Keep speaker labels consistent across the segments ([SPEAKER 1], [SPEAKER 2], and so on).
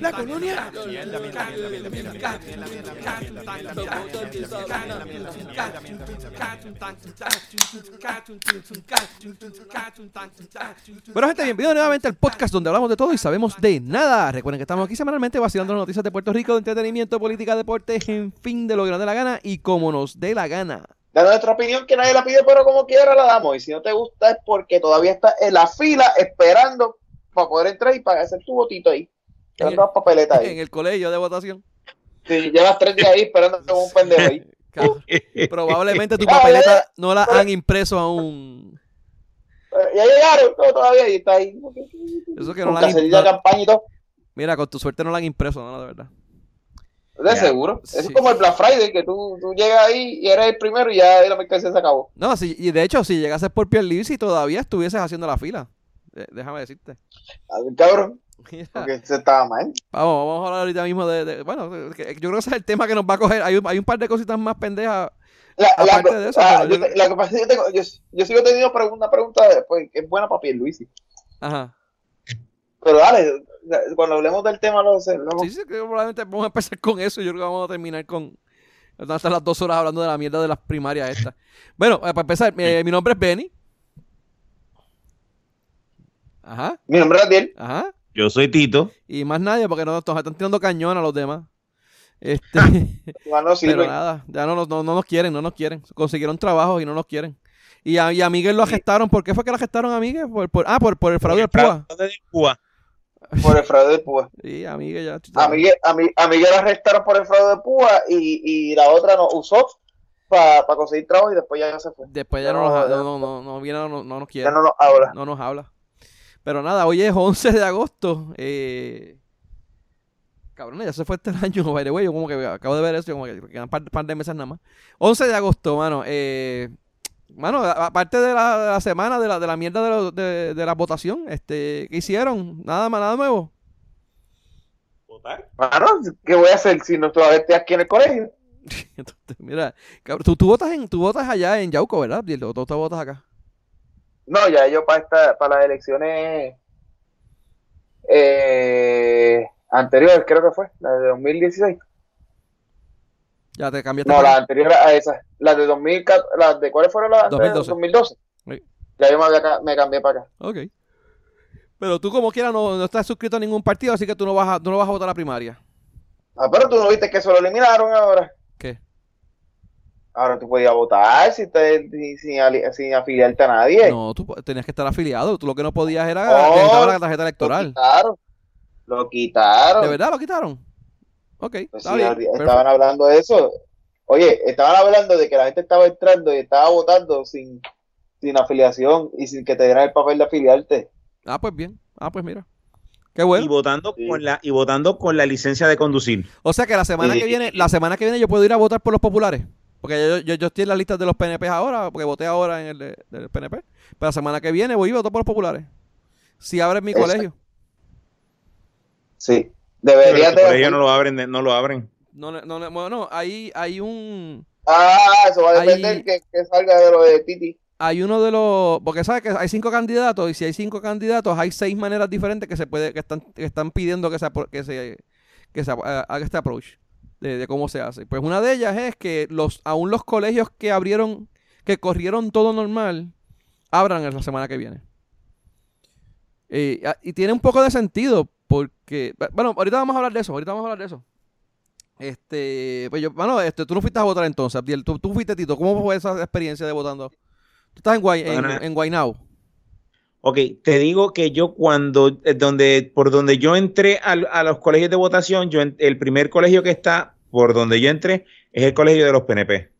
[SPEAKER 1] La colonia. Bueno, gente, bienvenidos nuevamente al podcast donde hablamos de todo y sabemos de nada. Recuerden que estamos aquí semanalmente vacilando las noticias de Puerto Rico, de entretenimiento, política, deporte, en fin, de lo que nos dé la gana y como nos dé la gana.
[SPEAKER 2] Da nuestra opinión que nadie la pide, pero como quiera la damos. Y si no te gusta es porque todavía está en la fila esperando para poder entrar y para hacer tu votito ahí.
[SPEAKER 1] En
[SPEAKER 2] papeletas
[SPEAKER 1] En
[SPEAKER 2] ahí.
[SPEAKER 1] el colegio de votación.
[SPEAKER 2] Sí, llevas tres días ahí esperando como un pendejo ahí.
[SPEAKER 1] Probablemente tu papeleta no la han impreso aún.
[SPEAKER 2] Eh, Ya llegaron, todo todavía y está ahí.
[SPEAKER 1] Eso que no la han impreso.
[SPEAKER 2] campaña y todo.
[SPEAKER 1] Mira, con tu suerte no la han impreso, no, de verdad.
[SPEAKER 2] De
[SPEAKER 3] Ya.
[SPEAKER 2] seguro. Eso
[SPEAKER 1] Sí.
[SPEAKER 2] es como el Black Friday, que tú, tú llegas ahí y eres el primero y ya la mercancía se acabó.
[SPEAKER 1] No, si, y de hecho, si llegases por Pierluisi todavía estuvieses haciendo la fila. Déjame decirte.
[SPEAKER 2] A ver, cabrón,
[SPEAKER 1] Mira,
[SPEAKER 2] porque se estaba mal.
[SPEAKER 1] Vamos, vamos a hablar ahorita mismo de, de- bueno, yo creo que ese es el tema que nos va a coger. Hay un, hay un par de cositas más pendejas.
[SPEAKER 2] La, la-
[SPEAKER 1] Aparte de eso,
[SPEAKER 2] ah, yo la que pasa es que yo, tengo- yo, yo sigo teniendo una pregunta después, que es buena para Pierluisi.
[SPEAKER 1] Ajá.
[SPEAKER 2] Pero dale, cuando hablemos del tema lo sé. luego-
[SPEAKER 1] Sí, sí, que probablemente vamos a empezar con eso. Yo creo que vamos a terminar con. Vamos a estar las dos horas hablando de la mierda de las primarias estas. Bueno, eh, para empezar, eh, mi nombre es Benny. Ajá,
[SPEAKER 2] Mi nombre es Radiel.
[SPEAKER 1] ajá.
[SPEAKER 3] Yo soy Tito.
[SPEAKER 1] Y más nadie, porque no nos están tirando cañón a los demás. Este,
[SPEAKER 2] Igual no
[SPEAKER 1] pero nada, ya no, nos- no, no nos quieren, no nos quieren. Consiguieron trabajo y no nos quieren. Y a, y a Miguel lo arrestaron. ¿Por qué fue que lo arrestaron a Miguel? Por, por- ah, por, por el fraude del
[SPEAKER 3] del PUA.
[SPEAKER 2] Por el fraude de Púa.
[SPEAKER 1] Sí, a Miguel ya.
[SPEAKER 2] A Miguel, a, Mi- a Miguel la arrestaron por el fraude de Púa y, y la otra no usó para conseguir trabajo y después ya se fue.
[SPEAKER 1] Después ya
[SPEAKER 2] Ya
[SPEAKER 1] no,
[SPEAKER 2] no-
[SPEAKER 1] nos, no, no, no, no viene, no, no nos quiere.
[SPEAKER 2] Ya no nos habla.
[SPEAKER 1] no nos habla. Pero nada, hoy es 11 de agosto. Eh... Cabrón, ya se fue este año, by the way. Yo como que acabo de ver eso, yo como que quedan un par, par de meses nada más. 11 de agosto, mano. Eh... Mano, aparte de la, de la semana de la, de la mierda de, lo- de, de la votación, este, ¿qué hicieron? Nada más, nada nuevo.
[SPEAKER 3] ¿Votar?
[SPEAKER 2] Bueno, ¿qué voy a hacer si no todavía estoy aquí en el colegio?
[SPEAKER 1] Entonces, mira, cabrón, tú, tú votas en, tú votas allá en Yauco, ¿verdad? ¿Tú, tú votas acá?
[SPEAKER 2] No, ya yo para esta, para las elecciones eh, anteriores, creo que fue, la de 2016.
[SPEAKER 1] Ya te cambiaste.
[SPEAKER 2] No,
[SPEAKER 1] para-
[SPEAKER 2] la anterior a esa, la de 2014, las de cuáles fueron las
[SPEAKER 1] 2012.
[SPEAKER 2] 2012.
[SPEAKER 1] Sí.
[SPEAKER 2] Ya yo me, había ca- me cambié para acá.
[SPEAKER 1] Ok. Pero tú como quieras no, no estás suscrito a ningún partido, así que tú no vas a, tú no vas a votar la primaria.
[SPEAKER 2] Ah, pero tú no viste que se lo eliminaron ahora. Ahora tú podías votar si te, sin, sin ali- sin afiliarte a nadie.
[SPEAKER 1] No, tú tenías que estar afiliado. Tú lo que no podías era necesitabas la tarjeta
[SPEAKER 2] lo
[SPEAKER 1] electoral.
[SPEAKER 2] quitaron. Lo quitaron.
[SPEAKER 1] ¿De verdad lo quitaron? Ok,
[SPEAKER 2] Pues
[SPEAKER 1] está
[SPEAKER 2] sí,
[SPEAKER 1] bien.
[SPEAKER 2] ahorita
[SPEAKER 1] perfecto.
[SPEAKER 2] estaban hablando de eso. Oye, estaban hablando de que la gente estaba entrando y estaba votando sin, sin afiliación y sin que te dieran el papel de afiliarte.
[SPEAKER 1] Ah, pues bien. Ah, pues mira. Qué
[SPEAKER 3] Y
[SPEAKER 1] bueno.
[SPEAKER 3] votando
[SPEAKER 2] Sí.
[SPEAKER 3] con la y votando con la licencia de conducir.
[SPEAKER 1] O sea que la semana
[SPEAKER 2] Sí.
[SPEAKER 1] que viene, la semana que viene yo puedo ir a votar por los populares. Porque yo, yo, yo estoy en la lista de los PNP ahora, porque voté ahora en el de- del PNP. Pero la semana que viene voy y voto por los populares. Si abren mi
[SPEAKER 2] Exacto.
[SPEAKER 1] colegio.
[SPEAKER 2] Sí.
[SPEAKER 3] Por
[SPEAKER 2] de.
[SPEAKER 3] ellos no lo abren, no lo abren.
[SPEAKER 1] No, le- no, le- bueno, ahí hay un...
[SPEAKER 2] Ah, eso va a depender que, que salga de lo de Titi.
[SPEAKER 1] hay uno de los porque sabes que hay cinco candidatos y si hay cinco candidatos hay seis maneras diferentes que se puede que están que están pidiendo que se apro- que se que se ha- haga este approach de, de cómo se hace. Pues una de ellas es que los aún los colegios que abrieron que corrieron todo normal abran en la semana que viene. Y, tiene un poco de sentido porque bueno ahorita vamos a hablar de eso ahorita vamos a hablar de eso. Este pues yo bueno este tú no fuiste a votar entonces Abdiel tú, tú fuiste Tito cómo fue esa experiencia de votando Tú estás en, Guay, en, en Guaynabo.
[SPEAKER 3] Ok, te digo que yo cuando, eh, donde, por donde yo entré al- a, los colegios de votación, yo el primer colegio que está por donde yo entré es el colegio de los PNP.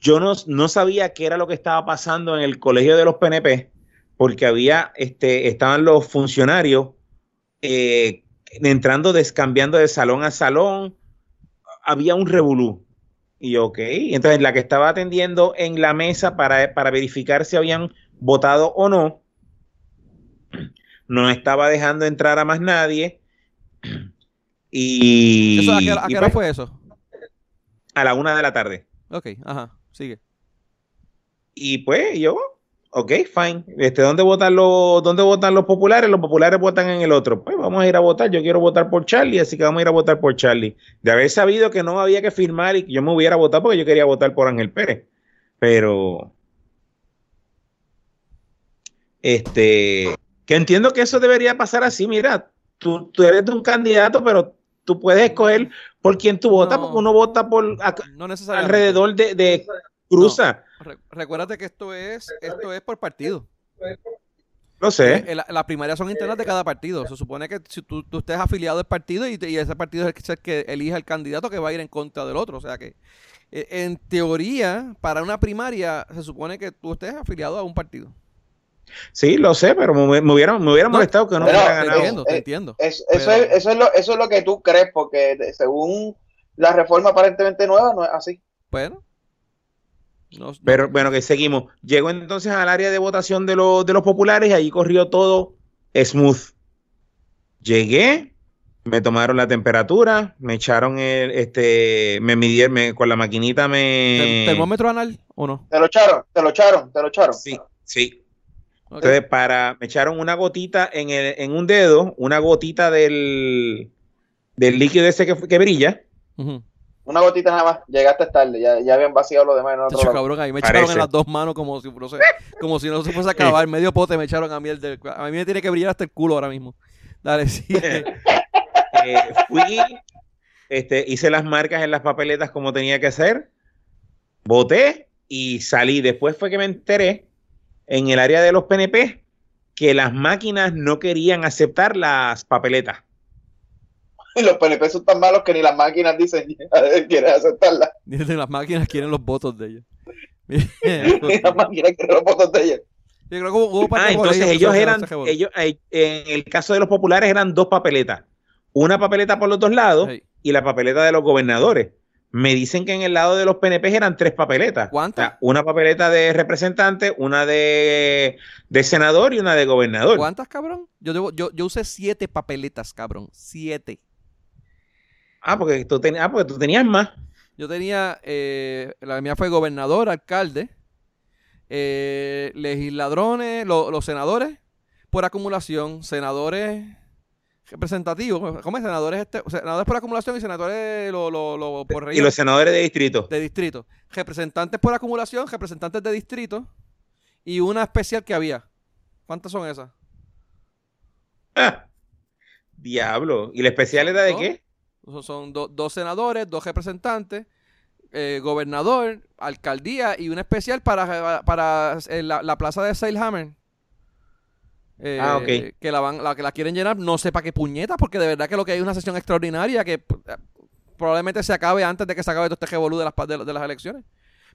[SPEAKER 3] Yo no, no sabía qué era lo que estaba pasando en el colegio de los PNP, porque había, este, estaban los funcionarios eh, entrando, descambiando de salón a salón, había un revolú. Y ok, entonces la que estaba atendiendo en la mesa para, para verificar si habían votado o no, no estaba dejando entrar a más nadie. Y,
[SPEAKER 1] Eso, ¿A qué, a hora
[SPEAKER 3] pues,
[SPEAKER 1] fue eso?
[SPEAKER 3] a la una de la tarde.
[SPEAKER 1] Ok, ajá, sigue.
[SPEAKER 3] Y pues yo, ok, fine. Este, ¿dónde votan los, dónde votan los populares? Los populares votan en el otro. Pues vamos a ir a votar. Yo quiero votar por Charlie, así que vamos a ir a votar por Charlie. De haber sabido que no había que firmar y que yo me hubiera votado porque yo quería votar por Ángel Pérez. Pero este, que entiendo que eso debería pasar así. Mira, tú, tú eres un candidato, pero tú puedes escoger por quién tú votas,
[SPEAKER 1] No.
[SPEAKER 3] porque uno vota por
[SPEAKER 1] No necesariamente.
[SPEAKER 3] alrededor de, de cruza.
[SPEAKER 1] Re- recuérdate que esto es, esto es por partido.
[SPEAKER 3] No sé.
[SPEAKER 1] Eh, la- Las primarias son internas de cada partido. Se supone que si tú, tú estés afiliado al partido y, y ese partido es el que, es el que elija el candidato que va a ir en contra del otro. O sea que, eh, en teoría, para una primaria, se supone que tú estés afiliado a un partido.
[SPEAKER 3] Sí, lo sé, pero me, me hubiera, me hubiera
[SPEAKER 1] No,
[SPEAKER 3] molestado que no
[SPEAKER 2] pero-
[SPEAKER 3] hubiera
[SPEAKER 1] Te
[SPEAKER 3] ganado.
[SPEAKER 1] entiendo, te
[SPEAKER 2] Eh,
[SPEAKER 1] entiendo.
[SPEAKER 2] Es- eso,
[SPEAKER 1] Pero-
[SPEAKER 2] es, eso, es lo, eso es lo que tú crees, porque de- según la reforma aparentemente nueva, no es así.
[SPEAKER 1] Bueno. No- no-
[SPEAKER 3] Pero bueno, que seguimos. Llegó entonces al área de votación de, los de los populares y ahí corrió todo smooth. Llegué, me tomaron la temperatura, me echaron el, este, me midieron, me- con la maquinita
[SPEAKER 1] ¿Ter-
[SPEAKER 3] me...
[SPEAKER 1] ¿Termómetro anal o no?
[SPEAKER 2] Te lo echaron, te lo echaron, te lo echaron.
[SPEAKER 3] Sí, sí. Entonces, para, me echaron una gotita en, el, en un dedo, una gotita del, del líquido ese que, que brilla.
[SPEAKER 2] Una gotita nada más, llegaste tarde, ya, ya habían vaciado lo demás en otro lado.
[SPEAKER 1] cabrón, ahí me
[SPEAKER 3] Parece.
[SPEAKER 1] echaron en las dos manos como si, no sé, como si no se fuese a acabar. Medio pote me echaron a mí el del... A mí me tiene que brillar hasta el culo ahora mismo. Dale, sí.
[SPEAKER 3] Eh, fui, este, hice las marcas en las papeletas como tenía que hacer, voté y salí. Después fue que me enteré en el área de los PNP que las máquinas no querían aceptar las papeletas.
[SPEAKER 2] Y los PNP son tan malos que ni las máquinas dicen quieren aceptarla.
[SPEAKER 1] Dicen, las máquinas quieren los votos de ellos.
[SPEAKER 2] Ni las máquinas quieren los votos de ellos.
[SPEAKER 1] Yo creo que hubo,
[SPEAKER 3] Ah, entonces ellos eran,
[SPEAKER 1] revolvió.
[SPEAKER 3] ellos, eh, en el caso de los populares eran dos papeletas. Una papeleta por los dos lados
[SPEAKER 1] Sí.
[SPEAKER 3] y la papeleta de los gobernadores. Me dicen que en el lado de los PNP eran tres papeletas.
[SPEAKER 1] ¿Cuántas?
[SPEAKER 3] O sea, una papeleta de representante, una de, de senador y una de gobernador.
[SPEAKER 1] ¿Cuántas, cabrón? Yo, debo- yo, yo usé siete papeletas, cabrón. Siete.
[SPEAKER 3] Ah, porque tú, ten- ah, porque tú tenías más.
[SPEAKER 1] Yo tenía, eh, la mía fue gobernador, alcalde, eh, legisladrones, lo- los senadores por acumulación, senadores representativos, ¿cómo es? Senadores, este, senadores por acumulación y senadores lo, lo- lo- por
[SPEAKER 3] Y
[SPEAKER 1] región
[SPEAKER 3] los senadores de distrito.
[SPEAKER 1] de distrito. Representantes por acumulación, representantes de distrito y una especial que había. ¿Cuántas son esas?
[SPEAKER 3] Ah, diablo. ¿Y la especial era de qué?
[SPEAKER 1] Son- Son do- dos senadores, dos representantes, eh, gobernador, alcaldía y una especial para, para eh, la, la plaza de Sailhammer. Eh,
[SPEAKER 3] Ah, ok.
[SPEAKER 1] Que la, van, la que la quieren llenar, no sé para qué puñeta, porque de verdad que lo que hay es una sesión extraordinaria que eh, probablemente se acabe antes de que se acabe todo este revolú de las, de, de las elecciones.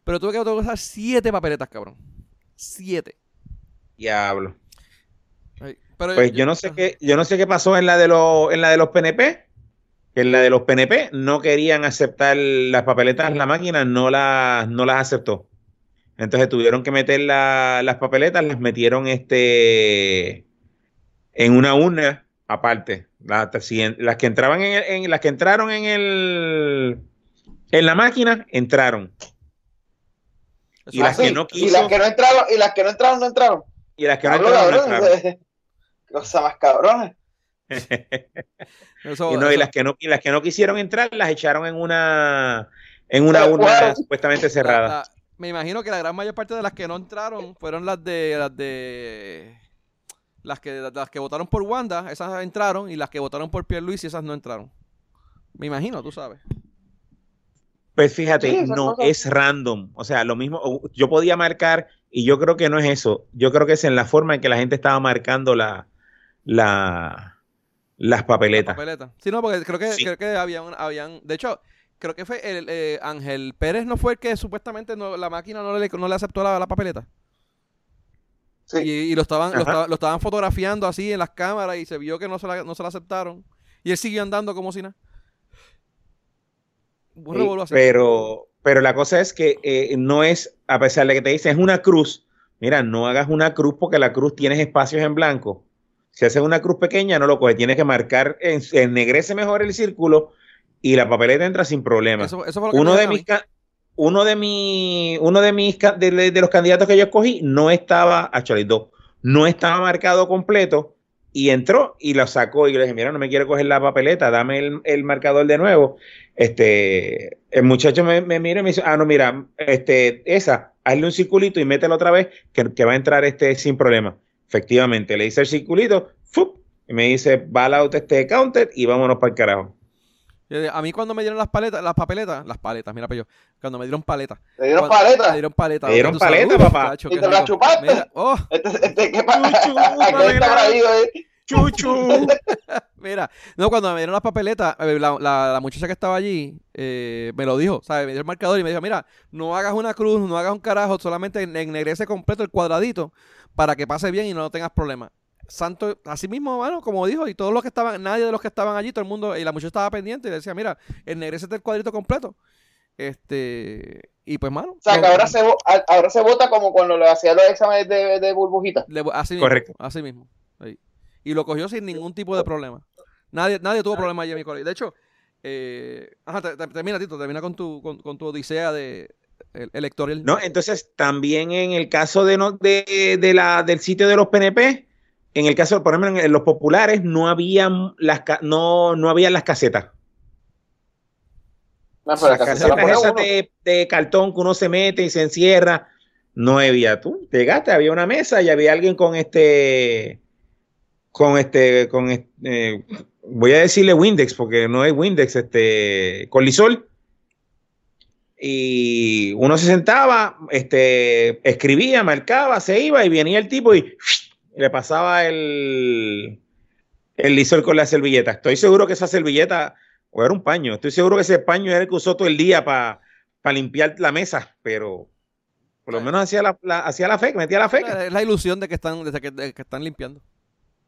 [SPEAKER 1] Pero tuve que usar siete papeletas, cabrón. Siete.
[SPEAKER 3] Diablo.
[SPEAKER 1] Ay, Pero
[SPEAKER 3] Pues yo no sé qué, yo no sé qué pasó en la de los, en la de los PNP. Que en la de los PNP no querían aceptar las papeletas, la máquina no las, no las aceptó. Entonces tuvieron que meter la- las papeletas, las metieron este en una urna aparte. Las, las que entraban en, el- en- las que entraron en el en la máquina entraron. Y las que no
[SPEAKER 2] y
[SPEAKER 3] quiso
[SPEAKER 2] las que no entraron, y las que no entraron, no entraron.
[SPEAKER 3] y las que no entraron, no entraron.
[SPEAKER 2] Cosa más cabrones.
[SPEAKER 1] eso-
[SPEAKER 3] Y, no, y las que no, y las que no quisieron entrar las echaron en una en una urna supuestamente cerrada.
[SPEAKER 1] La- me imagino que la gran mayor parte de las que no entraron fueron las de las de las que las que votaron por Wanda, esas entraron y las que votaron por Pierluisi esas no entraron. Me imagino, tú sabes.
[SPEAKER 3] Pues fíjate,
[SPEAKER 2] Sí,
[SPEAKER 3] no
[SPEAKER 2] cosas.
[SPEAKER 3] es random. O sea, lo mismo, yo podía marcar y yo creo que no es eso. Yo creo que es en la forma en que la gente estaba marcando la, la, las papeletas.
[SPEAKER 1] Papeleta. Sí, no, porque creo que
[SPEAKER 3] Sí.
[SPEAKER 1] creo que habían habían, de hecho, creo que fue el eh, Ángel Pérez no fue el que supuestamente no, la máquina no le, no le aceptó la, la papeleta.
[SPEAKER 2] Sí.
[SPEAKER 1] Y, y lo estaban lo,
[SPEAKER 3] Ajá.
[SPEAKER 1] estaba- lo estaban fotografiando así en las cámaras y se vio que no se la, no se la aceptaron. Y él siguió andando como si nada.
[SPEAKER 3] Sí, pero, pero la cosa es que eh, no es, a pesar de que te dicen es una cruz, mira, no hagas una cruz porque la cruz tienes espacios en blanco. Si haces una cruz pequeña, no lo coges, tienes que marcar, en- ennegrece mejor el círculo y la papeleta entra sin problema.
[SPEAKER 1] Eso, eso fue lo que
[SPEAKER 3] uno de
[SPEAKER 1] a
[SPEAKER 3] mis uno de mi, uno de mis de, los candidatos que yo escogí no estaba, actually, dos, no estaba marcado completo y entró y lo sacó y le dije, mira, no me quiero coger la papeleta, dame el, marcador de nuevo. Este, el muchacho me, me, mira y me dice, ah, no, mira, este, esa, hazle un circulito y mételo otra vez, que, va a entrar este sin problema. Efectivamente, le hice el circulito, ¡fup! y me dice, va out este counter y vámonos para el carajo.
[SPEAKER 1] A mí cuando me dieron las paletas, las papeletas, las paletas, mira para yo, cuando me dieron paletas.
[SPEAKER 2] ¿Te dieron paletas?
[SPEAKER 1] Me dieron paletas.
[SPEAKER 3] Me dieron paletas, papá.
[SPEAKER 2] ¿Y te las chupaste? Mira, oh. Este, este, ¿qué pasa?
[SPEAKER 3] eh? Chuchu.
[SPEAKER 1] Mira, no, cuando me dieron las papeletas, eh, la, la, muchacha que estaba allí eh, me lo dijo, ¿sabes? Me dio el marcador y me dijo, mira, no hagas una cruz, no hagas un carajo, solamente ennegrece completo el cuadradito para que pase bien y no tengas problemas. Santo, así mismo, bueno, como dijo, y todos los que estaban, nadie de los que estaban allí, todo el mundo, y la muchacha estaba pendiente y decía, mira, ennegrecete el cuadrito completo. Este, y pues, mano.
[SPEAKER 2] O sea, que ahora se, ahora se vota como cuando le hacían los exámenes de, de burbujita.
[SPEAKER 1] así Correcto. Mismo, así mismo. Y lo cogió sin ningún tipo de problema. Nadie, nadie tuvo problema allí en mi colegio. De hecho, eh, ajá, termina, Tito, termina con tu, con, tu odisea de, electoral.
[SPEAKER 3] No, entonces también en el caso de, no, de, de la, del sitio de los PNP, en el caso, por ejemplo, en los populares no habían las, no, no había las casetas. No, las casetas de, cartón que uno se mete y se encierra. No había tú. Llegaste, había una mesa y había alguien con este. Con este. Con este, voy a decirle Windex, porque no es Windex, este. Con Lisol. Y uno se sentaba, este, escribía, marcaba, se iba y venía el tipo y le pasaba el, el lisol con la servilleta. Estoy seguro que esa servilleta, o era un paño, estoy seguro que ese paño era el que usó todo el día para limpiar la mesa, pero por lo menos hacía la, hacía la feca, metía la feca.
[SPEAKER 1] Es la ilusión de que están, de que, están limpiando.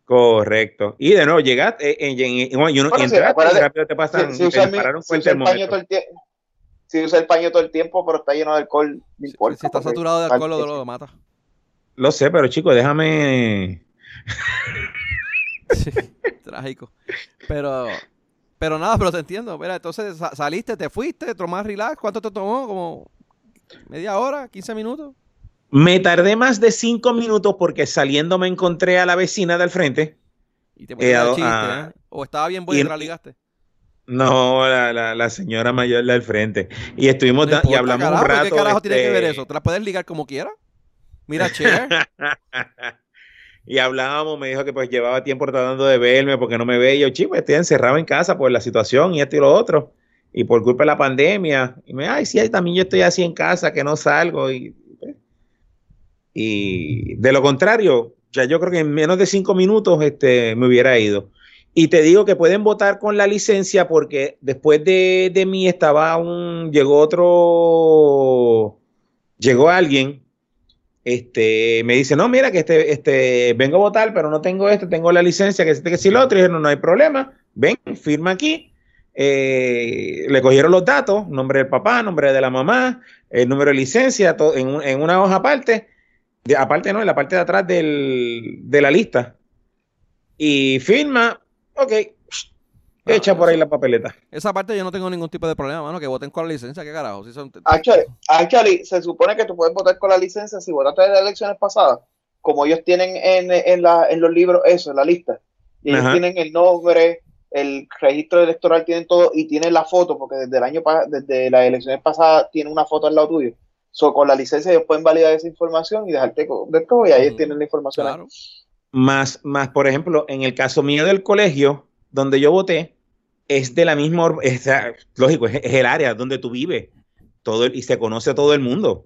[SPEAKER 3] Correcto. Y de nuevo, llegaste eh, en, y uno, rápido te pasan,
[SPEAKER 2] si, usa el, paño todo el tiempo. Si usa el paño todo el tiempo, pero está lleno de alcohol,
[SPEAKER 1] Si, está saturado de alcohol, lo, lo mata.
[SPEAKER 3] Lo sé, pero chicos, déjame.
[SPEAKER 1] sí, trágico. Pero, pero nada, pero te entiendo. Mira, entonces saliste, te fuiste, tomás relax. ¿Cuánto te tomó? ¿Como media hora, 15 minutos?
[SPEAKER 3] Me tardé más de 5 minutos porque saliendo me encontré a la vecina del frente.
[SPEAKER 1] Y te eh, chiste, ¿eh? ¿O estaba bien buena y, la ligaste?
[SPEAKER 3] No, la, la, señora mayor del frente. Y estuvimos y hablamos un rato.
[SPEAKER 1] ¿Qué carajo tiene que ver este eso? ¿Te la puedes ligar como quieras? Mira, Cher.
[SPEAKER 3] y hablábamos, me dijo que pues llevaba tiempo tratando de verme porque no me veía. Yo, chico, estoy encerrado en casa por la situación y esto y lo otro. Y por culpa de la pandemia. Y me, ay, sí, también yo estoy así en casa, que no salgo. Y, pues, y de lo contrario, ya yo creo que en menos de cinco minutos este, me hubiera ido. Y te digo que pueden votar con la licencia porque después de, de mí estaba un, llegó otro, llegó alguien este, me dice, no, mira, que este, este, vengo a votar, pero no tengo esto, tengo la licencia, que este, que si lo otro, y dije, no, no hay problema, ven, firma aquí. Eh, le cogieron los datos, nombre del papá, nombre de la mamá, el número de licencia, todo, en, en, una hoja aparte, de, aparte no, en la parte de atrás del, de la lista. Y firma, ok, Echa por ahí la papeleta.
[SPEAKER 1] Esa parte yo no tengo ningún tipo de problema, mano, que voten con la licencia, qué carajo. Si son...
[SPEAKER 2] actually, se supone que tú puedes votar con la licencia si votaste en las elecciones pasadas, como ellos tienen en, en, la, en los libros eso, en la lista. Y ellos tienen el nombre, el registro electoral, tienen todo y tienen la foto, porque desde el año desde las elecciones pasadas tiene una foto al lado tuyo. So, con la licencia ellos pueden validar esa información y dejarte de todo y ahí tienen la información. Claro.
[SPEAKER 3] Más, más, por ejemplo, en el caso mío del colegio, donde yo voté, es de la misma, es, lógico, es, el área donde tú vives todo y se conoce a todo el mundo.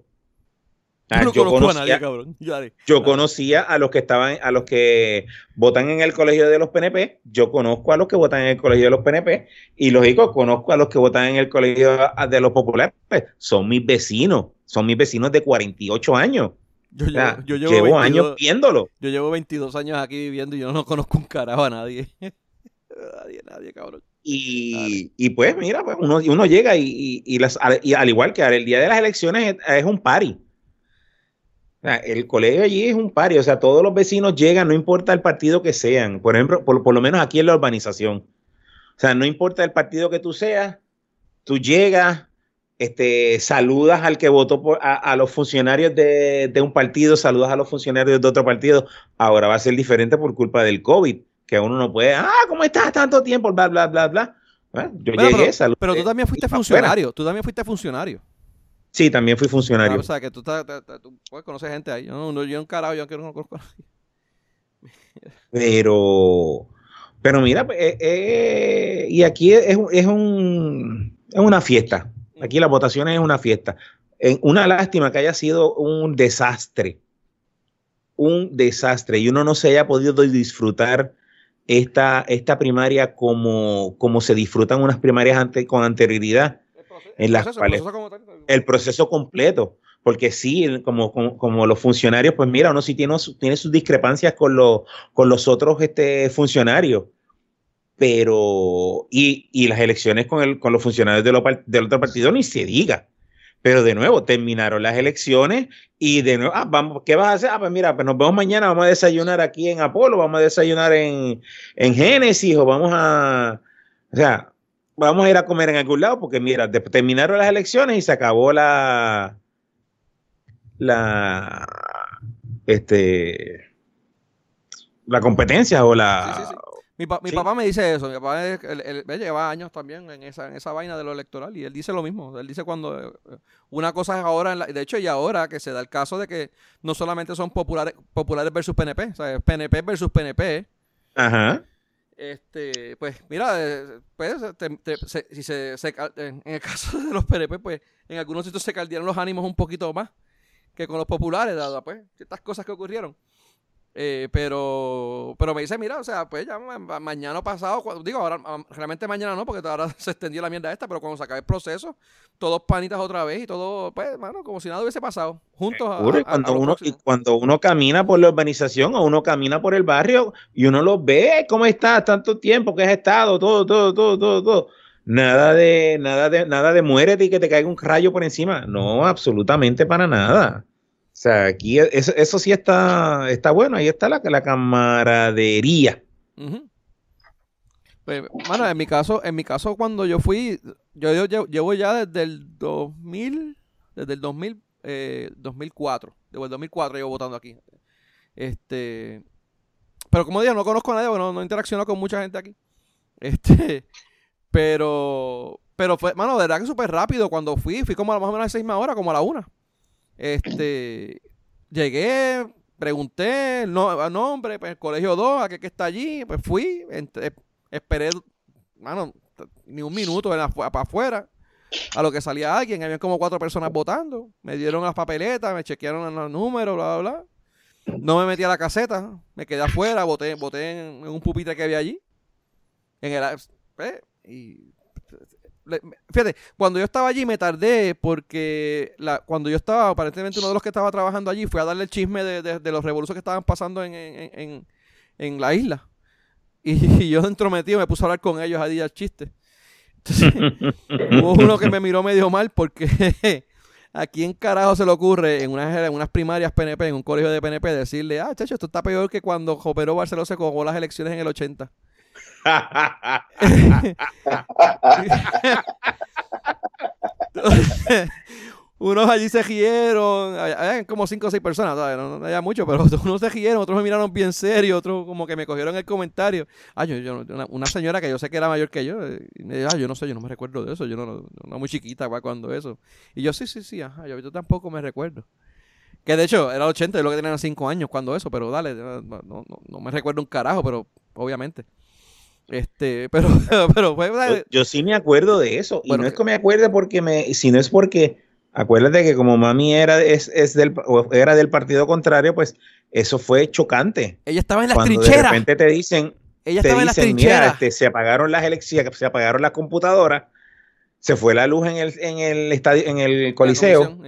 [SPEAKER 3] yo, conocía, a yo conocía a los que estaban, a los que votan en el colegio de los PNP, yo conozco a los que votan en el colegio de los PNP, y lógico, conozco a los que votan en el colegio de los populares, son mis vecinos, son mis vecinos de 48 años.
[SPEAKER 1] Yo, llevo,
[SPEAKER 3] llevo años viéndolo.
[SPEAKER 1] Yo llevo 22 años aquí viviendo y yo no conozco un carajo a nadie. nadie, nadie, cabrón.
[SPEAKER 3] Y, pues mira, pues uno, uno llega y, y, las, al, igual que el día de las elecciones es, un party. el colegio allí es un party, o sea, todos los vecinos llegan, no importa el partido que sean, por ejemplo, por, lo menos aquí en la urbanización. O sea, no importa el partido que tú seas, tú llegas, este, saludas al que votó por, a, los funcionarios de, de, un partido, saludas a los funcionarios de otro partido. Ahora va a ser diferente por culpa del COVID, que uno no puede, ah, ¿cómo estás tanto tiempo? Bla, bla, bla, bla. yo llegué,
[SPEAKER 1] pero, pero tú también fuiste funcionario, tú también fuiste funcionario.
[SPEAKER 3] Sí, también fui funcionario. Ah,
[SPEAKER 1] o sea, que tú, tú puedes conocer gente ahí. Yo no, yo un carajo, yo no conozco a
[SPEAKER 3] Pero, pero mira, eh, eh, y aquí es, es, un, es una fiesta. Aquí la votación es una fiesta. una lástima que haya sido un desastre. Un desastre. Y uno no se haya podido disfrutar esta, esta primaria como, como se disfrutan unas primarias ante, con anterioridad. en las el proceso completo porque sí, como, como, los funcionarios, pues mira, uno sí tiene, tiene sus discrepancias con, los, con los otros este, funcionarios, pero, y, y las elecciones con, el, con los funcionarios de del otro partido ni se diga. Pero de nuevo, terminaron las elecciones y de nuevo, ah, vamos, ¿qué vas a hacer? Ah, pues mira, pues nos vemos mañana, vamos a desayunar aquí en Apolo, vamos a desayunar en, en Génesis o vamos a, o sea, vamos a ir a comer en algún lado porque mira, terminaron las elecciones y se acabó la, la, este, la competencia o la,
[SPEAKER 1] mi, papá me dice eso. Mi papá él, lleva años también en esa, en esa vaina de lo electoral y él dice lo mismo. Él dice cuando eh, una cosa es ahora, de hecho, y ahora que se da el caso de que no solamente son populares, populares versus PNP, o sea, PNP versus PNP.
[SPEAKER 3] Ajá.
[SPEAKER 1] Este, pues mira, eh, pues, si se, en el caso de los PNP, pues en algunos sitios se caldearon los ánimos un poquito más que con los populares, dado pues ciertas cosas que ocurrieron. Eh, pero, pero me dice, mira, o sea, pues ya mañana pasado, digo, ahora realmente mañana no, porque ahora se extendió la mierda esta, pero cuando se acabe el proceso, todos panitas otra vez y todo, pues, bueno, como si nada hubiese pasado, juntos.
[SPEAKER 3] A, cuando, uno, y cuando uno camina por la urbanización o uno camina por el barrio y uno lo ve, ¿cómo estás? Tanto tiempo que has estado, todo, todo, todo, todo, todo. Nada de, nada de, nada de muérete y que te caiga un rayo por encima. No, absolutamente para nada. O sea, aquí eso, sí está, está bueno, ahí está la, la camaradería.
[SPEAKER 1] Bueno, en mi caso, en mi caso cuando yo fui, yo, llevo ya desde el 2000, desde el 2000, eh, 2004, desde el 2004 llevo votando aquí. Este, pero como digo, no conozco a nadie, no, no interacciono con mucha gente aquí. Este, pero, pero fue, mano, de verdad que súper rápido cuando fui, fui como a más o menos a las seis horas, como a la una. Este, llegué, pregunté no, nombre, pues el colegio 2, a qué está allí, pues fui, esperé, mano, ni un minuto para afuera, a lo que salía alguien, había como cuatro personas votando, me dieron las papeletas, me chequearon los números, bla, bla, bla. No me metí a la caseta, me quedé afuera, voté, en, un pupitre que había allí. En el, pues, y Fíjate, cuando yo estaba allí me tardé porque la, cuando yo estaba, aparentemente uno de los que estaba trabajando allí fue a darle el chisme de, los revoluciones que estaban pasando en, la isla. Y, yo dentro metido me puse a hablar con ellos a día el chiste. Entonces, hubo uno que me miró medio mal porque ¿a quién carajo se le ocurre en unas, en unas primarias PNP, en un colegio de PNP, decirle, ah, chacho, esto está peor que cuando Jopero Barceló se cogó las elecciones en el 80? unos allí se gieron, hay como cinco o seis personas, No, había mucho, pero unos se gieron, otros me miraron bien serio, otros como que me cogieron el comentario. Ah, yo, una, señora que yo sé que era mayor que yo, y me dijo, ah, yo no sé, yo no me recuerdo de eso, yo no, no, muy chiquita cuando eso. Y yo, sí, sí, sí, ajá, yo, yo tampoco me recuerdo. Que de hecho era 80, yo lo que tenía 5 años cuando eso, pero dale, no, no, no me recuerdo un carajo, pero obviamente. Este, pero, pero
[SPEAKER 3] yo, sí me acuerdo de eso. y no es que me acuerde porque me, sino es porque acuérdate que como mami era, es, es del, era del partido contrario, pues eso fue chocante.
[SPEAKER 1] Ella estaba en las Cuando De
[SPEAKER 3] repente te dicen, Ella te estaba dicen, en mira, este, se apagaron las elecciones, se apagaron las computadoras, se fue la luz en el, en el estadio, en el coliseo.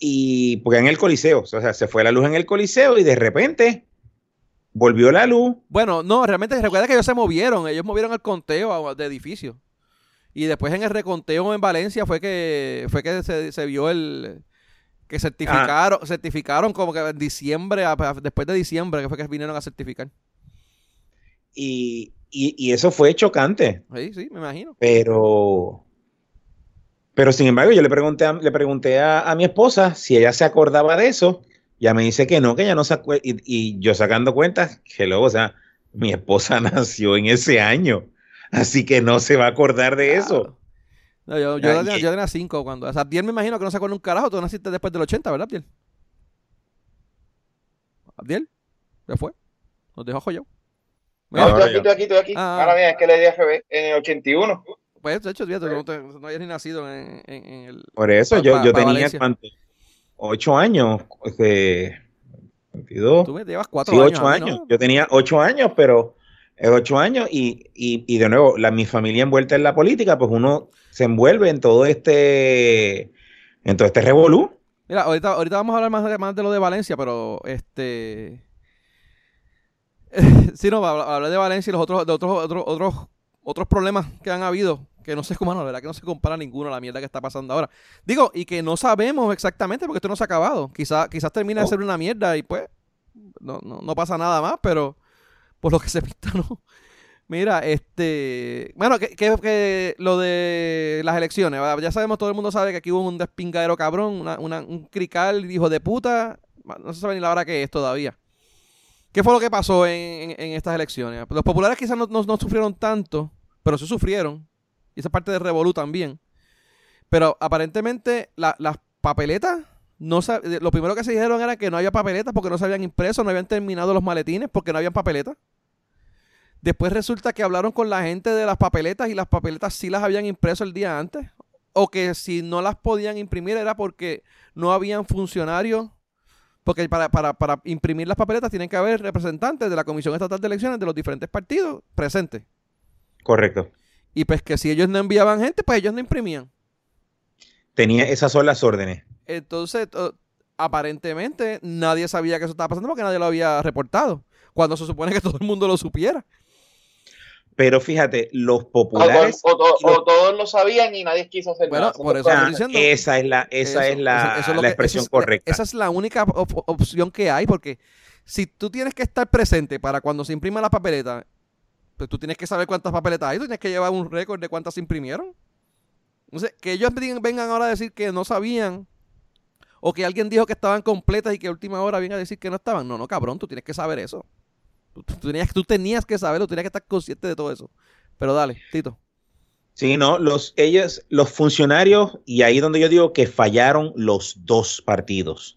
[SPEAKER 3] Y porque en el coliseo, o sea, se fue la luz en el coliseo y de repente volvió la luz.
[SPEAKER 1] Bueno, no, realmente recuerda que ellos se movieron, ellos movieron el conteo de edificios. Y después en el reconteo en Valencia fue que fue que se, vio el que certificaron, ah. certificaron como que en diciembre, después de diciembre, que fue que vinieron a certificar.
[SPEAKER 3] Y, y, eso fue chocante.
[SPEAKER 1] Sí, sí, me imagino.
[SPEAKER 3] Pero, Pero sin embargo, yo le pregunté, a, le pregunté a, mi esposa si ella se acordaba de eso. Ya me dice que no, que ella no se acuerda. Y, yo sacando cuentas, que luego, o sea, mi esposa nació en ese año. Así que no se va a acordar de eso.
[SPEAKER 1] No, yo, yo, tenía, cinco cuando. O sea, Abdiel me imagino que no se acuerda un carajo. Tú naciste después del 80, ¿verdad, Abdiel? ¿Abdiel? ¿Ya fue? Nos dejó joyo.
[SPEAKER 2] No, estoy aquí, estoy aquí, estoy aquí. Ah, Ahora bien, es que le di a FB en el 81.
[SPEAKER 1] Pues, de hecho, no, no habías ni nacido en, el.
[SPEAKER 3] Por eso, yo, yo tenía cuánto? Ocho años. Este, 22. Tú me llevas cuatro sí, años. Ocho años. Yo tenía ocho años, pero ocho años y, y, y de nuevo, la, mi familia envuelta en la política, pues uno se envuelve en todo este, en todo este revolú.
[SPEAKER 1] Mira, ahorita, ahorita vamos a hablar más de, más de lo de Valencia, pero este... sí, no, hablar de Valencia y los otros, de otros, otros, otros, otros problemas que han habido, que no sé cómo, no, la verdad que no se compara ninguno a la mierda que está pasando ahora. Digo, y que no sabemos exactamente porque esto no se ha acabado. Quizás quizás termine de oh. ser una mierda y pues no, no, no pasa nada más, pero por lo que se pista, ¿no? Mira, este. Bueno, que, que, lo de las elecciones. Ya sabemos, todo el mundo sabe que aquí hubo un despingadero cabrón, un crical hijo de puta. No se sabe ni la hora que es todavía. ¿Qué fue lo que pasó en, estas elecciones? Los populares quizás no, sufrieron tanto, pero sí sufrieron. Y esa parte de Revolu también. Pero aparentemente las papeletas, no lo primero que se dijeron era que no había papeletas porque no se habían impreso, no habían terminado los maletines porque no habían papeletas. Después resulta que hablaron con la gente de las papeletas y las papeletas sí las habían impreso el día antes. O que si no las podían imprimir era porque no habían funcionarios. Porque para, para imprimir las papeletas tienen que haber representantes de la Comisión Estatal de Elecciones de los diferentes partidos presentes.
[SPEAKER 3] Correcto.
[SPEAKER 1] Y pues que si ellos no enviaban gente, pues ellos no imprimían.
[SPEAKER 3] Tenía, esas son las órdenes.
[SPEAKER 1] Entonces, aparentemente nadie sabía que eso estaba pasando porque nadie lo había reportado. Cuando se supone que todo el mundo lo supiera.
[SPEAKER 3] Pero fíjate, los populares.
[SPEAKER 2] O, todos lo sabían y nadie quiso hacer bueno, Por eso
[SPEAKER 3] estoy diciendo, esa es la, esa es la, la expresión correcta.
[SPEAKER 1] Esa es la única opción que hay, porque si tú tienes que estar presente para cuando se imprima la papeleta, pues tú tienes que saber cuántas papeletas hay, tú tienes que llevar un récord de cuántas se imprimieron. Entonces, que ellos vengan ahora a decir que no sabían, o que alguien dijo que estaban completas y que a última hora venga a decir que no estaban. No, no, cabrón, tú tienes que saber eso. Tú, tenías, tú tenías que saberlo, tenías que estar consciente de todo eso. Pero dale, Tito.
[SPEAKER 3] Sí, no, los, ellos, los funcionarios, y ahí donde yo digo que fallaron los dos partidos.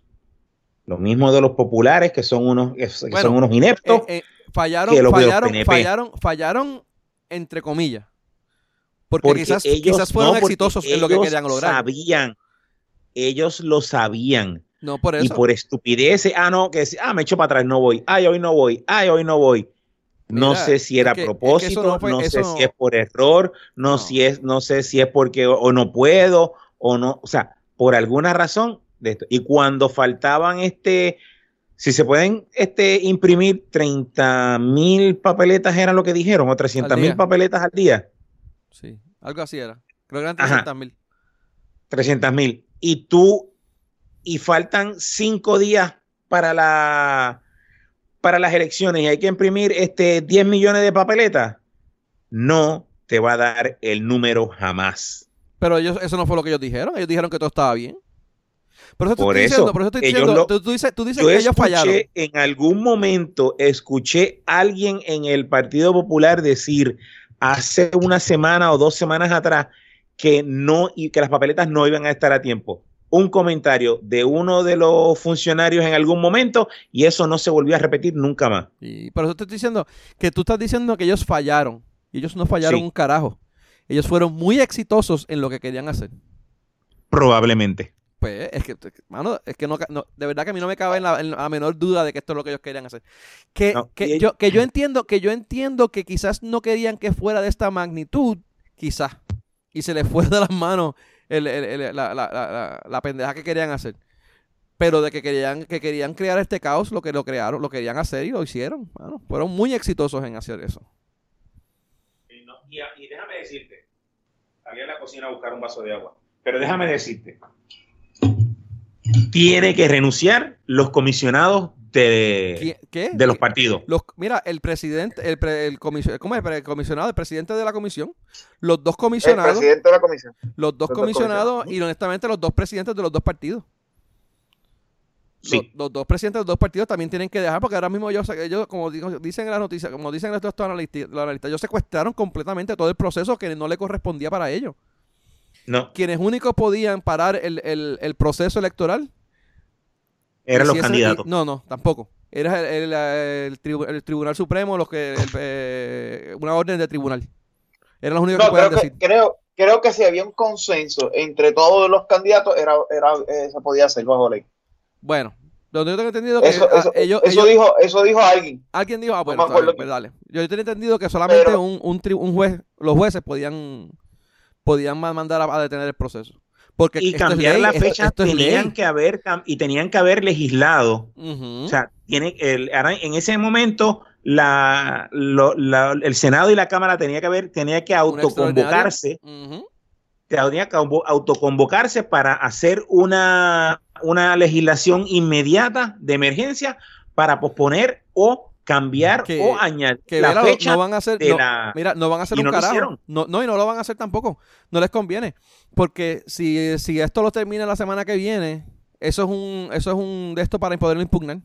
[SPEAKER 3] Lo mismo de los populares, que son unos, que son unos ineptos.
[SPEAKER 1] Eh, eh, fallaron, fallaron, fallaron, fallaron, entre comillas. Porque, quizás, quizás fueron exitosos en lo que querían lograr.
[SPEAKER 3] Sabían, ellos lo sabían.
[SPEAKER 1] No, por eso.
[SPEAKER 3] Y por estupidez, ah, no, que ah, me echo para atrás, no voy, ay, hoy no voy, ay, hoy no voy. No sé si era a propósito, no, sé si es por error, no, Si es, no sé si es porque o, no puedo, o no, o sea, por alguna razón de esto. Y cuando faltaban este, si se pueden este, imprimir 30 mil papeletas, era lo que dijeron, o 300 mil papeletas al día.
[SPEAKER 1] Sí, algo así era. Creo que eran 300 mil.
[SPEAKER 3] 300 mil. Y tú y faltan cinco días para, la, para las elecciones y hay que imprimir este 10 millones de papeletas, no te va a dar el número jamás.
[SPEAKER 1] Pero ellos, eso no fue lo que ellos dijeron. Ellos dijeron que todo estaba bien. Por eso, por eso, diciendo, por eso estoy diciendo, tú, dices, tú dices que ellos fallaron.
[SPEAKER 3] En algún momento escuché a alguien en el Partido Popular decir hace una semana o dos semanas atrás que no y que las papeletas no iban a estar a tiempo un comentario de uno de los funcionarios en algún momento y eso no se volvió a repetir nunca más.
[SPEAKER 1] Y por eso te estoy diciendo que tú estás diciendo que ellos fallaron. Y ellos no fallaron un carajo. Ellos fueron muy exitosos en lo que querían hacer.
[SPEAKER 3] Probablemente.
[SPEAKER 1] Pues es que, mano, es que no, de verdad que a mí no me cabe en la, menor duda de que esto es lo que ellos querían hacer. Que, que, yo, que yo entiendo, que yo entiendo que quizás no querían que fuera de esta magnitud, quizás. Y se les fue de las manos la, pendeja que querían hacer. Pero de que querían, que querían crear este caos, lo que lo crearon, lo querían hacer y lo hicieron. fueron muy exitosos en hacer eso.
[SPEAKER 3] Y, déjame decirte, salí a la cocina a buscar un vaso de agua, pero déjame decirte, tiene que renunciar los comisionados de,
[SPEAKER 1] ¿Qué?
[SPEAKER 3] de los partidos.
[SPEAKER 1] Los, mira, el presidente, el, el, ¿cómo es? el comisionado, el presidente de la comisión, los dos comisionados.
[SPEAKER 2] El presidente de la comisión.
[SPEAKER 1] Los dos comisionados y honestamente los dos presidentes de los dos partidos.
[SPEAKER 3] Sí.
[SPEAKER 1] Los, dos presidentes de los dos partidos también tienen que dejar, porque ahora mismo ellos, ellos como dicen en la noticia, como dicen estos analistas, los analistas, ellos secuestraron completamente todo el proceso que no le correspondía para ellos.
[SPEAKER 3] No.
[SPEAKER 1] Quienes únicos podían parar el, el, el proceso electoral
[SPEAKER 3] eran los candidatos.
[SPEAKER 1] no, no, tampoco. Era el, el- el tribu- el Tribunal Supremo, los que el, eh, una orden de tribunal. Eran los únicos que
[SPEAKER 2] No, creo
[SPEAKER 1] podían
[SPEAKER 2] que,
[SPEAKER 1] decir.
[SPEAKER 2] creo, creo que si había un consenso entre todos los candidatos, era, era, eh, se podía hacer bajo ley.
[SPEAKER 1] Bueno, donde yo tengo entendido que
[SPEAKER 2] Eso,
[SPEAKER 1] ah,
[SPEAKER 2] eso,
[SPEAKER 1] ellos,
[SPEAKER 2] eso
[SPEAKER 1] ellos-
[SPEAKER 2] dijo, eso dijo alguien.
[SPEAKER 1] alguien dijo, ah, bueno,
[SPEAKER 2] acuerdo
[SPEAKER 1] pues dale. Yo tengo entendido que solamente
[SPEAKER 2] Pero-
[SPEAKER 1] un, un, tri- un juez, los jueces podían, podían ma- mandar a, a detener el proceso. Porque
[SPEAKER 3] y cambiar
[SPEAKER 1] ley,
[SPEAKER 3] la fecha
[SPEAKER 1] esto
[SPEAKER 3] tenían que haber y tenían que haber legislado. O sea, tiene el, en ese momento la, lo- la- el Senado y la Cámara tenía que haber, tenía que autoconvocarse, tenía que auto- autoconvocarse para hacer una, una legislación inmediata de emergencia para posponer o cambiar
[SPEAKER 1] Que-
[SPEAKER 3] o añadir
[SPEAKER 1] que
[SPEAKER 3] la fecha
[SPEAKER 1] no van a hacer
[SPEAKER 3] de
[SPEAKER 1] no,
[SPEAKER 3] la-
[SPEAKER 1] mira no van a hacer
[SPEAKER 3] y
[SPEAKER 1] un
[SPEAKER 3] no
[SPEAKER 1] carajo. no, no y no lo van a hacer tampoco. No les conviene. Porque si, si esto lo termina la semana que viene eso es un eso es un de esto para poderlo impugnar.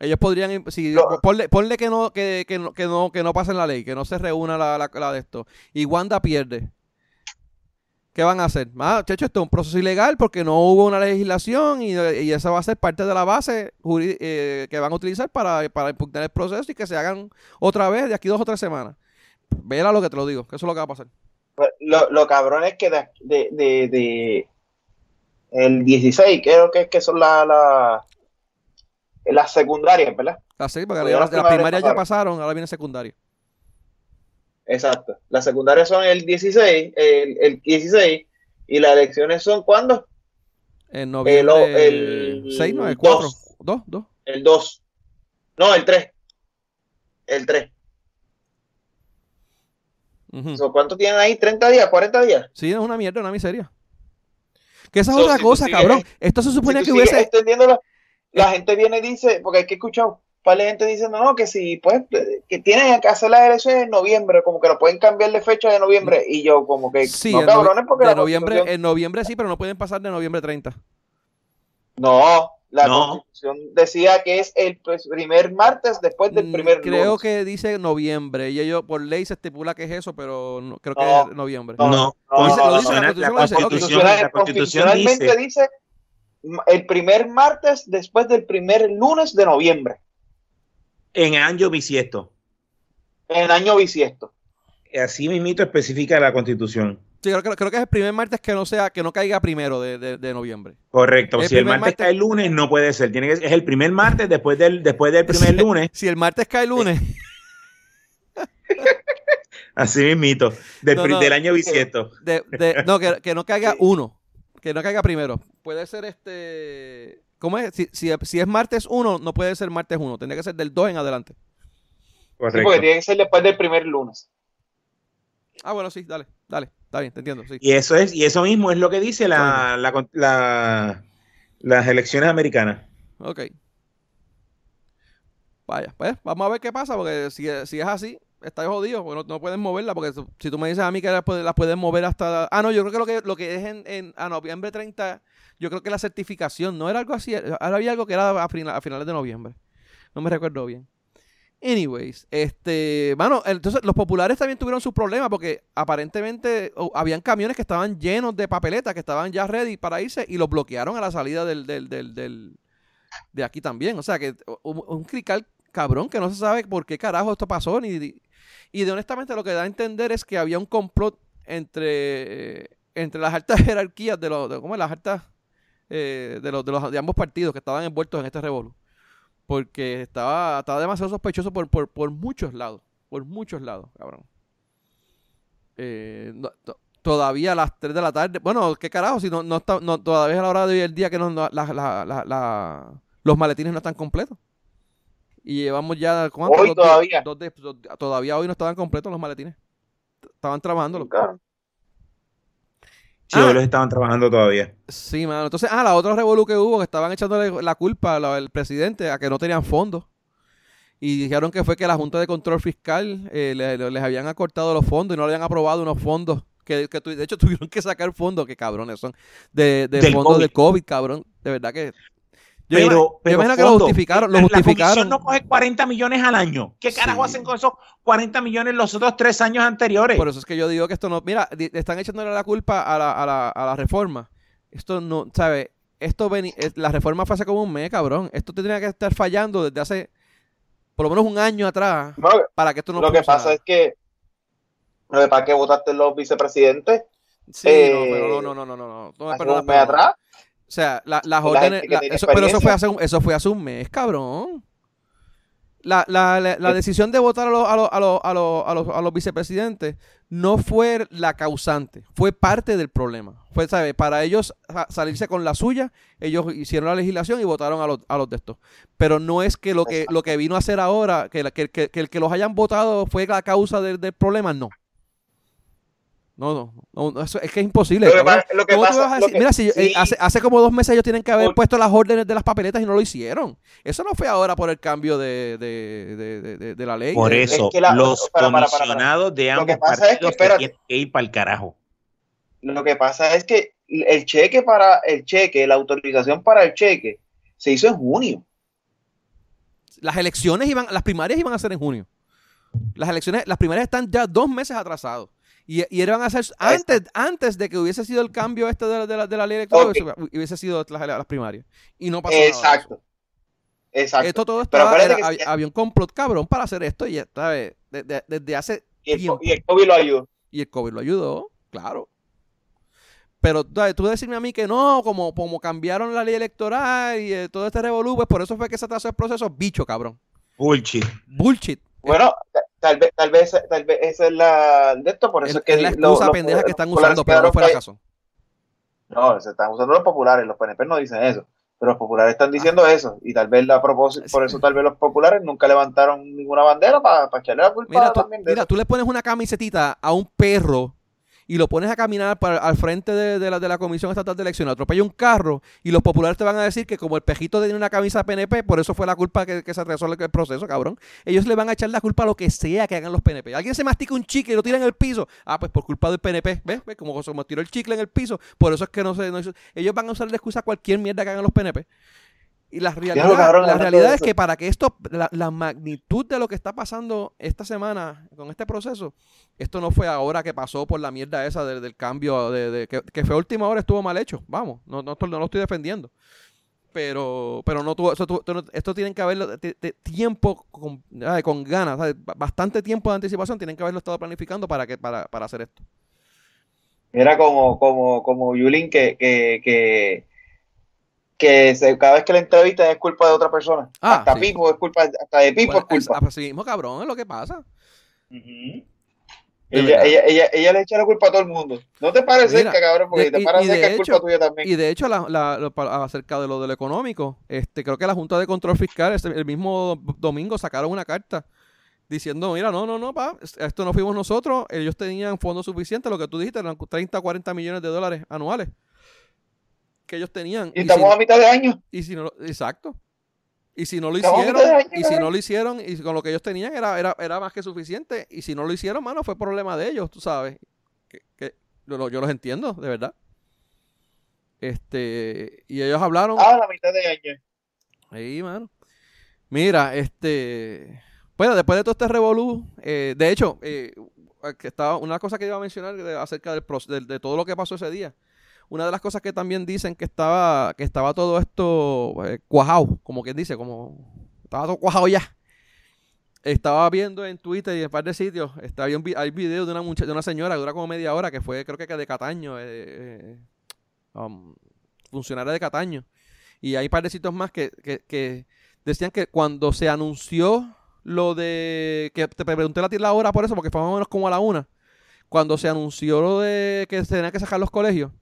[SPEAKER 1] Ellos podrían si
[SPEAKER 2] Lo-
[SPEAKER 1] ponle, ponle que no que, que no que no que no pasen la ley que no se reúna la, la, la de esto. Y Wanda pierde ¿Qué van a hacer? Ah, chacho, esto es un proceso ilegal porque no hubo una legislación y, y esa va a ser parte de la base eh, que van a utilizar para, para impugnar el proceso y que se hagan otra vez de aquí dos o tres semanas. Vela lo que te lo digo, que eso es lo que va a pasar.
[SPEAKER 2] Lo, lo cabrón es que de, de, de- de- el 16, creo que es que son las la, las secundarias, ¿verdad?
[SPEAKER 1] Así, porque
[SPEAKER 2] Pues
[SPEAKER 1] ya
[SPEAKER 2] ya
[SPEAKER 1] las,
[SPEAKER 2] las
[SPEAKER 1] las
[SPEAKER 2] primarias
[SPEAKER 1] ya
[SPEAKER 2] pasaron,
[SPEAKER 1] ahora viene secundaria.
[SPEAKER 2] Exacto. Las secundarias son el 16, el, el 16, y las elecciones son ¿cuándo?
[SPEAKER 1] En noviembre
[SPEAKER 2] el
[SPEAKER 1] 6, no, el 4.
[SPEAKER 2] dos.
[SPEAKER 1] 2, 2.
[SPEAKER 2] El 2. No, el 3. El 3. So, ¿Cuánto tienen ahí? ¿30 días? ¿40 días?
[SPEAKER 1] Sí, es una mierda, una miseria. Que esa es
[SPEAKER 2] So,
[SPEAKER 1] otra
[SPEAKER 2] si
[SPEAKER 1] cosa,
[SPEAKER 2] sigues-
[SPEAKER 1] cabrón. Esto se
[SPEAKER 2] Si
[SPEAKER 1] supone
[SPEAKER 2] tú
[SPEAKER 1] que hubiese...
[SPEAKER 2] la, la gente viene y dice, porque hay que escuchar par de gente diciendo, no, que si, pues, que tienen que hacer las elecciones en noviembre, como que lo pueden cambiar de fecha de noviembre, y yo como que,
[SPEAKER 1] Sí,
[SPEAKER 2] no
[SPEAKER 1] en,
[SPEAKER 2] cabrones, porque
[SPEAKER 1] de
[SPEAKER 2] la
[SPEAKER 1] noviembre,
[SPEAKER 2] Constitución-
[SPEAKER 1] en noviembre sí, pero no pueden pasar de noviembre 30.
[SPEAKER 2] No, la
[SPEAKER 3] No.
[SPEAKER 2] Constitución decía que es el primer martes después del
[SPEAKER 1] Mm,
[SPEAKER 2] primer
[SPEAKER 1] Creo
[SPEAKER 2] lunes.
[SPEAKER 1] que dice noviembre y ellos por ley se estipula que es eso, pero no- creo que
[SPEAKER 2] No.
[SPEAKER 1] es noviembre.
[SPEAKER 2] No,
[SPEAKER 3] No,
[SPEAKER 2] no,
[SPEAKER 1] no, no,
[SPEAKER 3] la
[SPEAKER 1] no, no, no,
[SPEAKER 3] constitución, dice,
[SPEAKER 2] dice el primer martes después del primer lunes de noviembre,
[SPEAKER 3] en año bisiesto.
[SPEAKER 2] en año bisiesto.
[SPEAKER 3] Así mismito especifica la constitución.
[SPEAKER 1] Sí, creo, creo- creo que es el primer martes que no sea, que no caiga primero de, de- de noviembre.
[SPEAKER 3] Correcto.
[SPEAKER 1] El
[SPEAKER 3] si el martes,
[SPEAKER 1] martes-
[SPEAKER 3] cae el lunes, no puede ser. Tiene que, es el primer martes después del, después del primer lunes.
[SPEAKER 1] Si el martes cae el lunes,
[SPEAKER 3] Así mismito. Del,
[SPEAKER 1] No,
[SPEAKER 3] pri-
[SPEAKER 1] no.
[SPEAKER 3] del año bisiesto.
[SPEAKER 1] de, de- no, que, que no caiga uno, que no caiga primero. Puede ser este, ¿cómo es? Si, si, si es martes 1, no puede ser martes 1, tendría que ser del 2 en adelante.
[SPEAKER 2] Sí, porque tiene que ser después del primer lunes.
[SPEAKER 1] Ah, bueno, sí, dale, dale, está bien, te entiendo, sí.
[SPEAKER 3] Y eso es, y eso mismo es lo que dice la, la, con- la- las elecciones americanas.
[SPEAKER 1] Ok. Vaya, pues vamos a ver qué pasa, porque si, si es así, está jodido, porque no, no pueden moverla, porque si- tú me dices a mí que las, las pueden mover hasta... Ah, no, yo creo que lo que, lo que es en, en a noviembre 30, yo creo que la certificación, no era algo así, ahora había algo que era a, fina- a finales de noviembre. No me recuerdo bien. Anyways, este, bueno, entonces los populares también tuvieron sus problemas porque aparentemente habían camiones que estaban llenos de papeletas, que estaban ya ready para irse y los bloquearon a la salida del, del, del, del- de aquí también. O sea que un, un crical cabrón que no se sabe por qué carajo esto pasó. Ni, y de honestamente lo que da a entender es que había un complot entre, entre las altas jerarquías de los, de, ¿cómo? Las altas eh, de, los, de, los, de ambos partidos que estaban envueltos en este revolú. Porque estaba, estaba demasiado sospechoso por, por, por muchos lados. Por muchos lados, cabrón. Eh, todavía a las 3 de la tarde. Bueno, qué carajo, si no, no está, no, todavía es a la hora de hoy el día que no, los maletines no están completos. Y llevamos ya. ¿cuánto?
[SPEAKER 2] Hoy
[SPEAKER 1] Dos
[SPEAKER 2] todavía.
[SPEAKER 1] dos días- dos- todavía hoy no estaban completos los maletines. Estaban trabajándolo.
[SPEAKER 2] Claro.
[SPEAKER 3] Sí, ah. los estaban trabajando todavía.
[SPEAKER 1] Sí, mano. Entonces, ah, la otra revolución que hubo, que estaban echándole la culpa al presidente a que no tenían fondos. Y dijeron que fue que la Junta de Control Fiscal eh, les habían acortado los fondos y no le habían aprobado unos fondos. Que, de hecho tuvieron que sacar fondos, que cabrones son, de, de fondos del COVID, cabrón. De verdad que
[SPEAKER 3] pero, pero imagino que lo justificaron. Lo justificaron. La no coge 40 millones al año. ¿Qué carajo hacen con esos 40 millones los otros tres años anteriores?
[SPEAKER 1] Por eso es que yo digo que esto no. Mira, están echándole la culpa a la, a la, a la reforma. Esto no, ¿sabes? Esto la reforma fue hace como un mes, cabrón. Esto tendría que estar fallando desde hace por lo menos un año atrás para que esto no
[SPEAKER 2] Lo que pasa es que. ¿Para qué votaste los vicepresidentes?
[SPEAKER 1] Sí, no, pero no, no, no, no, no. no,
[SPEAKER 2] no atrás?
[SPEAKER 1] O sea, las órdenes. pero eso fue, hace un, eso fue hace un mes, cabrón. La, la, la, decisión de votar a los, a, los, a, los, a, los, a, los, vicepresidentes no fue la causante, fue parte del problema. Fue, ¿sabes? Para ellos salirse con la suya, ellos hicieron la legislación y votaron a los, a los de estos. Pero no es que lo que, lo que vino a hacer ahora, que, que, que, que el que los hayan votado fue la causa del, del problema, no. No, no, no es que es imposible. Mira, si eh, hace, hace, como dos meses ellos tienen que haber puesto las órdenes de las papeletas y no lo hicieron. Eso no fue ahora por el cambio de, de, de, de la ley.
[SPEAKER 3] Por eso, los comisionados de ambos partidos tienen que ir para el carajo.
[SPEAKER 2] Lo que pasa es que el cheque para el cheque, la autorización para el cheque, se hizo en junio.
[SPEAKER 1] Las elecciones iban, las primarias iban a ser en junio. Las elecciones, las primarias están ya dos meses atrasados. Y, y a hacer antes, antes de que hubiese sido el cambio este de, la, de la ley electoral, hubiese, sido las, primarias. Y no pasó
[SPEAKER 2] Exacto.
[SPEAKER 1] Nada
[SPEAKER 2] Exacto.
[SPEAKER 1] Esto todo estaba, había un complot cabrón para hacer esto y está desde, hace
[SPEAKER 2] y tiempo. y el COVID lo ayudó.
[SPEAKER 1] Y el COVID lo ayudó, claro. Pero tú decirme a mí que no, como, como cambiaron la ley electoral y eh, todo este revolú, pues por eso fue que se atrasó el proceso, bicho, cabrón.
[SPEAKER 3] Bullshit.
[SPEAKER 1] Bullshit.
[SPEAKER 2] Bueno, tal vez, tal vez, tal vez esa es la de esto, por eso es, que
[SPEAKER 1] es la excusa pendeja que están usando, pero no fue el caso.
[SPEAKER 2] No, se están usando los populares, los PNP no dicen eso, pero los populares están diciendo eso, y tal vez la propósito, por eso tal vez los populares nunca levantaron ninguna bandera para echarle la culpa
[SPEAKER 1] mira, también Mira, tú le pones una camisetita a un perro y lo pones a caminar para, al frente de, la, de la Comisión Estatal de Elecciones, atropella un carro y los populares te van a decir que como el pejito tiene una camisa PNP, por eso fue la culpa que, que se resuelve el proceso, cabrón. Ellos le van a echar la culpa a lo que sea que hagan los PNP. Alguien se mastica un chicle y lo tira en el piso. Ah, pues por culpa del PNP. ¿Ves? ¿Ves? Como, como tiró el chicle en el piso. Por eso es que no sé. ellos van a usar de excusa cualquier mierda que hagan los PNP. Y la realidad, la realidad es que para que esto, la, magnitud de lo que está pasando esta semana con este proceso, esto no fue ahora que pasó por la mierda esa del, cambio, de, que, fue última hora, estuvo mal hecho. Vamos, no, no, no lo estoy defendiendo. Pero, pero no tuvo, esto tienen que haberlo tiempo con, con ganas, bastante tiempo de anticipación, tienen que haberlo estado planificando para, que, para, para hacer esto.
[SPEAKER 2] Era como, como, como Yulín que, que, que que cada vez que la entrevista es culpa de otra persona. Ah, hasta Pipo es culpa, hasta de Pipo es culpa.
[SPEAKER 1] Pues mismo cabrón, es lo que pasa.
[SPEAKER 2] ella, ella, ella, ella, le echa la culpa a todo el mundo. ¿No te parece que cabrón? Porque te parece que es culpa tuya también.
[SPEAKER 1] Y de hecho, la, la, acerca de lo del económico, este, creo que la Junta de Control Fiscal este, el mismo domingo sacaron una carta diciendo, mira, no, no, no, pa, esto no fuimos nosotros, ellos tenían fondos suficientes, lo que tú dijiste, eran 30, 40 millones de dólares anuales que ellos tenían.
[SPEAKER 2] Y, estamos a mitad de año.
[SPEAKER 1] Y si no, exacto. Y si no lo hicieron, y si no lo hicieron, y con lo que ellos tenían era, era, era más que suficiente. Y si no lo hicieron, mano, fue problema de ellos, tú sabes. Que, yo, yo, los entiendo, de verdad. Este, y ellos hablaron.
[SPEAKER 2] Ah, la mitad de año.
[SPEAKER 1] Ahí, mano. Mira, este. Bueno, después de todo este revolú, eh, de hecho, eh, que estaba una cosa que iba a mencionar acerca del, de todo lo que pasó ese día una de las cosas que también dicen que estaba, que estaba todo esto eh, cuajado, como quien dice, como estaba todo cuajado ya. Estaba viendo en Twitter y en un par de sitios, está, hay, un, hay video de una, de una señora que dura como media hora, que fue creo que de Cataño, eh, eh, um, funcionaria de Cataño. Y hay un par de sitios más que, que, decían que cuando se anunció lo de, que te pregunté la, la hora por eso, porque fue más o menos como a la una, cuando se anunció lo de que se tenían que sacar los colegios,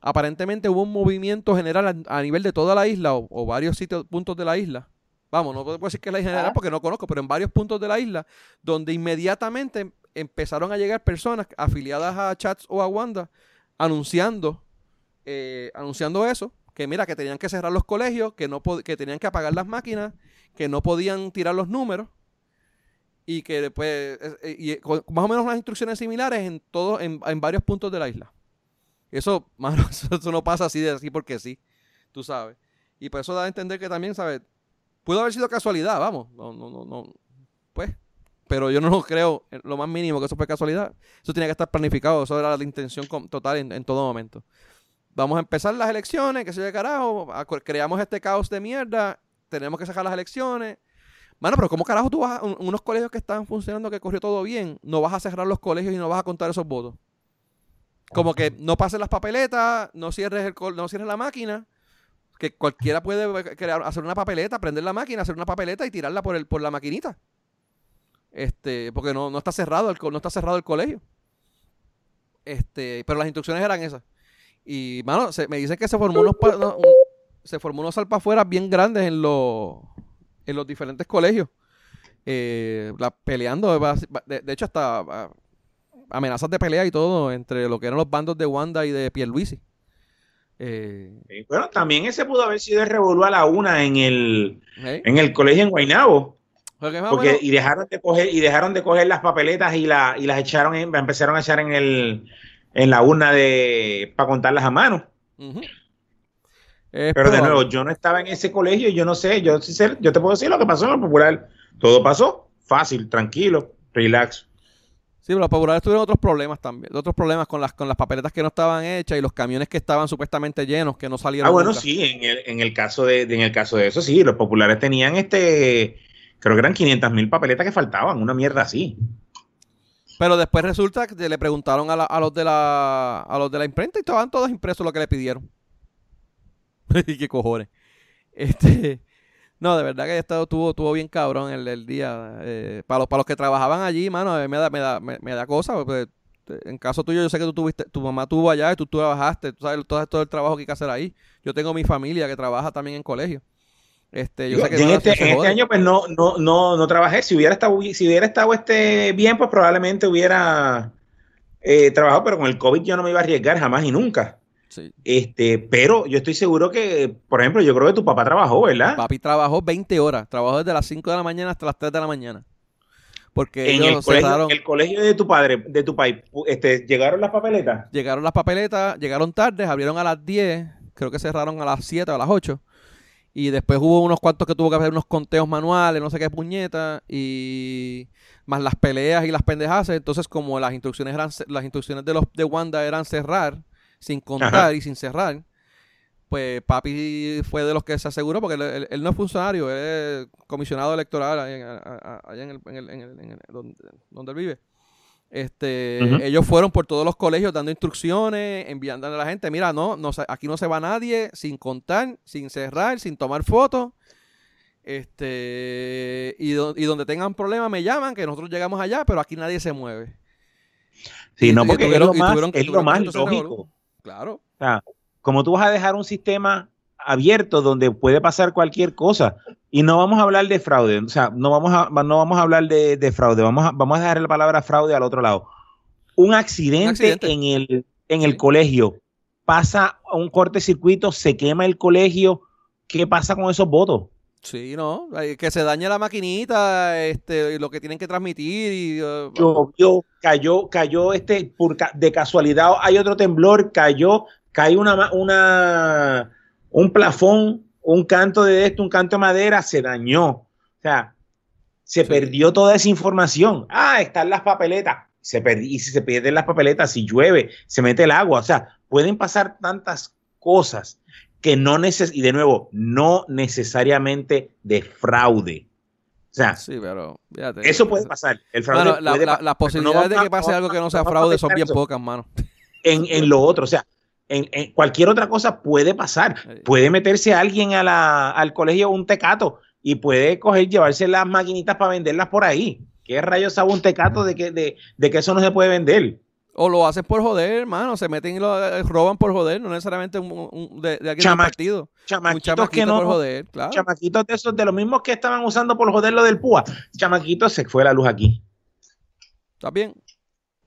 [SPEAKER 1] aparentemente hubo un movimiento general a, nivel de toda la isla o, varios sitios, puntos de la isla. Vamos, no puedo decir que es la general porque no conozco, pero en varios puntos de la isla, donde inmediatamente empezaron a llegar personas afiliadas a Chats o a Wanda anunciando, anunciando eso, que mira, que tenían que cerrar los colegios, que, no que tenían que apagar las máquinas, que no podían tirar los números y que después, y más o menos unas instrucciones similares en, todo, en, varios puntos de la isla. Eso, mano, eso no pasa así de así porque sí, tú sabes. Y por eso da a entender que también, ¿sabes? Pudo haber sido casualidad, vamos. No, no, no, no. Pues. Pero yo no lo creo lo más mínimo que eso fue casualidad. Eso tenía que estar planificado. Eso era la intención total en, todo momento. Vamos a empezar las elecciones, que se de carajo. Creamos este caos de mierda. Tenemos que sacar las elecciones. Mano, pero ¿cómo carajo tú vas a unos colegios que estaban funcionando, que corrió todo bien? No vas a cerrar los colegios y no vas a contar esos votos. Como que no pasen las papeletas, no cierres, el, no cierres la máquina que cualquiera puede crear, hacer una papeleta, prender la máquina, hacer una papeleta y tirarla por el, por la maquinita. Este, porque no, no está cerrado el, no está cerrado el colegio. Este, pero las instrucciones eran esas. Y, mano, se, me dice que se formó unos, se formó unos salpafueras bien grandes en los, en los diferentes colegios. Eh, la, peleando, de, de, hecho, hasta ah, amenazas de pelea y todo entre lo que eran los bandos de Wanda y de Pierluisi.
[SPEAKER 3] Eh, bueno, también ese pudo haber sido el revolú a la una en el, en el colegio en Guaynabo. Porque, y dejaron de coger y dejaron de coger las papeletas y, la, y las echaron empezaron a echar en el en la urna de para contarlas a mano. Pero de nuevo, yo no estaba en ese colegio, yo no sé, yo, yo te puedo decir lo que pasó en el popular. Todo pasó fácil, tranquilo, relax.
[SPEAKER 1] Sí, pero los populares tuvieron otros problemas también, otros problemas con las con las papeletas que no estaban hechas y los camiones que estaban supuestamente llenos que no salieron.
[SPEAKER 3] Ah, bueno, sí, en el, en el caso de, en el caso de eso sí, los populares tenían este, creo que eran 500 mil papeletas que faltaban, una mierda así.
[SPEAKER 1] Pero después resulta que le preguntaron a, a los de la a los de la imprenta y estaban todos impresos lo que le pidieron. y qué cojones. Este, no, de verdad que estado estuvo, estuvo bien cabrón el, el día. Eh, para, los, para los que trabajaban allí, mano, me da, me da, me, da cosa. Pues, en caso tuyo, yo sé que tú tuviste, tu mamá tuvo allá y tú, trabajaste, tú sabes todo, todo el trabajo que hay que hacer ahí. Yo tengo mi familia que trabaja también en colegio. Este, yo sé que
[SPEAKER 3] en, este, en este, año pues no, no, no, no trabajé. Si hubiera estado, si hubiera estado este bien, pues probablemente hubiera eh, trabajado, pero con el COVID yo no me iba a arriesgar jamás y nunca. Este, pero yo estoy seguro que, por ejemplo, yo creo que tu papá trabajó, ¿verdad?
[SPEAKER 1] Papi trabajó 20 horas, trabajó desde las 5 de la mañana hasta las 3 de la mañana. Porque
[SPEAKER 3] en el colegio, el colegio de tu padre, de tu país, este, ¿llegaron las papeletas?
[SPEAKER 1] Llegaron las papeletas, llegaron tarde, abrieron a las 10, creo que cerraron a las 7 o a las 8. Y después hubo unos cuantos que tuvo que hacer unos conteos manuales, no sé qué puñeta, y más las peleas y las pendejas. Entonces, como las instrucciones eran, las instrucciones de los de Wanda eran cerrar, sin contar y sin cerrar, pues papi fue de los que se aseguró, porque él, no es funcionario, él es comisionado electoral allá en, el, donde, él vive. Este, ellos fueron por todos los colegios dando instrucciones, enviando a la gente, mira, no, no aquí no se va nadie, sin contar, sin cerrar, sin tomar fotos. Este, y, y donde tengan problemas me llaman, que nosotros llegamos allá, pero aquí nadie se mueve.
[SPEAKER 3] Sí, no, porque es lo más, es lo más lógico.
[SPEAKER 1] Claro.
[SPEAKER 3] O sea, como tú vas a dejar un sistema abierto donde puede pasar cualquier cosa y no vamos a hablar de fraude, o sea, no vamos a, no vamos a hablar de, fraude, vamos a, vamos a dejar la palabra fraude al otro lado. Un accidente, en el, en el colegio, pasa un cortecircuito, se quema el colegio, ¿qué pasa con esos votos?
[SPEAKER 1] Sí, ¿no? Que se dañe la maquinita, este, lo que tienen que transmitir y...
[SPEAKER 3] Uh, cayó, cayó este, por, de casualidad hay otro temblor, cayó, cayó una, una, un plafón, un canto de esto, un canto de madera, se dañó. O sea, se perdió toda esa información. Ah, están las papeletas. Se y si se pierden las papeletas, si llueve, se mete el agua. O sea, pueden pasar tantas cosas que no neces y de nuevo, no necesariamente de fraude. O sea,
[SPEAKER 1] sí, pero,
[SPEAKER 3] eso puede pasar. El fraude
[SPEAKER 1] Las posibilidades de que pase algo que no sea fraude son bien pocas, mano.
[SPEAKER 3] En, en lo otro, o sea, en, cualquier otra cosa puede pasar. Puede meterse alguien a la, al colegio un tecato y puede coger, llevarse las maquinitas para venderlas por ahí. ¿Qué rayos sabe un tecato de que, de, de que eso no se puede vender?
[SPEAKER 1] O lo hacen por joder, hermano. Se meten y lo eh, roban por joder, no necesariamente un, de, de, aquí Chama partido.
[SPEAKER 3] Chamaquitos que no. Por joder, claro. Chamaquitos de esos, de los mismos que estaban usando por joder lo del púa. Chamaquitos, se fue la luz aquí.
[SPEAKER 1] ¿Estás bien?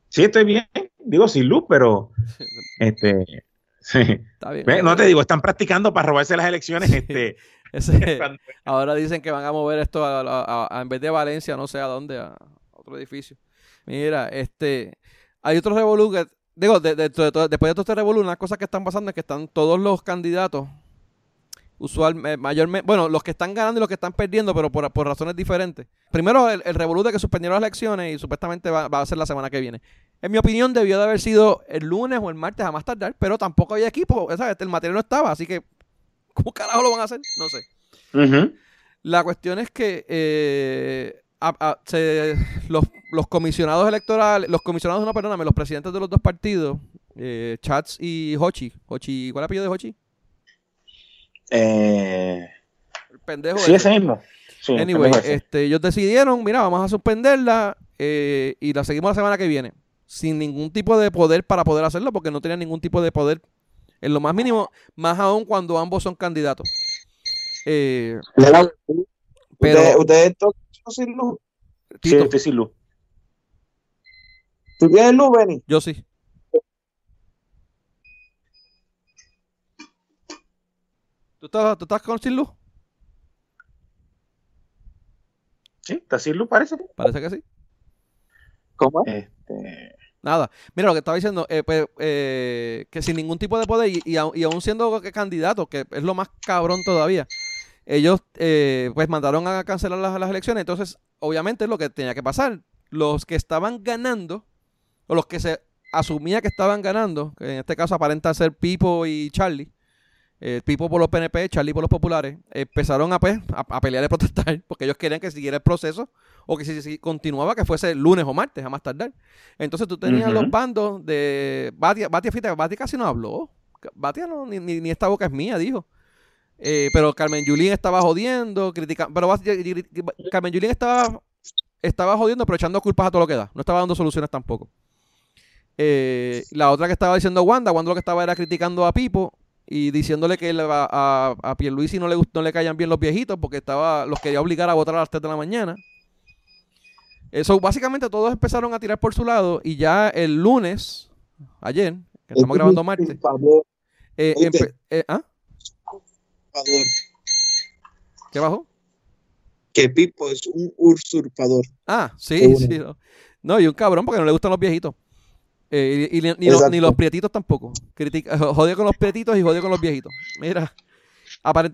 [SPEAKER 3] Sí, estoy bien. Digo sin luz, pero. Este, Está bien, no te digo, están practicando para robarse las elecciones. Este,
[SPEAKER 1] ahora dicen que van a mover esto a, en vez de Valencia, no sé a dónde, a otro edificio. Mira, este, hay otros revolú digo, después de todo este revolú, una cosa que están pasando es que están todos los candidatos usualmente, mayormente, bueno, los que están ganando y los que están perdiendo, pero por, razones diferentes. Primero, el, el de que suspendieron las elecciones y supuestamente va, a ser la semana que viene. En mi opinión, debió de haber sido el lunes o el martes a más tardar, pero tampoco había equipo, ¿sabes? El material no estaba, así que, ¿cómo carajo lo van a hacer? No sé. La cuestión es que eh, los, los, comisionados electorales, los comisionados, no, perdóname, los presidentes de los dos partidos, eh, Chats y Hochi, Hochi, ¿cuál es el apellido de Hochi?
[SPEAKER 2] Eh,
[SPEAKER 1] el pendejo.
[SPEAKER 2] Sí, ese mismo.
[SPEAKER 1] anyway, este, ellos decidieron, mira, vamos a suspenderla eh, y la seguimos la semana que viene. Sin ningún tipo de poder para poder hacerlo, porque no tenían ningún tipo de poder en lo más mínimo, más aún cuando ambos son candidatos. Eh,
[SPEAKER 2] pero, ¿Ustedes ¿usted sin luz?
[SPEAKER 3] Sí, estoy sin luz.
[SPEAKER 2] ¿Tú tienes luz, Benny?
[SPEAKER 1] Yo sí. ¿Tú estás, ¿Tú estás con sin luz?
[SPEAKER 3] Sí, está sin luz, parece.
[SPEAKER 1] Parece que sí.
[SPEAKER 2] ¿Cómo?
[SPEAKER 3] Este...
[SPEAKER 1] Nada. Mira lo que estaba diciendo, eh, pues, eh, que sin ningún tipo de poder y, y, aún siendo candidato, que es lo más cabrón todavía, ellos eh, pues mandaron a cancelar las, las, elecciones. Entonces, obviamente lo que tenía que pasar, los que estaban ganando, o los que se asumía que estaban ganando, que en este caso aparenta ser Pipo y Charlie, eh, Pipo por los PNP, Charlie por los populares, empezaron a, pues, a, pelear y protestar porque ellos querían que siguiera el proceso o que si, continuaba que fuese lunes o martes, a más tardar. Entonces tú tenías los bandos de Batia, Batia, fíjate, Batia casi no habló. Batia no, ni, ni, esta boca es mía, dijo. Eh, pero Carmen Yulín estaba jodiendo, criticando. Pero Carmen Yulín estaba, estaba jodiendo, pero echando culpas a todo lo que da. No estaba dando soluciones tampoco. Eh, la otra que estaba diciendo Wanda, Wanda lo que estaba era criticando a Pipo y diciéndole que a, a, a Pierluisi no le, no le caían bien los viejitos porque estaba los quería obligar a votar a las 3 de la mañana. Eso, básicamente todos empezaron a tirar por su lado y ya el lunes, ayer, que estamos grabando martes, eh, eh, ¿ah? ¿Qué bajó?
[SPEAKER 2] Que Pipo es un usurpador.
[SPEAKER 1] Ah, sí, sí. No. y un cabrón porque no le gustan los viejitos. Eh, y, ni, los, ni, los, prietitos tampoco. Critica, jodió con los prietitos y jodió con los viejitos. Mira,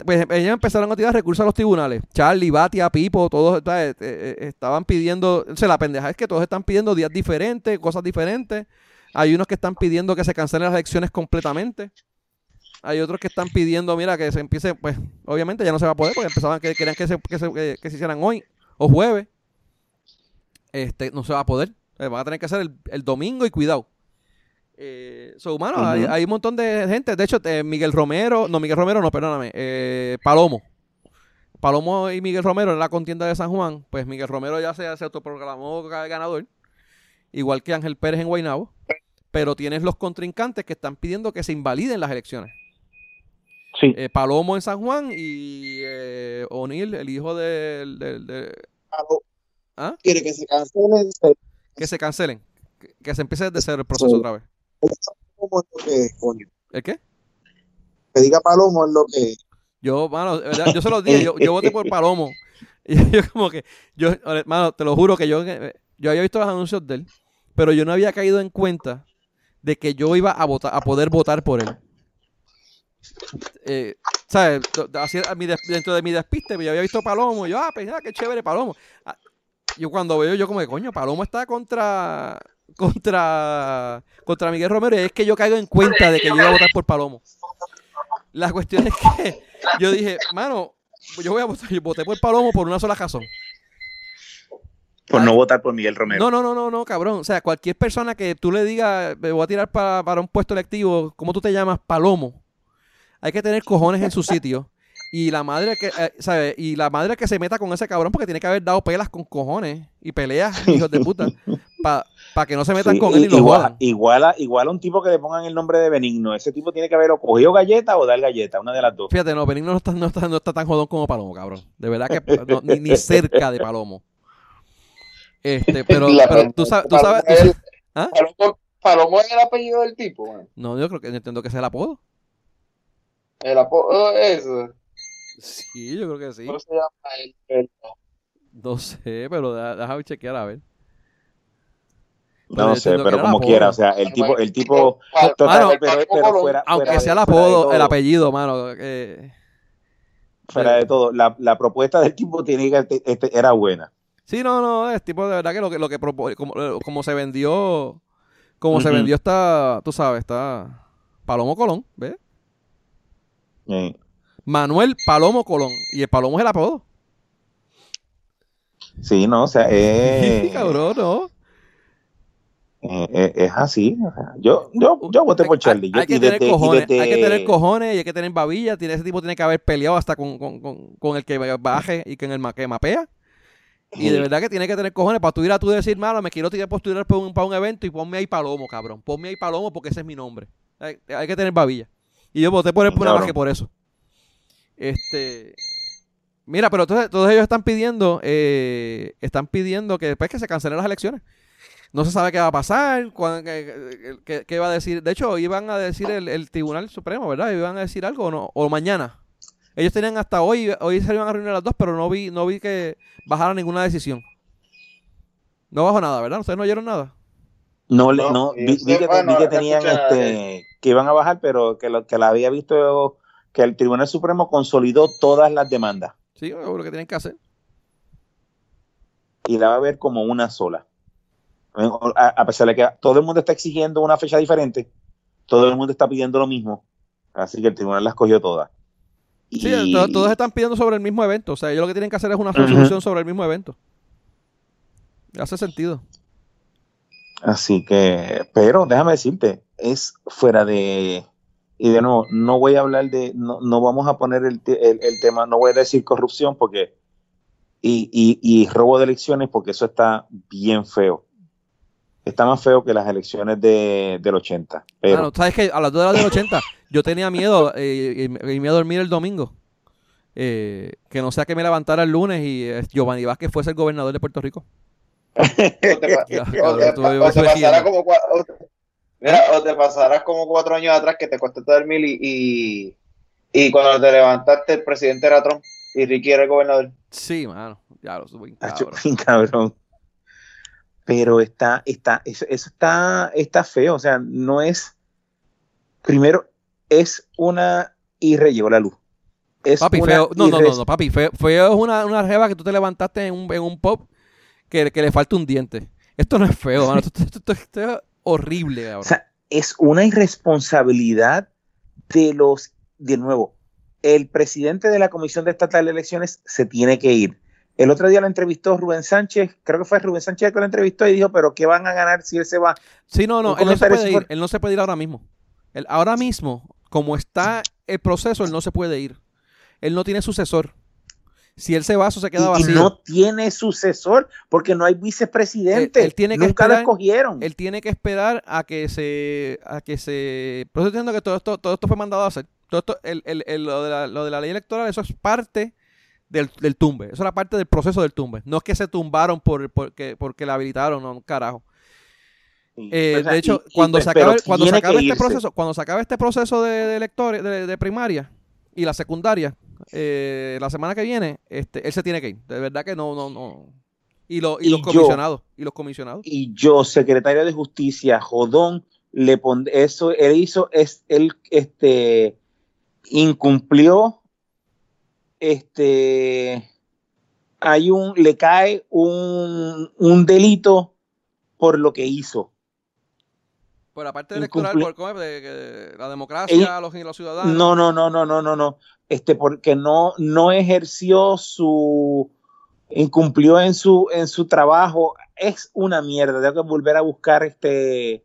[SPEAKER 1] pues ellos empezaron a tirar recursos a los tribunales. Charlie, Batia, Pipo, todos eh, eh, estaban pidiendo, o sea, la pendeja es que todos están pidiendo días diferentes, cosas diferentes. Hay unos que están pidiendo que se cancelen las elecciones completamente. Hay otros que están pidiendo, mira, que se empiece, pues, obviamente ya no se va a poder porque empezaban que querían que se, que se, que se hicieran hoy o jueves. Este, no se va a poder. Eh, van a tener que hacer el, domingo y cuidado. Eh, so, humano, hay, un montón de gente. De hecho, eh, Miguel Romero, no, Miguel Romero, no, perdóname. Eh, Palomo. Palomo y Miguel Romero en la contienda de San Juan. Pues Miguel Romero ya se, se autoprogramó ganador. Igual que Ángel Pérez en Guaynabo. Pero tienes los contrincantes que están pidiendo que se invaliden las elecciones.
[SPEAKER 3] Sí.
[SPEAKER 1] Palomo en San Juan y O'Neill, el hijo del. De,
[SPEAKER 2] ¿Ah? Quiere que se cancelen
[SPEAKER 1] que se cancelen. Que, se empiece desde cero el proceso otra vez. ¿El qué?
[SPEAKER 2] Que diga Palomo es lo que.
[SPEAKER 1] Yo, mano, yo se lo dije, yo, yo voté por Palomo. Y yo como que, yo, mano, te lo juro que yo, yo había visto los anuncios de él, pero yo no había caído en cuenta de que yo iba a votar, a poder votar por él. Eh, ¿sabes? Dentro de mi despiste, yo había visto Palomo, y yo, ah, pues, qué chévere Palomo. Ah, yo cuando veo, yo como de coño, Palomo está contra contra contra Miguel Romero y es que yo caigo en cuenta de que yo iba a votar por Palomo. La cuestión es que yo dije, mano, yo voy a votar, yo voté por Palomo por una sola razón.
[SPEAKER 3] Por no votar por Miguel Romero.
[SPEAKER 1] No, no, no, no, no, cabrón. O sea, cualquier persona que tú le digas, me voy a tirar para, para un puesto electivo, ¿cómo tú te llamas? Palomo. Hay que tener cojones en su sitio y la madre que, eh, Y la madre que se meta con ese cabrón porque tiene que haber dado pelas con cojones y peleas, hijos de puta, para que no se metan con él y lo
[SPEAKER 3] igual, igual a, igual a un tipo que le pongan el nombre de Benigno. Ese tipo tiene que haber o cogido galleta o dar galleta, una de las dos.
[SPEAKER 1] Fíjate, no, Benigno no está, no está, no está tan jodón como Palomo, cabrón. De verdad que ni, ni, cerca de Palomo. Este, pero, pero tú sabes. Tú sabes
[SPEAKER 2] ¿ah? Palomo es el apellido del tipo.
[SPEAKER 1] No, yo creo que entiendo que es el apodo.
[SPEAKER 2] El apodo es eso.
[SPEAKER 1] Sí, yo creo que sí.
[SPEAKER 2] ¿Cómo se llama el,
[SPEAKER 1] No sé, pero déjame chequear a ver.
[SPEAKER 3] No, sé, pero como quiera, o sea, el tipo, el tipo, total,
[SPEAKER 1] pero, fuera, aunque sea el apodo, el apellido, mano. Eh,
[SPEAKER 3] fuera de todo, la, la, propuesta del tipo tiene que este, era buena.
[SPEAKER 1] Sí, no, no, es tipo de verdad que lo que, lo que como, como se vendió, como se vendió está, tú sabes, está Palomo Colón, ¿ves? Manuel Palomo Colón. Y el Palomo es el apodo.
[SPEAKER 3] Sí, no, o sea, eh,
[SPEAKER 1] cabrón, ¿no?
[SPEAKER 3] Eh, eh, es así. yo, yo, yo voté por Charlie.
[SPEAKER 1] Hay, que tener cojones, hay que tener cojones y hay que tener babilla. Tiene, ese tipo tiene que haber peleado hasta con, con, con, el que baje y con el que mapea. Y de verdad que tiene que tener cojones para tú ir a tú decir, malo, me quiero tirar postular para un, para un evento y ponme ahí Palomo, cabrón. Ponme ahí Palomo porque ese es mi nombre. Hay, que tener babilla. Y yo voté por él por más que por eso. Este. Mira, pero entonces todos ellos están pidiendo, eh, están pidiendo que después que se cancelen las elecciones. No se sabe qué va a pasar, qué, va a decir. De hecho, iban a decir el, Tribunal Supremo, ¿verdad? Iban a decir algo o no, o mañana. Ellos tenían hasta hoy, hoy se iban a reunir las dos, pero no vi, no vi que bajara ninguna decisión. No bajó nada, ¿verdad? ¿Ustedes no oyeron nada?
[SPEAKER 3] No, no, vi, que, tenían este, que iban a bajar, pero que lo que la había visto que el Tribunal Supremo consolidó todas las demandas.
[SPEAKER 1] Sí, lo que tienen que hacer.
[SPEAKER 3] Y la va a ver como una sola. A, pesar de que todo el mundo está exigiendo una fecha diferente, todo el mundo está pidiendo lo mismo. Así que el tribunal las cogió todas.
[SPEAKER 1] Sí, todos están pidiendo sobre el mismo evento. O sea, ellos lo que tienen que hacer es una resolución sobre el mismo evento. Hace sentido.
[SPEAKER 3] Así que, pero déjame decirte, es fuera de. Y de nuevo, no voy a hablar de. No, no vamos a poner el, el, tema, no voy a decir corrupción porque. Y, y, y robo de elecciones porque eso está bien feo está más feo que las elecciones de, del 80. Pero...
[SPEAKER 1] ¿sabes que A las 2 de las del 80 yo tenía miedo eh, y, me a dormir el domingo. Eh, que no sea que me levantara el lunes y eh, Giovanni Vázquez fuese el gobernador de Puerto Rico.
[SPEAKER 2] o te, pasarás como cuatro años atrás que te costaste dormir y, y, y, cuando te levantaste el presidente era Trump y Ricky era el gobernador.
[SPEAKER 1] Sí, mano, ya lo subo
[SPEAKER 3] cabrón. cabrón pero está, está, eso, está, está feo, o sea, no es, primero, es una irre, llegó la luz.
[SPEAKER 1] Es papi, feo, no, no, no, papi, feo, feo, es una, una reba que tú te levantaste en un, en un pop que, que, le falta un diente. Esto no es feo, mano, esto, es horrible.
[SPEAKER 3] O sea, es una irresponsabilidad de los, de nuevo, el presidente de la Comisión de Estatal de Elecciones se tiene que ir. El otro día lo entrevistó Rubén Sánchez, creo que fue Rubén Sánchez que lo entrevistó y dijo, pero ¿qué van a ganar si él se va?
[SPEAKER 1] Sí, no, no, él no se puede ir, él no se puede ir ahora mismo. ahora mismo, como está el proceso, él no se puede ir. Él no tiene sucesor. Si él se va, eso se queda vacío.
[SPEAKER 3] Y no tiene sucesor porque no hay vicepresidente. Él, tiene que Nunca lo escogieron.
[SPEAKER 1] Él tiene que esperar a que se... A que se... Por eso entiendo que todo esto, todo esto fue mandado a hacer. Todo esto, el, el, lo, de la, lo de la ley electoral, eso es parte del, tumbe. Eso era parte del proceso del tumbe. No es que se tumbaron por, porque, porque la habilitaron, no, carajo. Eh, de hecho, cuando, se acabe, cuando se acabe este proceso, cuando se acabe este proceso de, electores, de, primaria y la secundaria, eh, la semana que viene, este, él se tiene que ir. De verdad que no, no, no. Y, lo, y, los comisionados. y los comisionados.
[SPEAKER 3] Y yo, secretario de justicia, Jodón, le pondré eso, él hizo, es, él, este, incumplió este, hay un, le cae un, un delito por lo que hizo.
[SPEAKER 1] Por la parte electoral, por la democracia, los, ciudadanos.
[SPEAKER 3] No, no, no, no, no, no, no. Este, porque no, no ejerció su, incumplió en su, en su trabajo. Es una mierda. Tengo que volver a buscar este,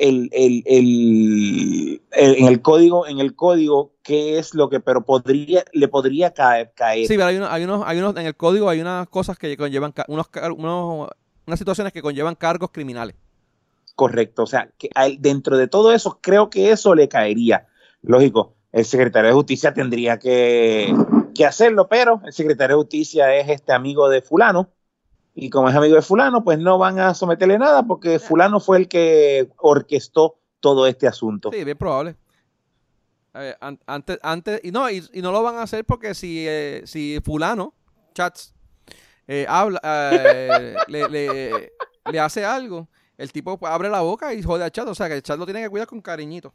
[SPEAKER 3] el, el, el, en el código, en el código, qué es lo que, pero podría, le podría caer, caer.
[SPEAKER 1] Sí, pero hay, hay unos, hay unos, en el código hay unas cosas que conllevan, unos, unos, unas situaciones que conllevan cargos criminales.
[SPEAKER 3] Correcto, o sea, que dentro de todo eso, creo que eso le caería. Lógico, el secretario de justicia tendría que, que hacerlo, pero el secretario de justicia es este amigo de fulano, y como es amigo de fulano, pues no van a someterle nada porque fulano fue el que orquestó todo este asunto.
[SPEAKER 1] Sí, bien probable. Eh, antes, antes, y no, y, no lo van a hacer porque si, eh, si fulano, chats, eh, habla, le, le, hace algo, el tipo abre la boca y jode a chat, o sea que el chat lo tiene que cuidar con cariñito.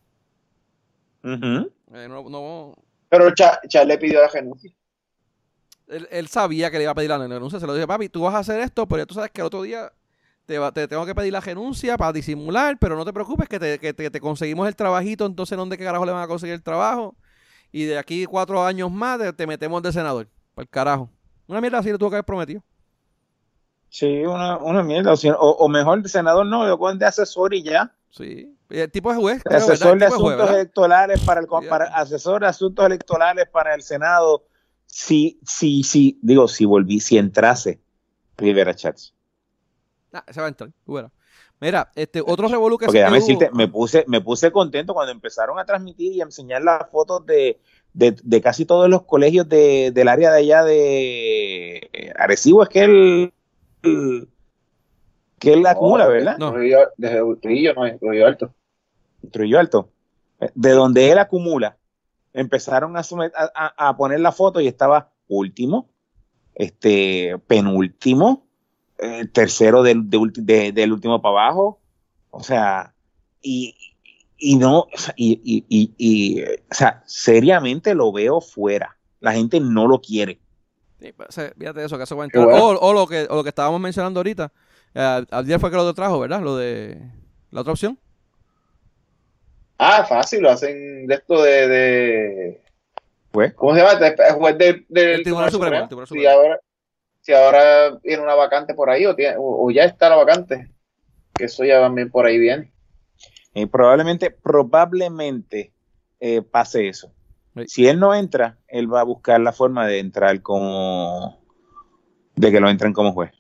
[SPEAKER 2] Pero chat, chat le pidió la renuncia.
[SPEAKER 1] Él, sabía que le iba a pedir la renuncia. Se lo dije, papi, tú vas a hacer esto, pero ya tú sabes que el otro día te, te tengo que pedir la renuncia para disimular, pero no te preocupes que te, que te, conseguimos el trabajito, entonces ¿dónde qué carajo le van a conseguir el trabajo? Y de aquí cuatro años más te, metemos de senador. Para el carajo. Una mierda así le tuvo que haber prometido.
[SPEAKER 3] Sí, una, una mierda. O, mejor de senador no, lo de asesor y ya.
[SPEAKER 1] Sí. El tipo de juez.
[SPEAKER 3] asesor de asuntos electorales para el para, asesor de asuntos electorales para el Senado si, si, si, digo, si volví, si entrase Rivera Chats.
[SPEAKER 1] Ah, se va a entrar. Bueno. Mira, este, otro revolú que
[SPEAKER 3] Porque déjame decirte, me puse, me puse contento cuando empezaron a transmitir y a enseñar las fotos de, de, casi todos los colegios de, del área de allá de Arecibo, es que él, que él acumula, ¿verdad?
[SPEAKER 2] No. Desde Trujillo, no, Trujillo Alto.
[SPEAKER 3] Trujillo Alto. De donde él acumula empezaron a, a, poner la foto y estaba último, este, penúltimo, eh, tercero del, del último para abajo, o sea, y, y no, y, y, y, o sea, seriamente lo veo fuera. La gente no lo quiere.
[SPEAKER 1] Sí, pues, fíjate eso, que eso va a entrar. O, lo que, o lo que estábamos mencionando ahorita. Eh, ayer fue que lo trajo, ¿verdad? Lo de la otra opción.
[SPEAKER 2] Ah, fácil, lo hacen de esto de. de...
[SPEAKER 3] ¿Pues?
[SPEAKER 2] ¿Cómo se llama? El juez del,
[SPEAKER 1] Tribunal, Supremo.
[SPEAKER 2] Si, ahora, si ahora tiene una vacante por ahí o, tiene, o, ya está la vacante, que eso ya también por ahí viene.
[SPEAKER 3] Y probablemente, probablemente eh, pase eso. Si él no entra, él va a buscar la forma de entrar como. de que lo entren como juez.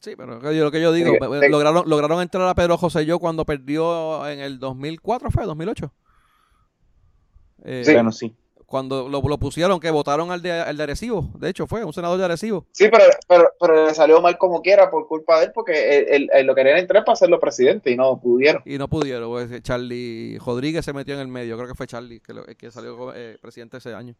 [SPEAKER 1] Sí, pero lo que yo digo, lograron, lograron entrar a Pedro José yo cuando perdió en el 2004, ¿fue? ¿2008?
[SPEAKER 3] Eh, sí. Bueno, sí.
[SPEAKER 1] Cuando lo, pusieron, que votaron al de, al de Arecibo, de hecho fue, un senador de Arecibo.
[SPEAKER 2] Sí, pero, pero, le salió mal como quiera por culpa de él, porque él, lo querían entrar para hacerlo presidente y no pudieron.
[SPEAKER 1] Y no pudieron, pues, Charlie Rodríguez se metió en el medio, creo que fue Charlie que, que salió eh, presidente ese año.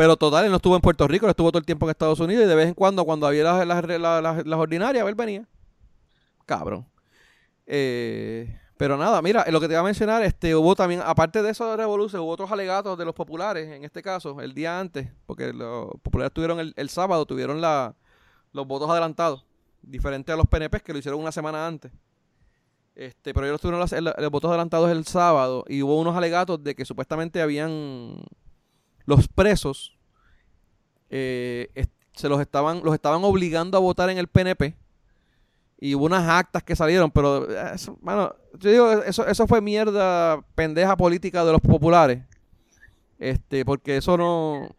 [SPEAKER 1] Pero total, él no estuvo en Puerto Rico, él estuvo todo el tiempo en Estados Unidos y de vez en cuando, cuando había las, las, ordinarias, él venía. Cabrón. Eh, pero nada, mira, lo que te iba a mencionar, este, hubo también, aparte de eso de revolución, hubo otros alegatos de los populares, en este caso, el día antes, porque los populares tuvieron el, sábado, tuvieron la, los votos adelantados, diferente a los PNP que lo hicieron una semana antes. Este, pero ellos tuvieron los votos adelantados el sábado y hubo unos alegatos de que supuestamente habían los presos eh, se los estaban, los estaban obligando a votar en el PNP y hubo unas actas que salieron, pero eh, eso, yo digo, eso, eso fue mierda pendeja política de los populares. Este, porque eso no. o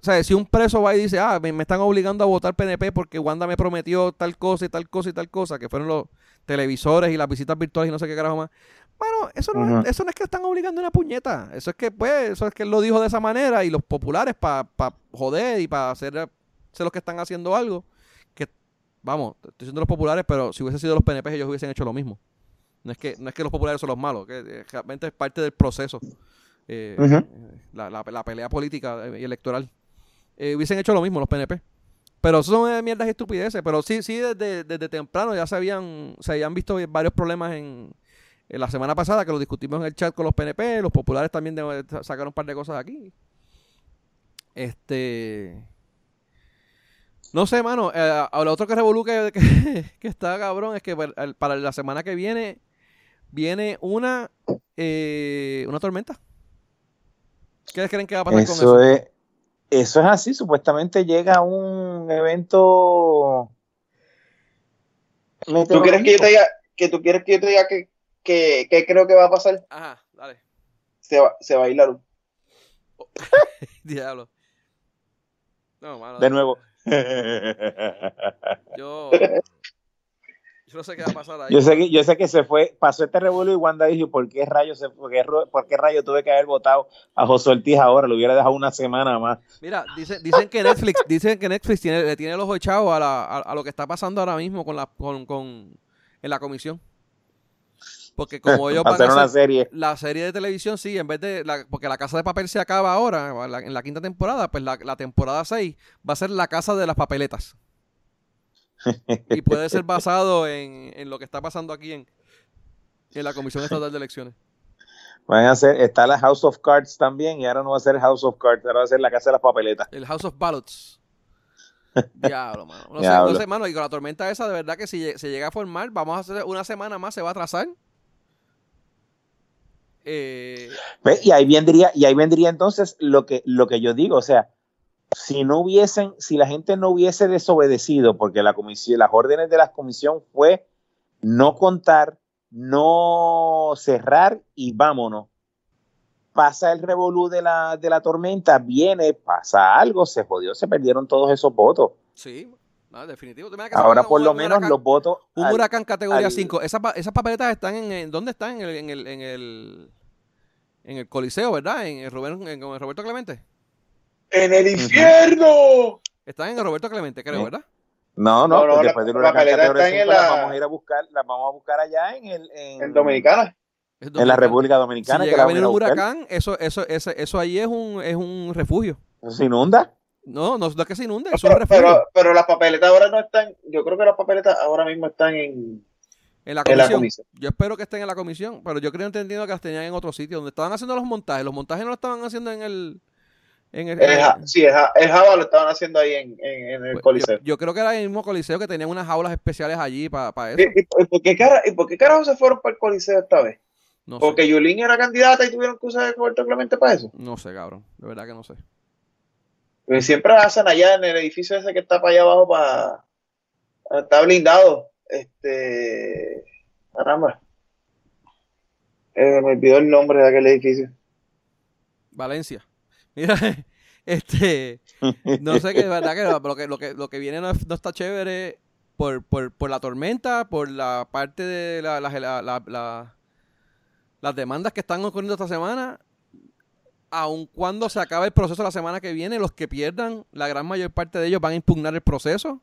[SPEAKER 1] sea, si un preso va y dice, ah, me, están obligando a votar PNP porque Wanda me prometió tal cosa y tal cosa y tal cosa, que fueron los televisores y las visitas virtuales y no sé qué carajo más. Bueno, eso no, eso no es que están obligando una puñeta. Eso es que, pues, eso es que él lo dijo de esa manera y los populares para pa joder y para hacer, ser los que están haciendo algo. Que, vamos, estoy diciendo los populares, pero si hubiese sido los PNP, ellos hubiesen hecho lo mismo. No es que, no es que los populares son los malos, que eh, realmente es parte del proceso. Eh, la, la, pelea política y electoral. Eh, hubiesen hecho lo mismo los PNP. Pero eso son mierdas y estupideces. Pero sí, sí, desde, desde temprano ya se habían, se habían visto varios problemas en, la semana pasada que lo discutimos en el chat con los PNP, los populares también sacaron un par de cosas aquí. Este. No sé, mano. Eh, lo otro que revolú que, que, está cabrón es que para la semana que viene viene una eh, una tormenta. ¿Qué creen que va a pasar con eso?
[SPEAKER 3] Es, eso es así. Supuestamente llega un evento.
[SPEAKER 2] ¿Tú quieres que yo te diga que tú quieres que yo te diga que ¿qué, creo que va a pasar?
[SPEAKER 1] Ajá, dale.
[SPEAKER 2] Se va, se va a ir la luz.
[SPEAKER 1] Diablo.
[SPEAKER 3] No, mano. De nuevo.
[SPEAKER 1] Yo. Yo no sé qué va a pasar ahí.
[SPEAKER 3] Yo sé que, yo sé que se fue, pasó este revuelo y Wanda dijo, ¿por qué rayos se, por qué, por qué rayos tuve que haber votado a José Ortiz ahora? Lo hubiera dejado una semana más.
[SPEAKER 1] Mira, dicen, dicen que Netflix, dicen que Netflix tiene, le tiene el ojo echado a, la, a, a, lo que está pasando ahora mismo con la, con, con en la comisión. Porque como ellos
[SPEAKER 3] van a hacer una serie.
[SPEAKER 1] La serie de televisión, sí, en vez de. La, porque la casa de papel se acaba ahora, la, en la quinta temporada, pues la, la, temporada 6 va a ser la casa de las papeletas. y puede ser basado en, en, lo que está pasando aquí en, en la Comisión Estatal de Elecciones.
[SPEAKER 3] Van a hacer, está la House of Cards también, y ahora no va a ser House of Cards, ahora va a ser la casa de las papeletas.
[SPEAKER 1] El House of Ballots. Diablo, mano. No, Diablo. Sé, no sé, mano, y con la tormenta esa, de verdad que si se llega a formar, vamos a hacer una semana más, se va a atrasar. Eh,
[SPEAKER 3] y ahí vendría, y ahí vendría entonces lo que, lo que yo digo, o sea, si no hubiesen, si la gente no hubiese desobedecido, porque la comisión, las órdenes de la comisión fue no contar, no cerrar y vámonos. Pasa el revolú de la, de la tormenta, viene, pasa algo, se jodió, se perdieron todos esos votos.
[SPEAKER 1] Sí, no, definitivo.
[SPEAKER 3] Ahora por un, lo menos
[SPEAKER 1] huracán,
[SPEAKER 3] los votos.
[SPEAKER 1] Un al, huracán categoría al, 5. Esas, esas papeletas están en, en, ¿Dónde están? En el, en el, en el, en el Coliseo, ¿verdad? En el, Rubén, en el Roberto Clemente.
[SPEAKER 2] ¡En el infierno!
[SPEAKER 1] Están en el Roberto Clemente, creo, ¿verdad?
[SPEAKER 3] No, no,
[SPEAKER 2] no, no
[SPEAKER 3] después del huracán categoría 5 la... las vamos a ir a buscar, las vamos a buscar allá en el en,
[SPEAKER 2] en Dominicana.
[SPEAKER 3] En la República Dominicana.
[SPEAKER 1] Si llega a venir un huracán, eso, eso, eso, eso ahí es un, es un refugio.
[SPEAKER 3] ¿Se inunda?
[SPEAKER 1] No, no es que se inunde,
[SPEAKER 2] pero, pero, pero, las papeletas ahora no están, yo creo que las papeletas ahora mismo están en,
[SPEAKER 1] en, la, comisión. en la comisión. Yo espero que estén en la comisión, pero yo creo entendido que las tenían en otro sitio, donde estaban haciendo los montajes. Los montajes no lo estaban haciendo en el... En el,
[SPEAKER 2] el, el sí, el, el, Java lo estaban haciendo ahí en, en, en el
[SPEAKER 1] pues,
[SPEAKER 2] Coliseo.
[SPEAKER 1] Yo, yo, creo que era el mismo Coliseo que tenían unas jaulas especiales allí para pa eso.
[SPEAKER 2] ¿Y, y, por qué cara, ¿Y por qué carajo se fueron para el Coliseo esta vez?
[SPEAKER 1] No
[SPEAKER 2] Porque. Yulín era candidata y tuvieron que usar Roberto Clemente para eso.
[SPEAKER 1] No sé, cabrón. De verdad que no sé.
[SPEAKER 2] Siempre hacen allá en el edificio ese que está para allá abajo para. Está blindado. Este. Caramba. Eh, me olvidó el nombre de aquel edificio.
[SPEAKER 1] Valencia. Mira, este. No sé qué, de verdad que lo que, lo que, lo que viene no, no está chévere por, por, por, la tormenta, por la parte de la, las demandas que están ocurriendo esta semana aun cuando se acabe el proceso la semana que viene, los que pierdan, la gran mayor parte de ellos van a impugnar el proceso.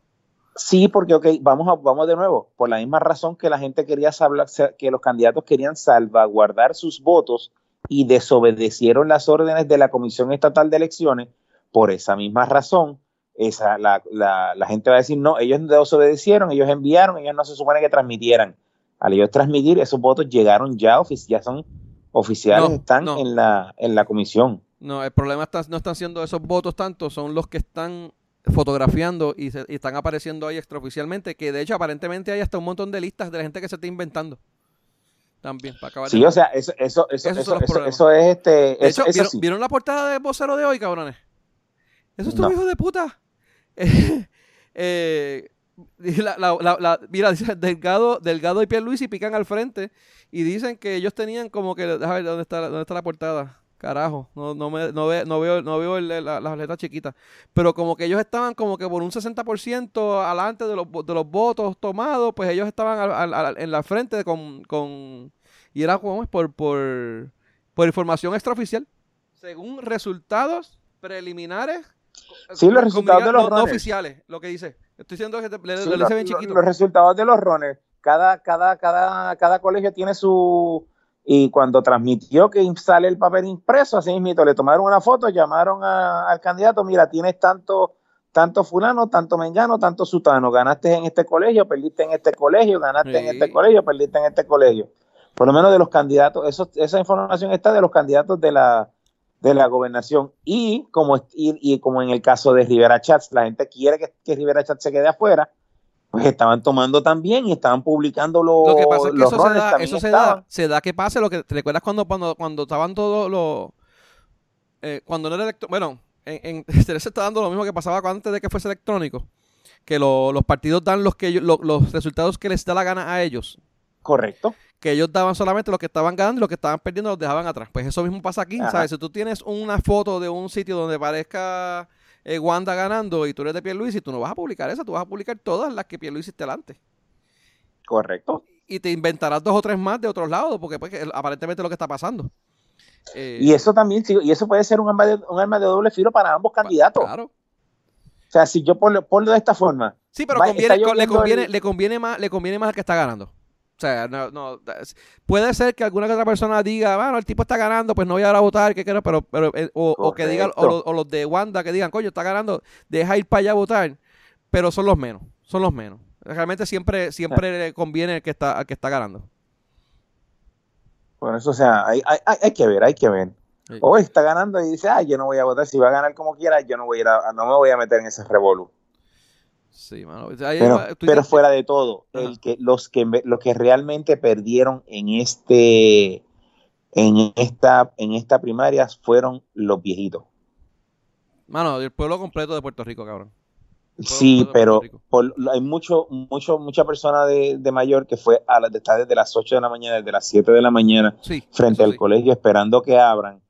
[SPEAKER 3] Sí, porque, ok, vamos, a, vamos de nuevo, por la misma razón que la gente quería saber, que los candidatos querían salvaguardar sus votos y desobedecieron las órdenes de la Comisión Estatal de Elecciones, por esa misma razón, esa, la, la, la gente va a decir, no, ellos desobedecieron, ellos enviaron, ellos no se supone que transmitieran. Al ellos transmitir, esos votos llegaron ya, ya son oficiales
[SPEAKER 1] No,
[SPEAKER 3] están
[SPEAKER 1] no.
[SPEAKER 3] en la en la comisión.
[SPEAKER 1] No, el problema está, no están siendo esos votos tanto, son los que están fotografiando y, se, y están apareciendo ahí extraoficialmente, que de hecho aparentemente hay hasta un montón de listas de la gente que se está inventando. También, para acabar
[SPEAKER 3] Sí,
[SPEAKER 1] de-
[SPEAKER 3] o sea, eso eso eso es este
[SPEAKER 1] De
[SPEAKER 3] eso,
[SPEAKER 1] hecho, ¿vieron,
[SPEAKER 3] sí.
[SPEAKER 1] vieron la portada de vocero de hoy, cabrones? Eso es tu
[SPEAKER 3] No.
[SPEAKER 1] hijo de puta. Eh, la- la- la- mira, dice Delgado, Delgado y Pierluisi pican al frente y dicen que ellos tenían como que, déjame ver dónde está, dónde está la portada. Carajo, no, no, me, no, ve- no veo, no veo el- la- las letras chiquitas. Pero como que ellos estaban como que por un 60% adelante de los, de los votos tomados, pues ellos estaban al- al- al- en la frente con, con... Y era como por, por, por información extraoficial. Según resultados preliminares.
[SPEAKER 3] Sí, los resultados de los
[SPEAKER 1] no, no oficiales. Lo que dice. Estoy diciendo que te- le,
[SPEAKER 3] Sí,
[SPEAKER 1] le bien chiquito.
[SPEAKER 3] los resultados de los runners. Cada, cada, cada, cada colegio tiene su. Y cuando transmitió que sale el papel impreso, así mismo, le tomaron una foto, llamaron a- al candidato, mira, tienes tanto, tanto fulano, tanto mengano, tanto sutano, ganaste en este colegio, perdiste en este colegio, ganaste en este colegio, perdiste en este colegio. Por lo menos de los candidatos, eso, esa información está de los candidatos de la, de la gobernación. Y como, y, y como en el caso de Rivera Chats, la gente quiere que, que Rivera Chats se quede afuera, pues estaban tomando también y estaban publicando los,
[SPEAKER 1] Lo que pasa es que
[SPEAKER 3] los
[SPEAKER 1] eso se da, eso se da, se da que pase lo que te recuerdas cuando cuando, cuando estaban todos los eh, cuando no era electrónico, bueno, en, en se está dando lo mismo que pasaba antes de que fuese electrónico, que lo- los partidos dan los que ellos- lo- los resultados que les da la gana a ellos,
[SPEAKER 3] Correcto.
[SPEAKER 1] que ellos daban solamente los que estaban ganando y los que estaban perdiendo los dejaban atrás. Pues eso mismo pasa aquí,
[SPEAKER 3] Ajá.
[SPEAKER 1] ¿sabes? Si tú tienes una foto de un sitio donde parezca eh, Wanda ganando y tú eres de Pierluisi, tú no vas a publicar esa, tú vas a publicar todas las que Pierluisi esté delante.
[SPEAKER 3] Correcto.
[SPEAKER 1] Y te inventarás dos o tres más de otros lados, porque pues, aparentemente es lo que está pasando.
[SPEAKER 3] Eh, y eso también, y eso puede ser un arma, de, un arma de doble filo para ambos candidatos. Claro. O sea, si yo ponlo, ponlo de esta forma.
[SPEAKER 1] Sí, pero conviene, le, conviene, le, conviene más, le conviene más al que está ganando. O sea, no, no, puede ser que alguna otra persona diga, bueno, el tipo está ganando, pues no voy a ir a votar, que quiero, pero, pero eh, o, que digan, o, los de Wanda que digan, coño, está ganando, deja ir para allá a votar, pero son los menos, son los menos. Realmente siempre, siempre le conviene al que está, al que está ganando.
[SPEAKER 3] Bueno, eso, o sea, hay, hay, hay que ver, hay que ver. O está ganando y dice, ah, yo no voy a votar, si va a ganar como quiera, yo no voy a ir a, no me voy a meter en ese revolú.
[SPEAKER 1] Sí, mano.
[SPEAKER 3] pero, fuera de todo, el que, los, que, los que realmente perdieron en este en esta, en esta primaria fueron los viejitos.
[SPEAKER 1] Mano, el pueblo completo de Puerto Rico, cabrón.
[SPEAKER 3] Sí, pero hay mucho, mucho, mucha persona de, de, mayor que fue a las está desde las 8 de la mañana, desde las 7 de la mañana, frente al colegio esperando que abran.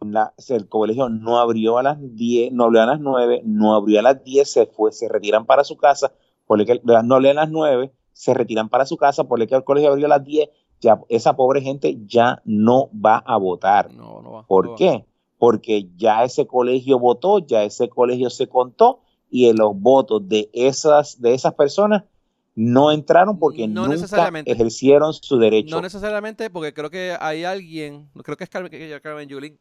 [SPEAKER 3] El colegio no abrió a las 10, no abrió a las 9, no abrió a las 10, se fue, se retiran para su casa, porque no abrió a las 9, se retiran para su casa, porque el colegio abrió a las 10, ya esa pobre gente ya no va a votar.
[SPEAKER 1] No, no va,
[SPEAKER 3] ¿Por qué? Porque ya ese colegio votó, ya ese colegio se contó y los votos de esas, de esas personas no entraron porque no nunca ejercieron su derecho.
[SPEAKER 1] No necesariamente porque creo que hay alguien, creo que es Carmen, que Carmen Yulín,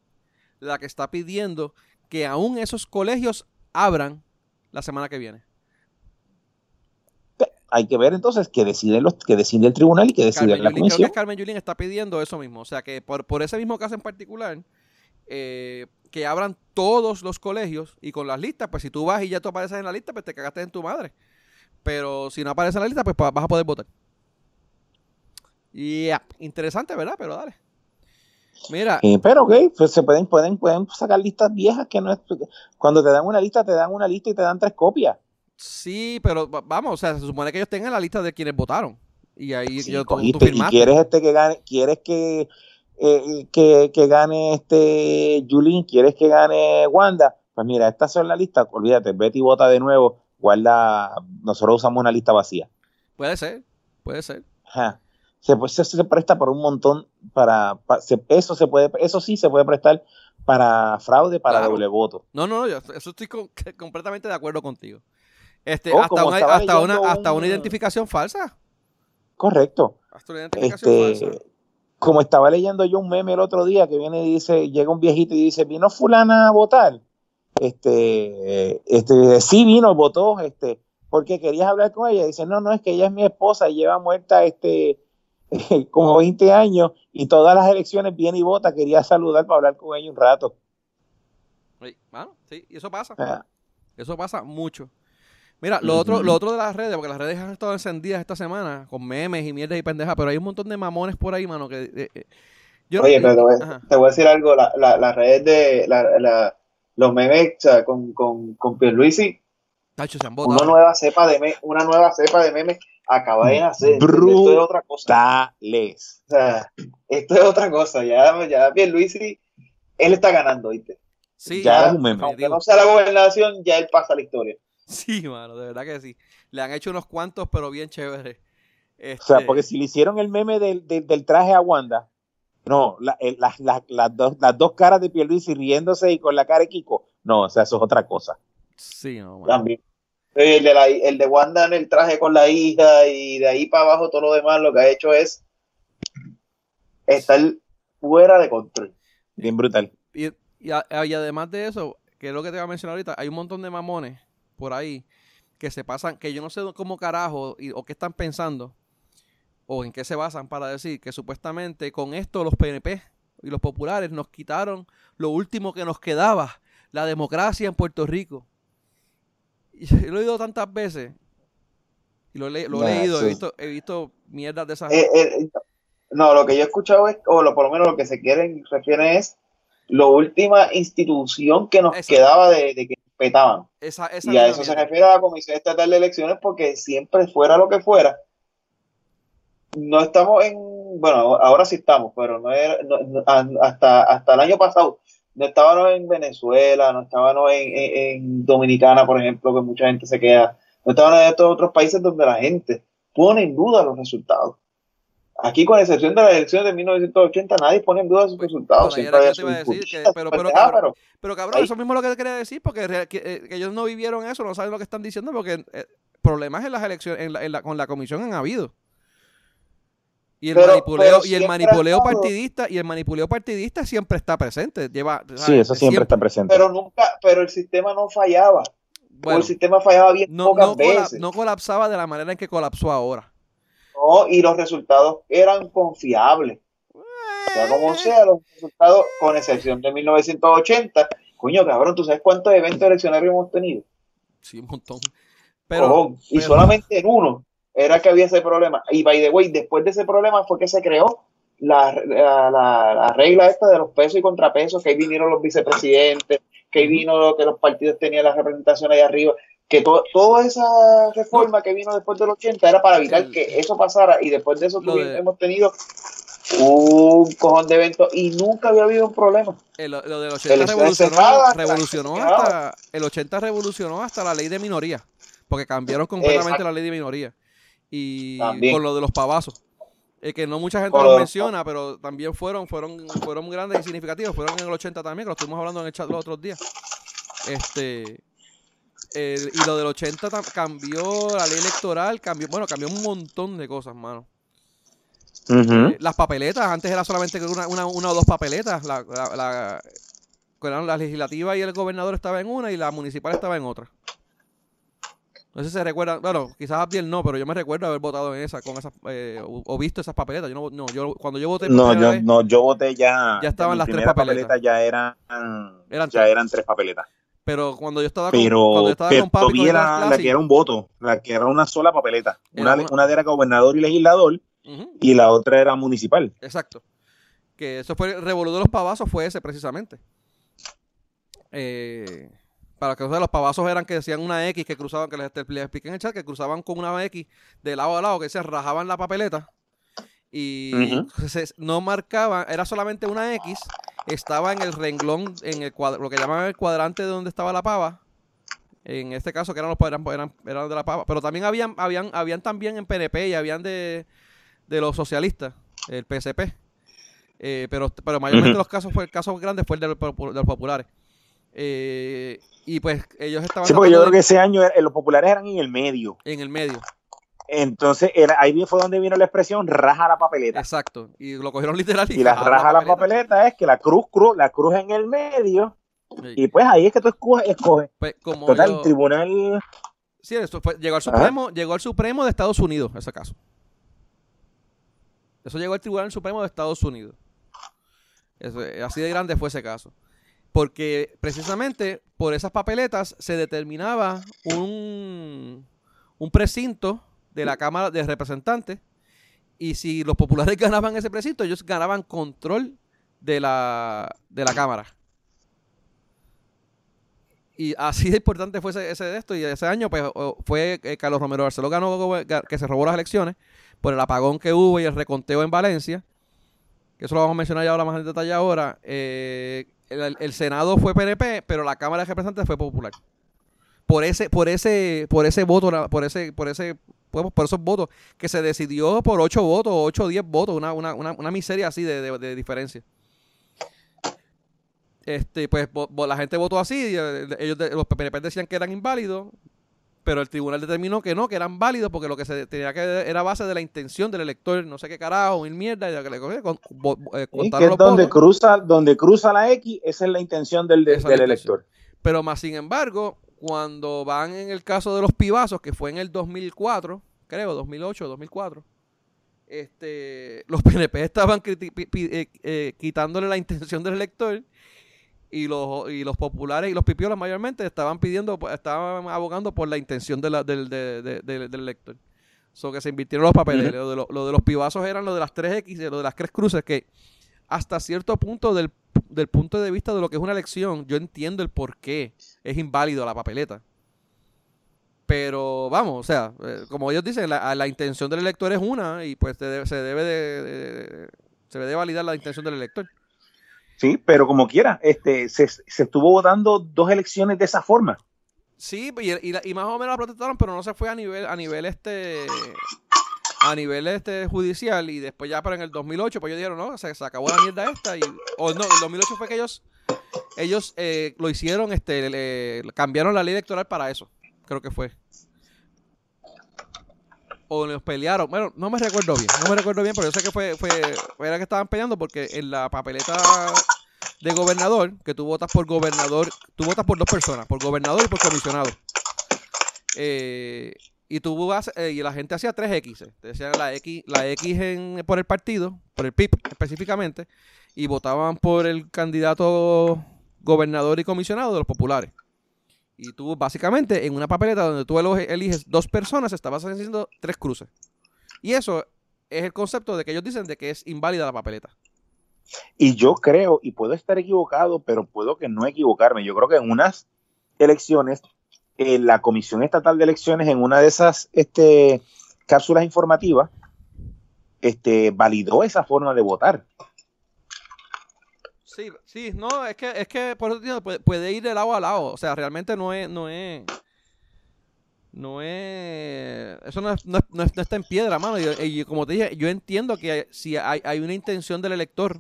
[SPEAKER 1] la que está pidiendo que aún esos colegios abran la semana que viene.
[SPEAKER 3] Hay que ver entonces que decide los que decide el tribunal y que decide la comisión. Creo que
[SPEAKER 1] Carmen Yulín está pidiendo eso mismo, o sea que por, por ese mismo caso en particular, eh, que abran todos los colegios y con las listas, pues si tú vas y ya tú apareces en la lista, pues te cagaste en tu madre. Pero si no aparece en la lista, pues vas a poder votar. Ya, interesante, ¿verdad? Pero dale. Mira.
[SPEAKER 3] pero ok, pues se pueden, pueden, pueden sacar listas viejas que no es. Cuando te dan una lista, te dan una lista y te dan tres copias.
[SPEAKER 1] Sí, pero vamos, o sea, se supone que ellos tengan la lista de quienes votaron. Y ahí yo,
[SPEAKER 3] tú, tú y quieres este que gane, quieres que eh, que, que, gane este Julín, quieres que gane Wanda, pues mira, estas son la lista, olvídate, Betty vota de nuevo, guarda, nosotros usamos una lista vacía.
[SPEAKER 1] Puede ser, puede ser.
[SPEAKER 3] Se, pues, se, presta por un montón para, eso se puede, eso sí se puede prestar para fraude, para doble voto.
[SPEAKER 1] No, no, yo, eso estoy completamente de acuerdo contigo. Este, oh, hasta, una, hasta, una, hasta una identificación falsa.
[SPEAKER 3] Correcto. Hasta una identificación este, falsa como estaba leyendo yo un meme el otro día que viene y dice, llega un viejito y dice, vino fulana a votar. Este, este, sí vino, votó, este, porque querías hablar con ella. Dice, no, no, es que ella es mi esposa y lleva muerta, este, como 20 años y todas las elecciones viene y vota. Quería saludar para hablar con ella un rato.
[SPEAKER 1] Sí, bueno, sí, y eso pasa. Ah. Eso pasa mucho. Mira, lo otro, lo otro de las redes, porque las redes han estado encendidas esta semana con memes y mierdas y pendejas, pero hay un montón de mamones por ahí, mano, que... Eh, eh,
[SPEAKER 2] Oye, pero te voy, a decir algo, las la, la redes de la, los memes o sea, con, con, con Pierluisi, una nueva cepa de una nueva cepa de memes acaba de nacer.
[SPEAKER 3] Esto es otra cosa.
[SPEAKER 2] O sea, esto es otra cosa. Ya, ya Pierluisi, él está ganando, ¿viste?
[SPEAKER 1] Sí,
[SPEAKER 2] ya, es un meme. aunque no sea la gobernación, ya él pasa la historia.
[SPEAKER 1] Sí, mano, de verdad que sí. Le han hecho unos cuantos, pero bien chévere.
[SPEAKER 3] O sea, porque si le hicieron el meme del, del, traje a Wanda, no, las dos, caras de Pierluisi riéndose y con la cara de Kiko, no, o sea, eso es otra cosa.
[SPEAKER 1] Sí, no,
[SPEAKER 2] También. El de, el de Wanda en el traje con la hija y de ahí para abajo todo lo demás lo que ha hecho es estar fuera de control.
[SPEAKER 3] Bien brutal.
[SPEAKER 1] Y, y además de eso, que es lo que te voy a mencionar ahorita, hay un montón de mamones por ahí que se pasan, que yo no sé cómo carajo o qué están pensando o en qué se basan para decir que supuestamente con esto los PNP y los populares nos quitaron lo último que nos quedaba, la democracia en Puerto Rico. Y lo he oído tantas veces y lo, he leído, he, visto, he visto mierdas de esas.
[SPEAKER 2] Eh, eh, no, lo que yo he escuchado es, o lo, por lo menos lo que se quieren, refiere es la última institución que nos quedaba de, de, que petaban. y a eso se refiere a la Comisión Estatal de Elecciones porque siempre fuera lo que fuera, no estamos en, bueno, ahora sí estamos, pero no, era, hasta, hasta el año pasado no estábamos en Venezuela, no estábamos en, Dominicana, por ejemplo, que mucha gente se queda, no estábamos en estos otros países donde la gente pone en duda los resultados. Aquí, con excepción de las elecciones de 1980, nadie pone en duda sus pues, resultados.
[SPEAKER 1] pero, cabrón, pero, cabrón eso mismo es lo que quería decir, porque eh, que, ellos no vivieron eso, no saben lo que están diciendo, porque eh, problemas en las elecciones, en la, con la comisión han habido. Y el manipuleo, y el manipuleo partidista, y el manipuleo partidista siempre está presente. Lleva,
[SPEAKER 3] sí, eso siempre, está presente.
[SPEAKER 2] Pero nunca, pero el sistema no fallaba. el sistema fallaba bien
[SPEAKER 1] no, pocas veces. no colapsaba de la manera en que colapsó ahora.
[SPEAKER 2] No, y los resultados eran confiables. O sea, como sea, los resultados, con excepción de 1980, coño, cabrón, ¿tú sabes cuántos eventos eleccionarios hemos tenido?
[SPEAKER 1] Sí, un montón.
[SPEAKER 2] Pero, y solamente en uno era que había ese problema. Y by the way, después de ese problema fue que se creó la, la, regla esta de los pesos y contrapesos, que ahí vinieron los vicepresidentes, que ahí vino que los partidos tenían la representación ahí arriba, que toda esa reforma que vino después del 80 era para evitar que eso pasara. Y después de eso hemos tenido un cojón de eventos y nunca había habido un problema.
[SPEAKER 1] lo del 80 revolucionó, revolucionó hasta, el 80 revolucionó hasta la ley de minoría, porque cambiaron completamente la ley de minoría y con lo de los pavazos. que no mucha gente lo menciona, pero también fueron, fueron, fueron grandes y significativos. Fueron en el 80 también, que lo estuvimos hablando en el chat los otros días. Este, y lo del 80 cambió la ley electoral, cambió, bueno, cambió un montón de cosas, mano. Eh, las papeletas, antes era solamente una, una, una o dos papeletas. La, la, la, legislativa y el gobernador estaba en una y la municipal estaba en otra. No sé si se recuerda, bueno, quizás Abdiel no, pero yo me recuerdo haber votado en esa, con esas, eh, o, visto esas papeletas. Yo no, no yo, cuando yo voté.
[SPEAKER 3] No, yo, no, yo voté ya.
[SPEAKER 1] Ya estaban las tres papeletas.
[SPEAKER 3] ya eran, eran ya eran tres papeletas.
[SPEAKER 1] Pero cuando yo estaba
[SPEAKER 3] con, cuando yo estaba con papi, era la que era un voto, la que era una sola papeleta. Una, una, era gobernador y legislador y la otra era municipal.
[SPEAKER 1] Exacto. Que eso fue el revoludo de los pavazos, fue ese precisamente. Eh, para que o sea, los pavazos eran que decían una X que cruzaban, que les, expliqué en el chat, que cruzaban con una X de lado a lado, que se rajaban la papeleta y no marcaban, era solamente una X, estaba en el renglón, en el cuadro, lo que llamaban el cuadrante de donde estaba la pava. En este caso, que eran los eran, eran, eran de la pava. Pero también habían, habían, habían también en PNP y habían de, de los socialistas, el PSP. Eh, pero, pero mayormente los casos fue el caso grande fue el de los, populares. Eh, y pues ellos estaban.
[SPEAKER 3] Sí, porque yo creo que ese año los populares eran en el medio.
[SPEAKER 1] En el medio.
[SPEAKER 3] Entonces, ahí fue donde vino la expresión raja la papeleta.
[SPEAKER 1] Exacto. Y lo cogieron literal.
[SPEAKER 3] Y, la raja la papeleta. es que la cruz, cruz, la cruz en el medio. Y pues ahí es que tú escoges. escoges.
[SPEAKER 1] Pues, como
[SPEAKER 3] Total, el tribunal.
[SPEAKER 1] Sí, eso fue, llegó al Supremo, llegó al Supremo de Estados Unidos, ese caso. Eso llegó al Tribunal Supremo de Estados Unidos. así de grande fue ese caso. Porque precisamente por esas papeletas se determinaba un, un precinto de la Cámara de Representantes. Y si los populares ganaban ese precinto, ellos ganaban control de la, de la Cámara. Y así de importante fue ese, de esto. Y ese año pues, fue Carlos Romero Barceló ganó, que se robó las elecciones por el apagón que hubo y el reconteo en Valencia. Que eso lo vamos a mencionar ya ahora más en detalle ahora. Eh, el, Senado fue PNP, pero la Cámara de Representantes fue popular. Por ese, por ese, por ese voto, por ese, por ese por esos votos, que se decidió por 8 votos, 8 o 10 votos, una, una, una, miseria así de, diferencia. Este, pues la gente votó así, eh, ellos los PNP decían que eran inválidos, pero el tribunal determinó que no, que eran válidos porque lo que se tenía que era base de la intención del elector, no sé qué carajo, mil mierda, ya que le con,
[SPEAKER 3] eh, que es donde cruza, donde cruza la X, esa es la intención del, del elector.
[SPEAKER 1] Pero más sin embargo, cuando van en el caso de los pibazos, que fue en el 2004, creo, 2008, 2004, este, los PNP estaban eh, eh, quitándole la intención del elector y los, y los populares y los pipiolas mayormente estaban pidiendo, estaban abogando por la intención de del, del, elector. So que se invirtieron los papeles. lo, de lo, de los pibazos eran lo de las 3X, lo de las tres cruces, que hasta cierto punto del, del punto de vista de lo que es una elección, yo entiendo el por qué es inválido la papeleta. Pero vamos, o sea, eh, como ellos dicen, la, la, intención del elector es una y pues se debe, se debe de, se debe de validar la intención del elector.
[SPEAKER 3] Sí, pero como quiera, este, se, se estuvo votando dos elecciones de esa forma.
[SPEAKER 1] Sí, y, y, más o menos la protestaron, pero no se fue a nivel, a nivel este a nivel este judicial y después ya para en el 2008 pues ellos dijeron no se, acabó la mierda esta y o no el 2008 fue que ellos ellos eh, lo hicieron este le, cambiaron la ley electoral para eso creo que fue o los pelearon bueno no me recuerdo bien no me recuerdo bien pero yo sé que fue fue era que estaban peleando porque en la papeleta de gobernador que tú votas por gobernador tú votas por dos personas por gobernador y por comisionado eh, y tú eh, y la gente hacía 3X. Te decían la X, la X en, por el partido, por el PIB específicamente, y votaban por el candidato gobernador y comisionado de los populares. Y tú, básicamente, en una papeleta donde tú eliges dos personas, estabas haciendo tres cruces. Y eso es el concepto de que ellos dicen de que es inválida la papeleta.
[SPEAKER 3] Y yo creo, y puedo estar equivocado, pero puedo que no equivocarme. Yo creo que en unas elecciones eh, la Comisión Estatal de Elecciones en una de esas este, cápsulas informativas este, validó esa forma de votar.
[SPEAKER 1] Sí, sí, no, es que, es que por eso puede, ir de lado a lado. O sea, realmente no es, no es, no es, eso no, no, está en piedra, mano. Y, como te dije, yo entiendo que si hay, hay una intención del elector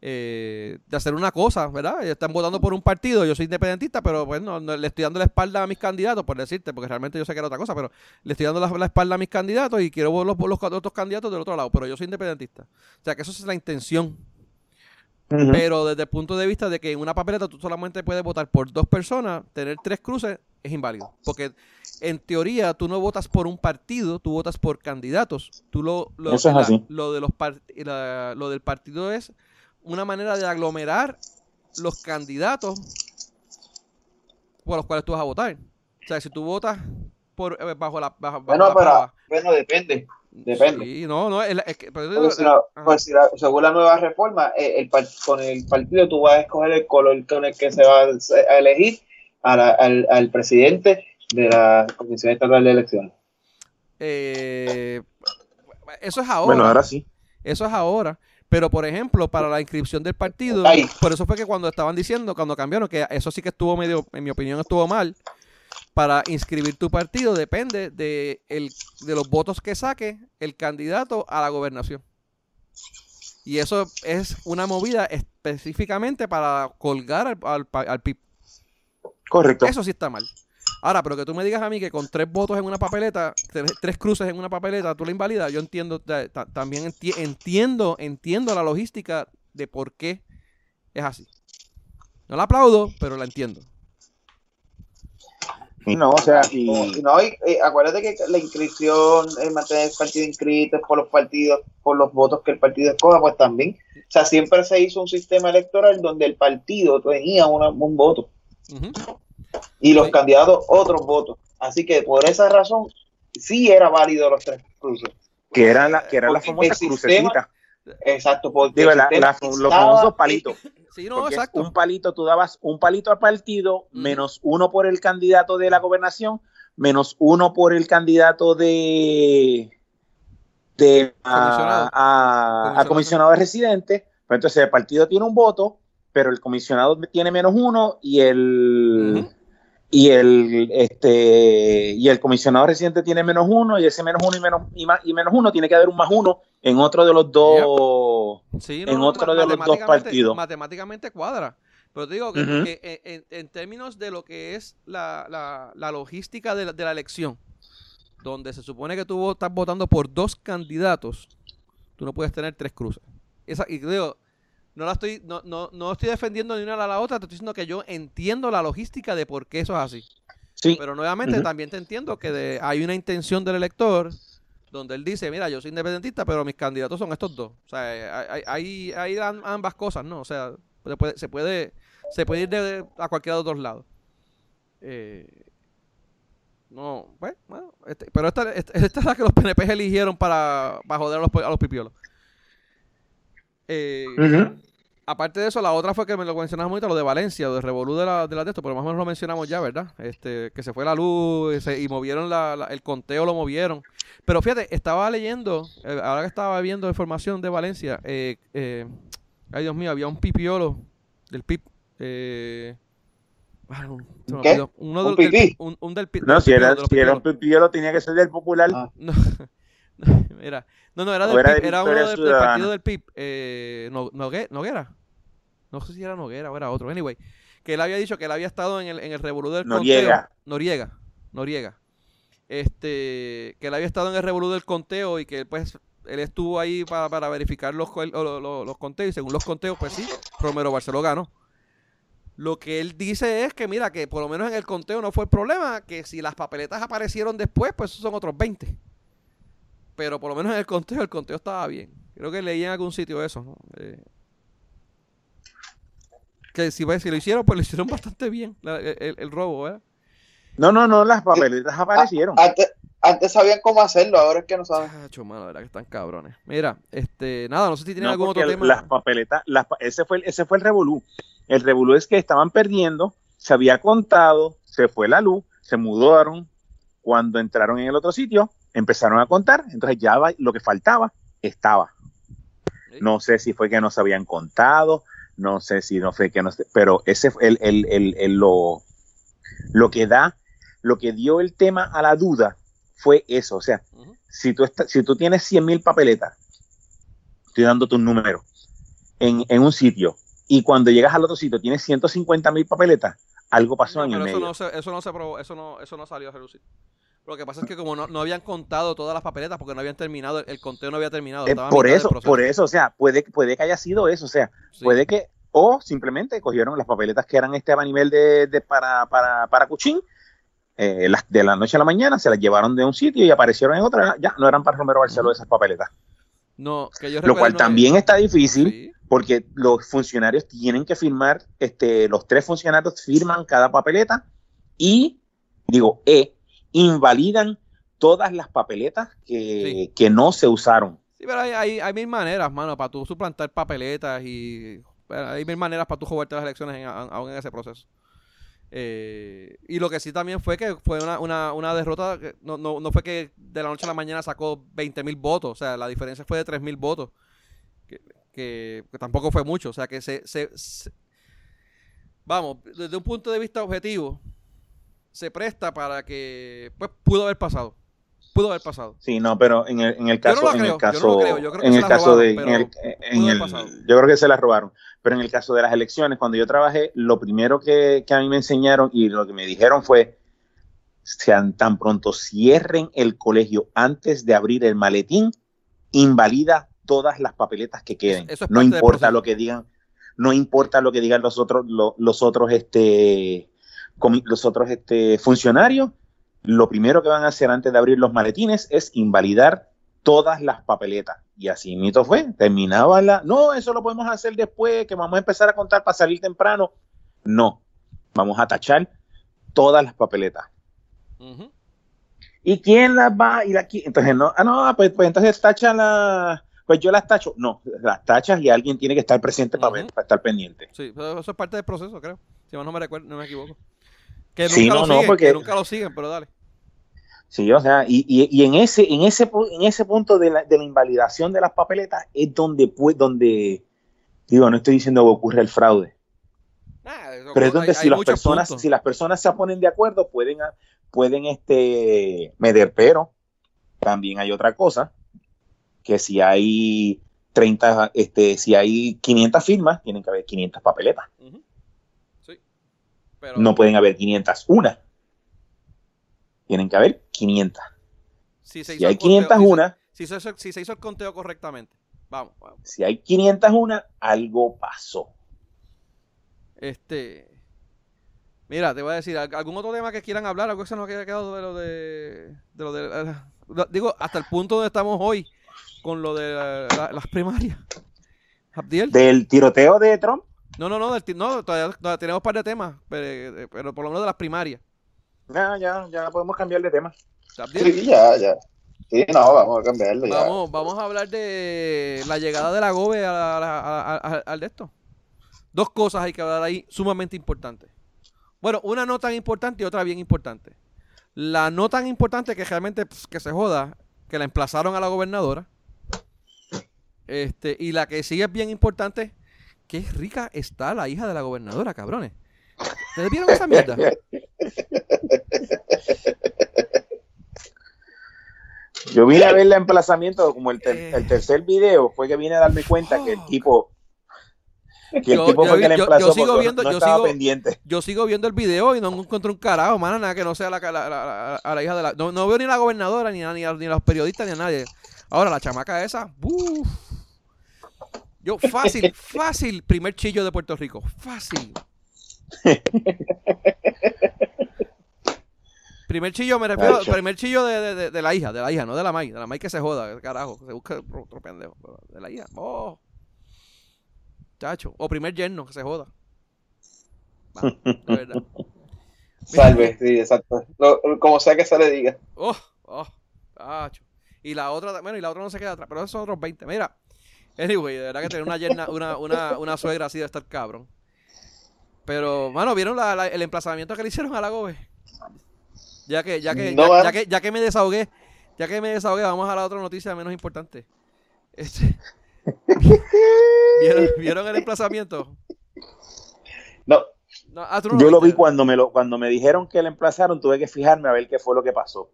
[SPEAKER 1] eh, de hacer una cosa, ¿verdad? Están votando por un partido, yo soy independentista, pero bueno, le estoy dando la espalda a mis candidatos, por decirte, porque realmente yo sé que era otra cosa, pero le estoy dando la, espalda a mis candidatos y quiero ver los, los, otros candidatos del otro lado, pero yo soy independentista. O sea, que eso es la intención. Pero desde el punto de vista de que en una papeleta tú solamente puedes votar por dos personas, tener tres cruces es inválido. Porque en teoría tú no votas por un partido, tú votas por candidatos. Tú lo, lo, lo de los lo del partido es una manera de aglomerar los candidatos por los cuales tú vas a votar. O sea, si tú votas por eh, bajo la
[SPEAKER 2] bueno, pero, bueno, depende. Depende. Sí, no, no, es, que, pues según la nueva reforma, eh, el, con el partido tú vas a escoger el color con el que se va a elegir al, al, presidente de la Comisión Estatal de Elecciones.
[SPEAKER 1] Eh, eso es ahora.
[SPEAKER 3] Bueno, ahora sí.
[SPEAKER 1] Eso es ahora. Pero, por ejemplo, para la inscripción del partido, por eso fue que cuando estaban diciendo, cuando cambiaron, que eso sí que estuvo medio, en mi opinión, estuvo mal. Para inscribir tu partido depende de, el, de los votos que saque el candidato a la gobernación. Y eso es una movida específicamente para colgar al, al, al PIB.
[SPEAKER 3] Correcto.
[SPEAKER 1] Eso sí está mal. Ahora, pero que tú me digas a mí que con tres votos en una papeleta, tres, cruces en una papeleta, tú la invalidas, yo entiendo, también entiendo, entiendo la logística de por qué es así. No la aplaudo, pero la entiendo.
[SPEAKER 2] No, o sea, y... no, y, eh, acuérdate que la inscripción, el mantener el partido inscrito por los partidos, por los votos que el partido escoja, pues también. O sea, siempre se hizo un sistema electoral donde el partido tenía un voto y los candidatos otros votos. Así que por esa razón sí era válido los tres cruces.
[SPEAKER 3] Que era la, que era la famosa crucecita.
[SPEAKER 2] Exacto, porque
[SPEAKER 3] los famosos palitos. Sí, no, exacto. Un palito, tú dabas un palito al partido, menos uno por el candidato de la gobernación, menos uno por el candidato de, de a, comisionado. de residente. Pues entonces el partido tiene un voto, pero el comisionado tiene menos uno y el y el este y el comisionado residente tiene menos uno y ese menos uno y menos y, menos uno tiene que haber un más uno en otro de los dos en otro de los dos partidos.
[SPEAKER 1] matemáticamente cuadra. Pero te digo que, en, términos de lo que es la, logística de la, elección donde se supone que tú estás votando por dos candidatos tú no puedes tener tres cruces. Esa y digo no la estoy, no, no, no estoy defendiendo ni una a la otra, te estoy diciendo que yo entiendo la logística de por qué eso es así. Sí. Pero nuevamente también te entiendo que hay una intención del elector donde él dice, mira, yo soy independentista, pero mis candidatos son estos dos. O sea, hay, hay, ambas cosas, ¿no? O sea, se puede, se puede, se puede ir de, a cualquiera de los dos lados. Eh, no, pues, bueno, este, pero esta, esta, es la que los PNP eligieron para, para joder a los, a los pipiolos. Eh, aparte de eso, la otra fue que me lo mencionabas muy lo de Valencia, lo de Revolú de la, de la texto, pero más o menos lo mencionamos ya, ¿verdad? Este, que se fue la luz y movieron la, el conteo, lo movieron. Pero fíjate, estaba leyendo, eh, ahora que estaba viendo información de Valencia, eh, eh, ay Dios mío, había un pipiolo del PIP. Eh,
[SPEAKER 2] ¿Qué?
[SPEAKER 1] Uno ¿Un, del,
[SPEAKER 3] un, un del, no, si era, si era un pipiolo tenía que ser del popular. Ah.
[SPEAKER 1] No, Mira, no, no, era del PIB, era uno del, partido del PIB. Eh, Noguera. No sé si era Noguera o era otro. Anyway, que él había dicho que él había estado en el, en el revolú del
[SPEAKER 3] Noriega.
[SPEAKER 1] conteo. Noriega. Noriega. Este, que él había estado en el revolú del conteo y que pues él estuvo ahí para, para verificar los, los, los, conteos y según los conteos, pues sí, Romero Barceló ganó. Lo que él dice es que, mira, que por lo menos en el conteo no fue el problema, que si las papeletas aparecieron después, pues esos son otros 20. Pero por lo menos en el conteo, el conteo estaba bien. Creo que leí en algún sitio eso, ¿no? Eh, que si, si, lo hicieron, pues lo hicieron bastante bien, el, robo, ¿verdad?
[SPEAKER 3] No, no, no, las papeletas aparecieron.
[SPEAKER 2] Antes, antes sabían cómo hacerlo, ahora es que no saben.
[SPEAKER 1] Ah, la verdad que están cabrones. Mira, este, nada, no sé si tienen algún otro tema.
[SPEAKER 3] Las papeletas, ese fue, ese fue el revolú. El revolú es que estaban perdiendo, se había contado, se fue la luz, se mudaron. Cuando entraron en el otro sitio, empezaron a contar, entonces ya lo que faltaba estaba. No sé si fue que no se habían contado, no sé si no fue que no, pero ese fue el, el, el, lo, lo que da, lo que dio el tema a la duda fue eso. O sea, si, tú si tú tienes 100 mil papeletas, estoy dando tu número, en, en, un sitio, y cuando llegas al otro sitio tienes 150 mil papeletas, algo pasó en el
[SPEAKER 1] eso
[SPEAKER 3] medio.
[SPEAKER 1] No se, eso no se probó, eso no, eso no salió a relucir. Lo que pasa es que como no, no, habían contado todas las papeletas porque no habían terminado, el, conteo no había terminado.
[SPEAKER 3] Eh, por eso, por eso, o sea, puede, puede que haya sido eso, o sea, puede que, o simplemente cogieron las papeletas que eran este a nivel de, de para, para, para Cuchín eh, de la noche a la mañana, se las llevaron de un sitio y aparecieron en otra, ya no eran para Romero Barceló esas papeletas.
[SPEAKER 1] No, que yo
[SPEAKER 3] Lo cual también está difícil porque los funcionarios tienen que firmar, este, los tres funcionarios firman cada papeleta y, digo, E, invalidan todas las papeletas que, que no se usaron.
[SPEAKER 1] Sí, pero hay, hay, hay, mil maneras, mano, para tú suplantar papeletas y hay mil maneras para tú jugarte las elecciones aún en ese proceso. Eh, y lo que sí también fue que fue una, una, una derrota, no, no, no, fue que de la noche a la mañana sacó 20 mil votos, o sea, la diferencia fue de 3 mil votos, que, que, tampoco fue mucho, o sea, que se, se, vamos, desde un punto de vista objetivo, se presta para que, pues, pudo haber pasado pudo haber pasado.
[SPEAKER 3] Sí, no, pero en el, en el caso, en el caso, en el caso de, yo creo que se la robaron. Pero en el caso de las elecciones, cuando yo trabajé, lo primero que, a mí me enseñaron y lo que me dijeron fue, sean tan pronto cierren el colegio antes de abrir el maletín, invalida todas las papeletas que queden. no importa lo que digan, no importa lo que digan los otros, los otros, este, los otros, este, funcionarios lo primero que van a hacer antes de abrir los maletines es invalidar todas las papeletas. Y así mito fue, terminaba la, no, eso lo podemos hacer después, que vamos a empezar a contar para salir temprano. No, vamos a tachar todas las papeletas. ¿Y quién las va? Y aquí, entonces no, ah, no, pues, pues entonces tacha la, pues yo las tacho. No, las tachas y alguien tiene que estar presente para, ver, para estar pendiente.
[SPEAKER 1] Sí, eso es parte del proceso, creo. Si no me recuerdo, no me equivoco. Que nunca, lo, siguen, porque... nunca lo siguen, pero dale.
[SPEAKER 3] Sí, o sea, y, y, en, ese, en, ese, en ese punto de la, de la invalidación de las papeletas es donde, pues, donde, digo, no estoy diciendo que ocurre el fraude. Ah, pero es donde si, las personas, si las personas se ponen de acuerdo, pueden, pueden este, medir, pero también hay otra cosa, que si hay 30, este, si hay 500 firmas, tienen que haber 500 papeletas. No pueden haber 501. Tienen que haber 500. Si, hay 501.
[SPEAKER 1] Si, si, se hizo el conteo correctamente. Vamos,
[SPEAKER 3] Si hay 501, algo pasó.
[SPEAKER 1] Este. Mira, te voy a decir, ¿algún otro tema que quieran hablar? Algo que se nos haya quedado de lo de. de, lo de digo, hasta el punto donde estamos hoy con lo de las primarias.
[SPEAKER 3] ¿Del tiroteo de Trump?
[SPEAKER 1] No, no, no, no todavía, tenemos un par de temas, pero, pero, por lo menos de las primarias.
[SPEAKER 3] Ya, ya, ya podemos cambiar de tema.
[SPEAKER 2] Sí, ya, ya. Sí, no, vamos a cambiarlo ya.
[SPEAKER 1] Vamos, vamos a hablar de la llegada de la GOBE al de esto. Dos cosas hay que hablar ahí sumamente importantes. Bueno, una no tan importante y otra bien importante. La no tan importante que realmente pues, que se joda, que la emplazaron a la gobernadora. Este, y la que sigue es bien importante, qué rica está la hija de la gobernadora, cabrones. ¿Ustedes vieron esa mierda?
[SPEAKER 3] Yo vine a ver el emplazamiento, como el, el tercer video, fue que vine a darme cuenta que el tipo
[SPEAKER 1] yo, sigo viendo, yo sigo, pendiente. Yo sigo viendo el video y no encuentro un carajo, mano, nada que no sea la, la, a la hija de la. No, veo ni la gobernadora, ni, ni, ni, los periodistas, ni a nadie. Ahora, la chamaca esa, Yo, fácil, fácil, primer chillo de Puerto Rico. Fácil. primer chillo, me refiero, primer chillo de, de, de, la hija, de la hija, no de la May, de la May que se joda, carajo, se busca otro pendejo, de la hija. Oh. Chacho. O primer yerno, que se joda.
[SPEAKER 2] Salve, sí, exacto. como sea que se le diga.
[SPEAKER 1] Oh, oh, chacho. Y la otra, bueno, y la otra no se queda atrás, pero esos son otros 20. Mira, anyway, de verdad que tener una yerna, una, una, una suegra así de estar cabrón. Pero, mano, ¿vieron la, el emplazamiento que le hicieron a la Gobe? Ya que, ya que, ya, que, ya que me desahogué, ya que me desahogué, vamos a la otra noticia menos importante. Este, ¿Vieron, el emplazamiento?
[SPEAKER 2] No.
[SPEAKER 3] Ah, Yo lo vi cuando me lo, cuando me dijeron que le emplazaron, tuve que fijarme a ver qué fue lo que pasó.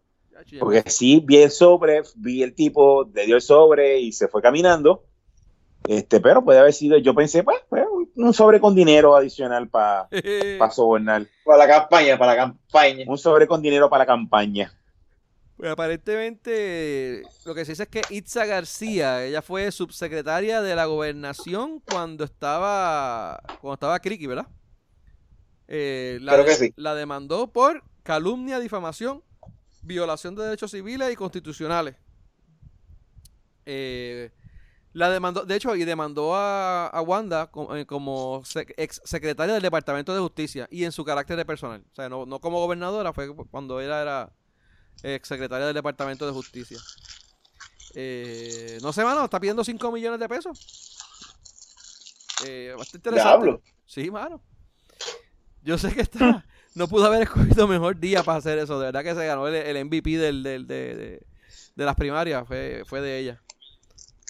[SPEAKER 3] Porque sí, vi el sobre, vi el tipo, le dio el sobre y se fue caminando. Este, pero puede haber sido, yo pensé, pues, pues un sobre con dinero adicional para pa sobornar.
[SPEAKER 2] Para la campaña, para la campaña.
[SPEAKER 3] Un sobre con dinero para la campaña.
[SPEAKER 1] Pues aparentemente lo que se dice es que Itza García, ella fue subsecretaria de la gobernación cuando estaba cuando estaba Criki, ¿verdad? Eh, la,
[SPEAKER 2] que sí.
[SPEAKER 1] la demandó por calumnia, difamación, violación de derechos civiles y constitucionales. Eh, la demandó, de hecho, y demandó a, Wanda eh, como, ex secretaria del Departamento de Justicia y en su carácter de personal. O sea, no, no como gobernadora, fue cuando ella era ex secretaria del Departamento de Justicia. Eh, no sé, mano, está pidiendo 5 millones de pesos. Eh, bastante interesante. Sí, mano. Yo sé que está. No pudo haber escogido mejor día para hacer eso. De verdad que se ganó el, MVP del, del, de, de, las primarias. Fue, fue de ella.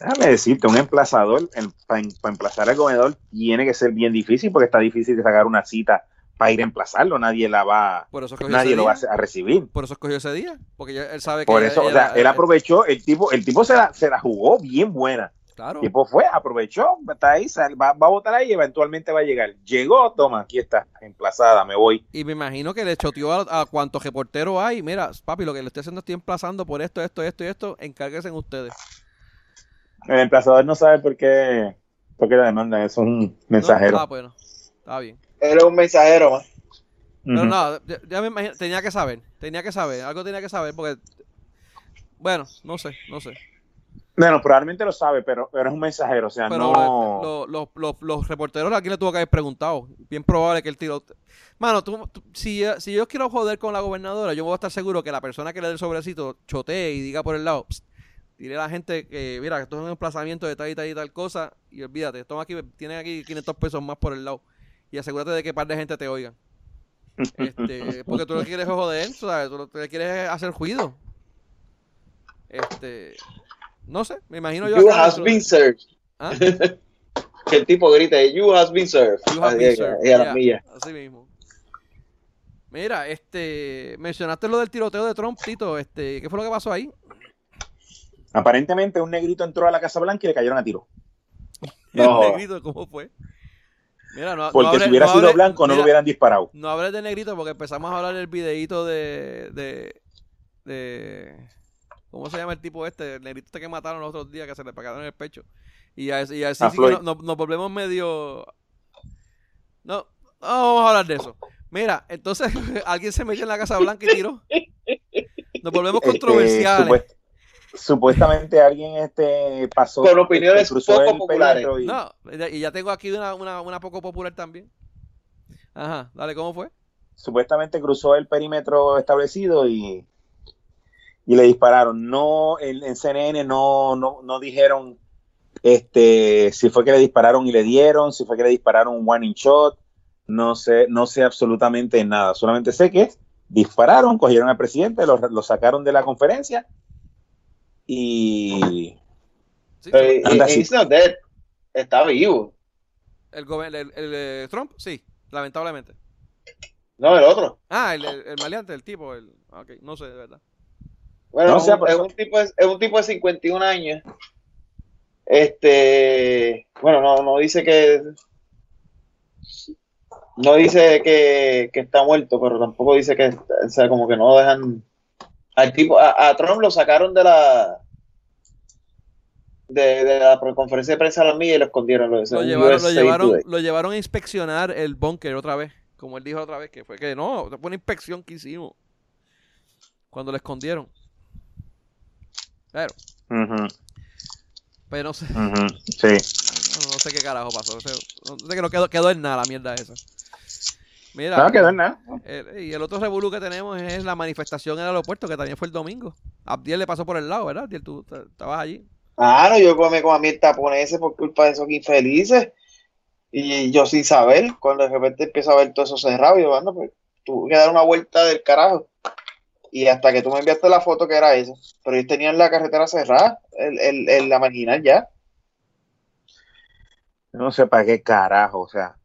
[SPEAKER 3] Déjame decirte, un emplazador, para emplazar al comedor, tiene que ser bien difícil porque está difícil de sacar una cita para ir a emplazarlo, nadie la va, nadie lo va a recibir.
[SPEAKER 1] Por eso escogió ese día, porque él sabe
[SPEAKER 3] que... Por eso, o sea, él aprovechó, el tipo, el tipo se la, se la jugó bien buena. Claro. El tipo fue, aprovechó, está ahí, va, va, a votar ahí y eventualmente va a llegar. Llegó, toma, aquí está, emplazada, me voy.
[SPEAKER 1] Y me imagino que le choteó a, a cuantos reporteros hay. Mira, papi, lo que le estoy haciendo estoy emplazando por esto, esto, esto y esto, encárguense en ustedes.
[SPEAKER 3] El emplazador no sabe por qué, por qué la demanda, es un mensajero.
[SPEAKER 1] ah, bueno, está bien.
[SPEAKER 2] Era un mensajero más.
[SPEAKER 1] Pero no, ya, me imagino, tenía que saber, tenía que saber, algo tenía que saber porque, bueno, no sé, no sé.
[SPEAKER 3] Bueno, probablemente lo sabe, pero, pero es un mensajero, o sea, no...
[SPEAKER 1] los reporteros aquí le tuvo que haber preguntado. Bien probable que el tiro... Mano, tú, si, si yo quiero joder con la gobernadora, yo voy a estar seguro que la persona que le dé el sobrecito chotee y diga por el lado, dile a la gente que, mira, esto es un emplazamiento de tal y tal y tal cosa, y olvídate, toma aquí, tienen aquí 500 pesos más por el lado y asegúrate de que par de gente te oiga. Este, porque tú no quieres joder, ¿sabes? Tú no quieres hacer ruido. Este, no sé, me imagino yo.
[SPEAKER 2] You has been served. ¿Ah? que el tipo grita, you has been served. You has been served.
[SPEAKER 1] Así mismo. Mira, este, mencionaste lo del tiroteo de Trump, Tito, este, ¿qué fue lo que pasó ahí?
[SPEAKER 3] Aparentemente un negrito entró a la Casa Blanca y le cayeron a tiro.
[SPEAKER 1] No. ¿El negrito cómo fue?
[SPEAKER 3] porque si hubiera sido blanco no lo hubieran disparado.
[SPEAKER 1] No hables de negrito porque empezamos a hablar del videito de, de, ¿Cómo se llama el tipo este? El negrito este que mataron los otros días que se le pegaron en el pecho. Y así, y así sí nos, volvemos medio... No, no vamos a hablar de eso. Mira, entonces alguien se metió en la Casa Blanca y tiró. Nos volvemos este, controversiales
[SPEAKER 3] supuestamente alguien este pasó
[SPEAKER 2] con opiniones poco populares.
[SPEAKER 1] y... no y ya tengo aquí una, una, una, poco popular también. Ajá dale cómo fue
[SPEAKER 3] supuestamente cruzó el perímetro establecido y y le dispararon. No en, en CNN no, no no dijeron este si fue que le dispararon y le dieron si fue que le dispararon un warning shot no sé no sé absolutamente nada. Solamente sé que dispararon cogieron al presidente lo, lo sacaron de la conferencia y.
[SPEAKER 2] Sí, eh, eh, Está vivo.
[SPEAKER 1] El, el, el, Trump, sí, lamentablemente.
[SPEAKER 2] No, el otro.
[SPEAKER 1] Ah, el, el, maleante, el tipo. El, ok, no sé, de verdad.
[SPEAKER 2] Bueno, es, un tipo de, es un tipo de 51 años. Este, bueno, no, no dice que no dice que, está muerto, pero tampoco dice que, o sea, como que no dejan al tipo, a, Trump lo sacaron de la de, la conferencia de prensa a la mía y lo escondieron.
[SPEAKER 1] Lo, llevaron, lo, llevaron, lo llevaron a inspeccionar el búnker otra vez, como él dijo otra vez, que fue que no, fue una inspección que hicimos cuando lo escondieron. Pero, pero no sé.
[SPEAKER 3] Sí.
[SPEAKER 1] No, sé qué carajo pasó. No sé, que no quedó, quedó en nada la mierda esa.
[SPEAKER 3] Mira, no quedó nada.
[SPEAKER 1] y el otro revolú que tenemos es la manifestación en el aeropuerto, que también fue el domingo. Abdiel le pasó por el lado, ¿verdad? Abdiel, tú estabas allí.
[SPEAKER 2] Ah, no, yo come con a mí el tapón ese por culpa de esos infelices. Y yo sin saber, cuando de repente empiezo a ver todo eso cerrado, yo ando, pues tuve que dar una vuelta del carajo. Y hasta que tú me enviaste la foto que era eso. Pero ellos tenían la carretera cerrada, el, el, la marginal ya.
[SPEAKER 3] No sé para qué carajo, o sea.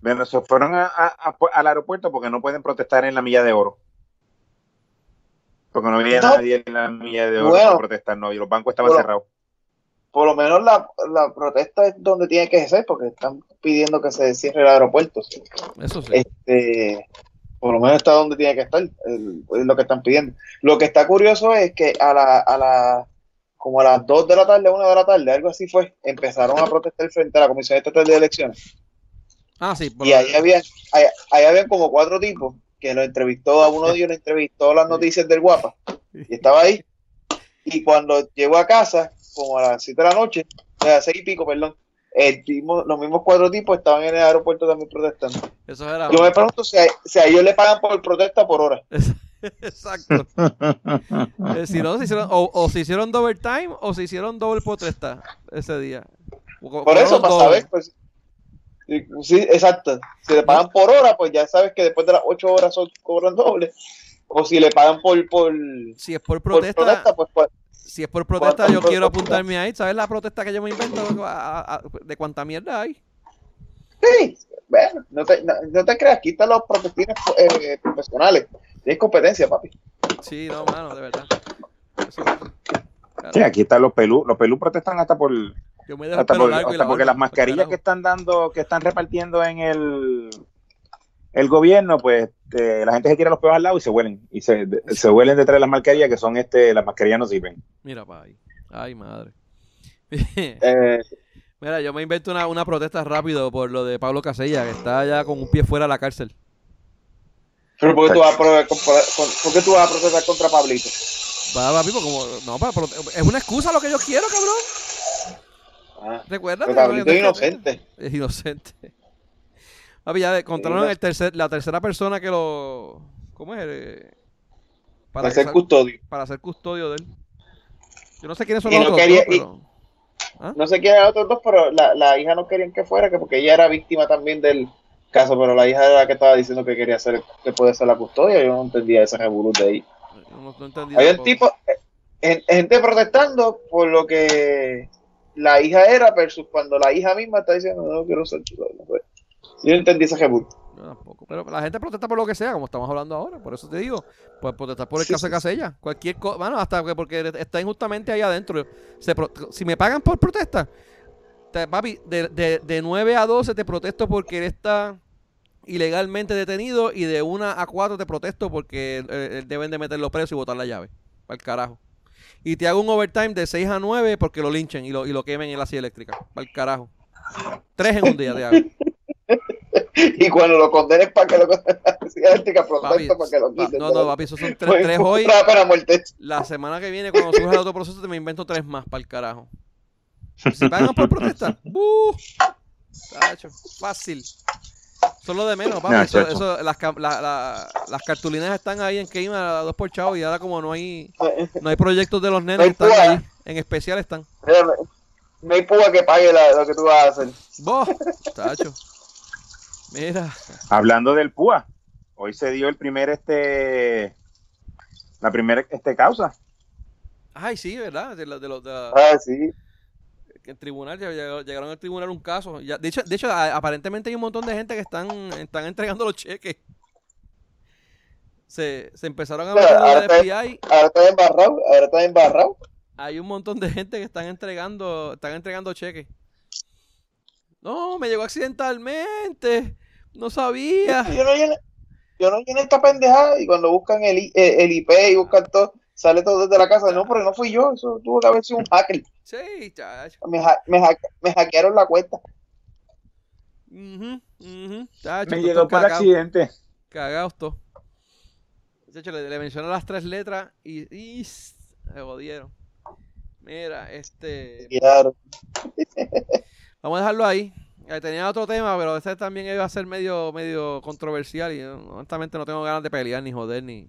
[SPEAKER 3] Bueno, se fueron al aeropuerto porque no pueden protestar en la milla de oro. Porque no había nadie en la milla de oro para protestar, no, y los bancos estaban cerrados.
[SPEAKER 2] Por lo menos la, protesta es donde tiene que ser, porque están pidiendo que se cierre el aeropuerto.
[SPEAKER 1] Eso sí.
[SPEAKER 2] Este, por lo menos está donde tiene que estar, es lo que están pidiendo. Lo que está curioso es que a la, a la como a las 2 de la tarde, 1 de la tarde, algo así fue, empezaron a protestar frente a la Comisión Estatal de Elecciones.
[SPEAKER 1] Ah, sí.
[SPEAKER 2] y ahí había, ahí, había como cuatro tipos que lo entrevistó, a uno de ellos le entrevistó las noticias del Guapa y estaba ahí. Y cuando llegó a casa, como a las 7 de la noche, a las 6 y pico, perdón, el los mismos cuatro tipos estaban en el aeropuerto también protestando.
[SPEAKER 1] Eso era
[SPEAKER 2] Yo me pregunto si a, si ellos le pagan por protesta por hora.
[SPEAKER 1] Exacto. Eh, si no, hicieron, o, o se hicieron double time o se hicieron doble protesta ese día.
[SPEAKER 2] Por eso, para saber, pues. Sí, exacto. Si le pagan por hora, pues ya sabes que después de las ocho horas son, cobran doble. O si le pagan por. por
[SPEAKER 1] si es por protesta, pues, pues, Si es por protesta, yo quiero apuntarme ahí. ¿Sabes la protesta que yo me invento? ¿De cuánta mierda hay?
[SPEAKER 2] Sí, bueno, no te, no, te creas, quita los protestines eh, profesionales. Tienes competencia, papi.
[SPEAKER 1] Sí, no, mano, de verdad.
[SPEAKER 3] Sí, aquí están los pelú. Los pelú protestan hasta por. Yo me hasta, porque las mascarillas que están dando, que están repartiendo en el el gobierno, pues la gente se tira los pelos al lado y se huelen. Y se, se huelen detrás de las mascarillas que son este, las mascarillas no sirven.
[SPEAKER 1] Mira, pa ahí. Ay, madre. eh, Mira, yo me invento una, una protesta rápido por lo de Pablo Casella, que está ya con un pie fuera de la cárcel.
[SPEAKER 2] ¿Pero por qué tú vas a, por, qué tú vas a protestar contra Pablito?
[SPEAKER 1] Va, papi, pues como, no, es una excusa lo que yo quiero, cabrón. Ah, ¿Recuerda?
[SPEAKER 2] Pablito es inocente.
[SPEAKER 1] Es inocente. Papi, ya encontraron el tercer, la tercera persona que lo... ¿Cómo es? Eh,
[SPEAKER 2] para, ser custodio.
[SPEAKER 1] Para ser custodio de él. Yo no sé quiénes son los otros, pero...
[SPEAKER 2] ¿Ah? No sé quién eran otros dos, pero la, la, hija no querían que fuera, que porque ella era víctima también del caso, pero la hija era la que estaba diciendo que quería ser, que puede ser la custodia. Yo no entendía ese revolución de ahí. Hay un tipo, eh, gente protestando por lo que la hija era, versus cuando la hija misma está diciendo, no, quiero ser chulo. Yo no entendí ese revolución.
[SPEAKER 1] Pero la gente protesta por lo que sea, como estamos hablando ahora. Por eso te digo, pues protestar por el caso de Casella. Cualquier cosa, bueno, hasta porque está injustamente ahí adentro. si me pagan por protesta, papi, de, de, de 9 a 12 te protesto porque él está ilegalmente detenido y de 1 a 4 te protesto porque eh, deben de meterlo preso y botar la llave. Para el carajo. Y te hago un overtime de 6 a 9 porque lo linchen y lo, y lo quemen en la silla eléctrica. Para el carajo. Tres en un día te hago.
[SPEAKER 2] y cuando lo condenes para que lo eléctrica para que lo quiten.
[SPEAKER 1] No, no, papi, esos son tres, tres hoy.
[SPEAKER 2] Para muerte.
[SPEAKER 1] La semana que viene, cuando surja el otro proceso, te me invento tres más para el carajo. Si pagan por protesta, ¡buh! fácil. Solo de menos, papi. eso, las, las cartulinas están ahí en Keima a dos por chavo y ahora como no hay no hay proyectos de los nenes, están ahí. En especial están.
[SPEAKER 2] No hay púa que pague lo que tú vas a hacer.
[SPEAKER 1] Vos, tacho. Mira.
[SPEAKER 3] Hablando del PUA, hoy se dio el primer este la primera este causa.
[SPEAKER 1] Ay, sí, ¿verdad? De, de,
[SPEAKER 2] ah, sí.
[SPEAKER 1] En tribunal, llegaron al tribunal un caso. Ya, de hecho, de hecho aparentemente hay un montón de gente que están, están entregando los cheques. Se, se empezaron a meter
[SPEAKER 2] ahora,
[SPEAKER 1] FBI.
[SPEAKER 2] ahora está embarrado, ahora está embarrado.
[SPEAKER 1] Hay un montón de gente que están entregando, están entregando cheques. No, me llegó accidentalmente. No sabía.
[SPEAKER 2] Yo no llené, yo no llené esta pendejada y cuando buscan el, eh, el IP y buscan todo, sale todo desde la casa. No, pero no fui yo, eso tuvo que haber sido un hacker.
[SPEAKER 1] Sí, chacho.
[SPEAKER 2] Me, ha- me, ha- me hackearon la cuenta.
[SPEAKER 1] Chacho,
[SPEAKER 3] Me
[SPEAKER 1] esto
[SPEAKER 3] llegó por
[SPEAKER 1] cagado.
[SPEAKER 3] accidente.
[SPEAKER 1] Cagados todos. Chacho, le, le mencioné las tres letras y, y se jodieron. Mira, este.
[SPEAKER 2] Claro.
[SPEAKER 1] Vamos a dejarlo ahí. Eh, Tenía otro tema, pero ese también iba a ser medio, medio controversial y eh, honestamente no tengo ganas de pelear ni joder ni.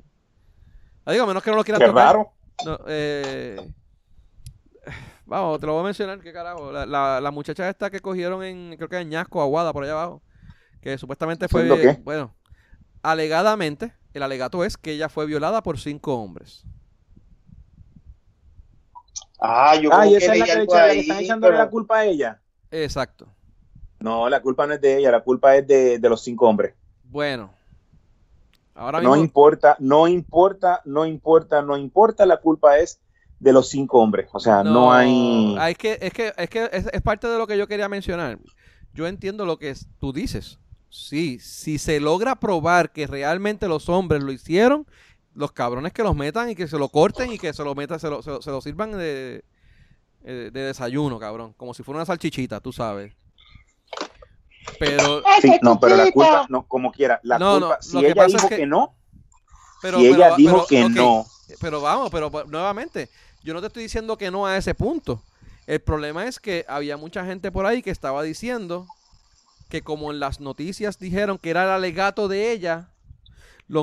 [SPEAKER 1] Ah, Digo, a menos que no lo quieran
[SPEAKER 3] Qué
[SPEAKER 1] tocar.
[SPEAKER 3] raro.
[SPEAKER 1] No, eh, Vamos, te lo voy a mencionar, qué carajo. La, la, la muchacha esta que cogieron en, creo que en Ñasco, Aguada, por allá abajo. Que supuestamente fue,
[SPEAKER 3] ¿Haciendo qué?
[SPEAKER 1] bueno, alegadamente, el alegato es que ella fue violada por cinco hombres.
[SPEAKER 2] Ah, yo
[SPEAKER 3] Ah,
[SPEAKER 2] que
[SPEAKER 3] es la que, que están echándole
[SPEAKER 2] pero-
[SPEAKER 3] la culpa a ella.
[SPEAKER 1] Exacto.
[SPEAKER 3] No, la culpa no es de ella, la culpa es de, de los cinco hombres.
[SPEAKER 1] Bueno. Ahora
[SPEAKER 3] No importa, no importa, no importa, no importa, la culpa es de los cinco hombres. O sea, no, hay...
[SPEAKER 1] ah, Es que, es que, es que es, es parte de lo que yo quería mencionar. Yo entiendo lo que tú dices. Sí, si se logra probar que realmente los hombres lo hicieron, los cabrones que los metan y que se lo corten y que se lo metan, se lo, se lo- se lo sirvan de, eh, de desayuno, cabrón. Como si fuera una salchichita, tú sabes. Pero,
[SPEAKER 3] Sí, no, pero la culpa, no, como quiera, la
[SPEAKER 1] No,
[SPEAKER 3] culpa,
[SPEAKER 1] no,
[SPEAKER 3] si ella dijo
[SPEAKER 1] es que-
[SPEAKER 3] que, no,
[SPEAKER 1] pero,
[SPEAKER 3] si
[SPEAKER 1] pero-
[SPEAKER 3] ella dijo
[SPEAKER 1] pero,
[SPEAKER 3] que no,
[SPEAKER 1] Pero vamos, pero pues, nuevamente, yo no te estoy diciendo que no a ese punto. El problema es que había mucha gente por ahí que estaba diciendo que como en las noticias dijeron que era el alegato de ella,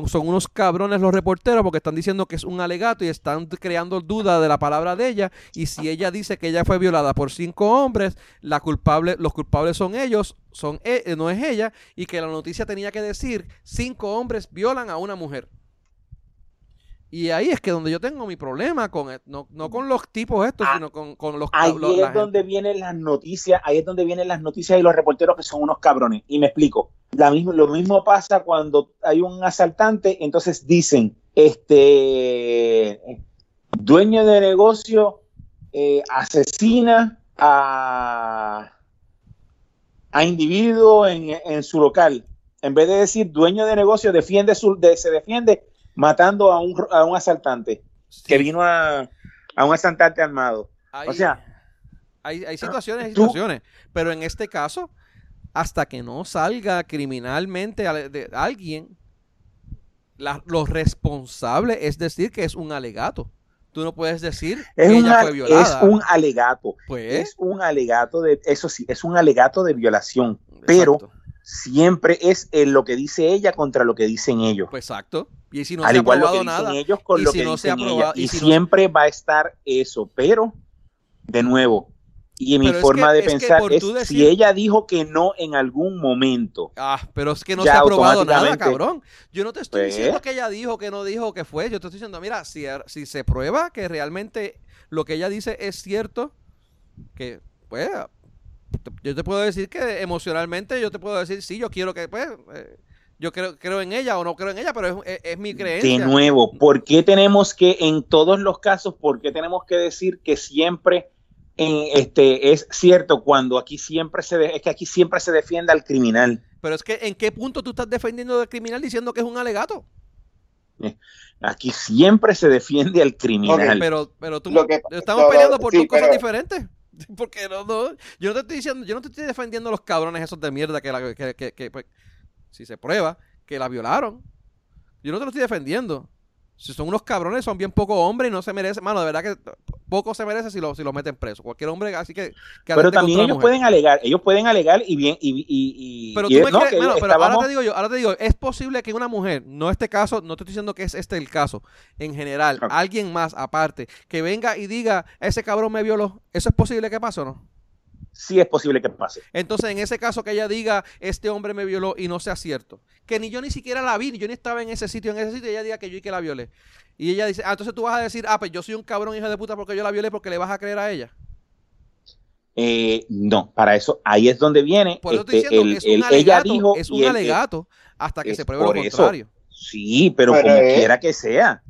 [SPEAKER 1] son unos cabrones los reporteros porque están diciendo que es un alegato y están creando duda de la palabra de ella y si ella dice que ella fue violada por cinco hombres, la culpable, los culpables son ellos, son e- eh, no es ella y que la noticia tenía que decir cinco hombres violan a una mujer. Y ahí es que donde yo tengo mi problema con e- no, no con los tipos estos,
[SPEAKER 3] Ah,
[SPEAKER 1] sino con, con los
[SPEAKER 3] ahí
[SPEAKER 1] lo- la
[SPEAKER 3] es donde vienen las noticias, ahí es donde vienen las noticias y los reporteros que son unos cabrones. Y me explico. La mismo, lo mismo pasa cuando hay un asaltante, entonces dicen, este dueño de negocio eh, asesina a, a individuo en, en su local. En vez de decir dueño de negocio defiende su, de- se defiende matando a un, a un asaltante que vino a, a un asaltante armado.
[SPEAKER 1] Hay,
[SPEAKER 3] O sea,
[SPEAKER 1] hay, hay situaciones y
[SPEAKER 3] tú-
[SPEAKER 1] situaciones, pero en este caso, hasta que no salga criminalmente de alguien, la- lo responsable es decir que es un alegato. Tú no puedes decir
[SPEAKER 3] es
[SPEAKER 1] que
[SPEAKER 3] un,
[SPEAKER 1] ella fue violada.
[SPEAKER 3] es un alegato.
[SPEAKER 1] pues,
[SPEAKER 3] Es un alegato de, eso sí, es un alegato de violación, pero siempre es en lo que dice ella contra lo que dicen ellos.
[SPEAKER 1] Pues exacto. Y si no
[SPEAKER 3] Al
[SPEAKER 1] se ha
[SPEAKER 3] igual lo que
[SPEAKER 1] probado
[SPEAKER 3] dicen
[SPEAKER 1] nada,
[SPEAKER 3] ellos con
[SPEAKER 1] y
[SPEAKER 3] lo
[SPEAKER 1] si
[SPEAKER 3] que
[SPEAKER 1] no se ha
[SPEAKER 3] dicen
[SPEAKER 1] probado-
[SPEAKER 3] ella.
[SPEAKER 1] y
[SPEAKER 3] Y,
[SPEAKER 1] si no-
[SPEAKER 3] siempre va a estar eso, pero de nuevo, y en mi
[SPEAKER 1] Pero es
[SPEAKER 3] forma
[SPEAKER 1] que-
[SPEAKER 3] de
[SPEAKER 1] es que
[SPEAKER 3] pensar es
[SPEAKER 1] decir-
[SPEAKER 3] si ella dijo que no en algún momento,
[SPEAKER 1] Ah, pero es que no se ha probado nada, cabrón. Yo no te estoy
[SPEAKER 3] Pues-
[SPEAKER 1] diciendo que ella dijo, que no dijo, que fue. Yo te estoy diciendo, mira, si, si se prueba que realmente lo que ella dice es cierto, que, pues, yo te puedo decir que emocionalmente, yo te puedo decir, sí, yo quiero que, pues, eh, yo creo, creo en ella o no creo en ella, pero es, es- es mi
[SPEAKER 3] de
[SPEAKER 1] creencia.
[SPEAKER 3] nuevo, ¿por qué tenemos que en todos los casos, por qué tenemos que decir que siempre en este es cierto cuando aquí siempre se de- es que aquí siempre se defiende al criminal?
[SPEAKER 1] Pero es que, ¿en qué punto tú estás defendiendo del criminal diciendo que es un alegato?
[SPEAKER 3] Aquí siempre se defiende al criminal.
[SPEAKER 1] Pero, pero tú,
[SPEAKER 2] Lo que-
[SPEAKER 1] estamos peleando por
[SPEAKER 2] sí,
[SPEAKER 1] dos cosas
[SPEAKER 2] pero-
[SPEAKER 1] diferentes. Porque no, no, yo no te estoy diciendo, yo no te estoy defendiendo a los cabrones esos de mierda que, la, que, que- que, pues, si se prueba que la violaron. Yo no te lo estoy defendiendo. Si son unos cabrones, son bien poco hombres y no se merecen. Mano, de verdad que poco se merece si lo, si lo meten preso. Cualquier hombre, así que. que
[SPEAKER 3] Pero también ellos
[SPEAKER 1] mujer.
[SPEAKER 3] pueden alegar, ellos pueden alegar y bien, y, y, y-
[SPEAKER 1] Pero
[SPEAKER 3] y-
[SPEAKER 1] tú me
[SPEAKER 3] no,
[SPEAKER 1] crees, mano, pero
[SPEAKER 3] estábamos-
[SPEAKER 1] ahora te digo yo, ahora te digo, es posible que una mujer, no este caso, no te estoy diciendo que es este el caso, en general,
[SPEAKER 3] Ok.
[SPEAKER 1] alguien más aparte, que venga y diga, ese cabrón me violó, ¿eso es posible que pase o no?
[SPEAKER 3] Sí es posible que pase.
[SPEAKER 1] Entonces, en ese caso que ella diga, este hombre me violó y no sea cierto, que ni yo ni siquiera la vi, ni yo ni estaba en ese sitio, en ese sitio, y ella diga que yo y que la violé. Y ella dice, ah, entonces tú vas a decir, ah, pues yo soy un cabrón hijo de puta porque yo la violé porque le vas a creer a ella.
[SPEAKER 3] Eh, no, para eso, ahí es donde viene.
[SPEAKER 1] Por eso estoy
[SPEAKER 3] este,
[SPEAKER 1] diciendo
[SPEAKER 3] el-
[SPEAKER 1] que es un
[SPEAKER 3] el-
[SPEAKER 1] alegato,
[SPEAKER 3] ella dijo
[SPEAKER 1] es un
[SPEAKER 3] el-
[SPEAKER 1] alegato hasta que se pruebe lo
[SPEAKER 3] eso.
[SPEAKER 1] contrario.
[SPEAKER 3] Sí, pero, como quiera que sea.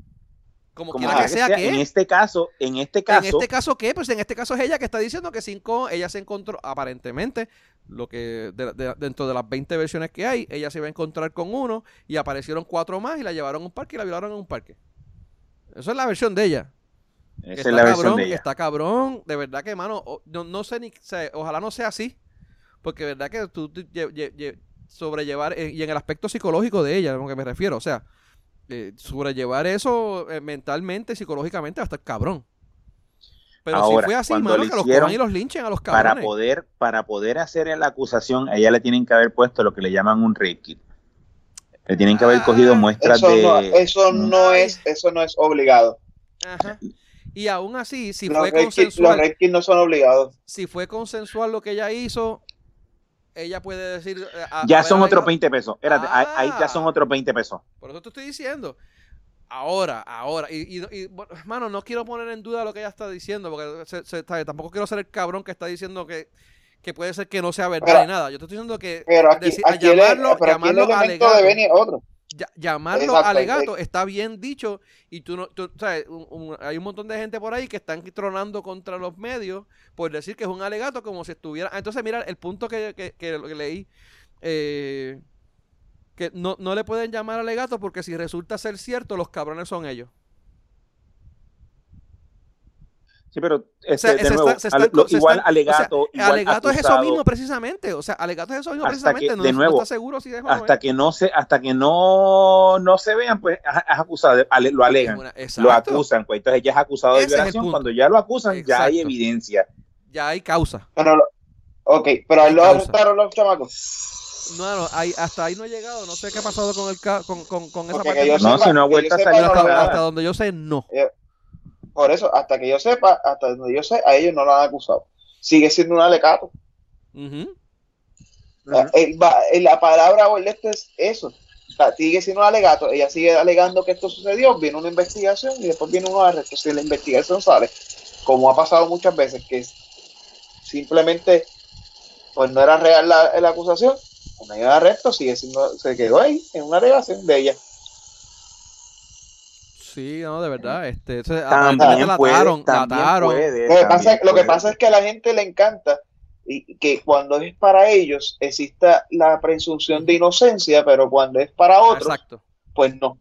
[SPEAKER 1] Como, quiera que sea,
[SPEAKER 3] En este caso, en este caso.
[SPEAKER 1] ¿En este caso qué? Pues en este caso es ella que está diciendo que cinco, ella se encontró, aparentemente, lo que dentro de las 20 versiones que hay, ella se iba a encontrar con uno y aparecieron cuatro más y la llevaron a un parque y la violaron en un parque. Esa es la versión de ella.
[SPEAKER 3] Esa es la versión de ella.
[SPEAKER 1] Está cabrón, de verdad que, mano, no, sé ni, ojalá no sea así, porque de verdad que tú sobrellevar, eh, y en el aspecto psicológico de ella, a lo que me refiero, o sea, eh, sobrellevar eso eh, mentalmente, psicológicamente, hasta el cabrón. Pero si fue así, mano, que los cojan y los linchen a los cabrones.
[SPEAKER 3] Para poder, para poder hacer la acusación, a ella le tienen que haber puesto lo que le llaman un rape kit. Le tienen que haber ah, cogido muestras
[SPEAKER 2] eso
[SPEAKER 3] de.
[SPEAKER 2] No, eso no es, eso no es obligado.
[SPEAKER 1] Ajá. Y aún así, si fue consensual.
[SPEAKER 2] los rape kits no son obligados.
[SPEAKER 1] Si fue consensual lo que ella hizo, ella puede decir. Eh,
[SPEAKER 3] ya son otros 20 pesos. Espérate, ahí ya son ah. otros 20 pesos.
[SPEAKER 1] Por eso te estoy diciendo. Ahora, ahora. Y, y, hermano, no quiero poner en duda lo que ella está diciendo, porque tampoco quiero ser el cabrón que está diciendo que, que puede ser que no sea verdad ni nada. Yo te estoy diciendo que.
[SPEAKER 2] Pero aquí, llamarlo, llamarlo de otro
[SPEAKER 1] llamarlo alegato está bien dicho y tú no, sabes, hay un montón de gente por ahí que están tronando contra los medios por decir que es un alegato como si estuviera... Ah, entonces, mira, el punto que, que, que, leí, eh, que no, no le pueden llamar alegato porque si resulta ser cierto, los cabrones son ellos.
[SPEAKER 3] Sí, pero este, de nuevo, igual alegato.
[SPEAKER 1] alegato es eso mismo precisamente. O sea, alegato es eso mismo precisamente. no, de nuevo, está seguro si
[SPEAKER 3] hasta que no se, hasta que no, no se vean, pues es acusado, lo alegan, lo acusan, pues entonces ya es acusado de violación. Cuando ya lo acusan, ya hay evidencia.
[SPEAKER 1] Ya hay causa.
[SPEAKER 2] Pero, ok, pero ahí lo arrestaron los chamacos.
[SPEAKER 1] No, no, ahí, hasta ahí no he llegado. No sé qué ha pasado con, el, con, con, con esa
[SPEAKER 3] parte. No, si no ha vuelto a salir
[SPEAKER 1] hasta, hasta donde yo sé, no.
[SPEAKER 2] Eh, por eso, hasta que yo sepa, hasta donde yo sé, a ellos no lo han acusado. Sigue siendo un alegato. la, palabra o el este es eso. sigue siendo un alegato. Ella sigue alegando que esto sucedió. Viene una investigación y después viene un arresto. Si la investigación sale, como ha pasado muchas veces, que simplemente pues no era real la, la acusación, no hay arresto, sigue siendo, se quedó ahí en una alegación de ella.
[SPEAKER 1] Sí, no, de verdad. Este, También la
[SPEAKER 2] lo, que pasa, es que a la gente le encanta y que cuando es para ellos exista la presunción de inocencia, pero cuando es para otros, pues no.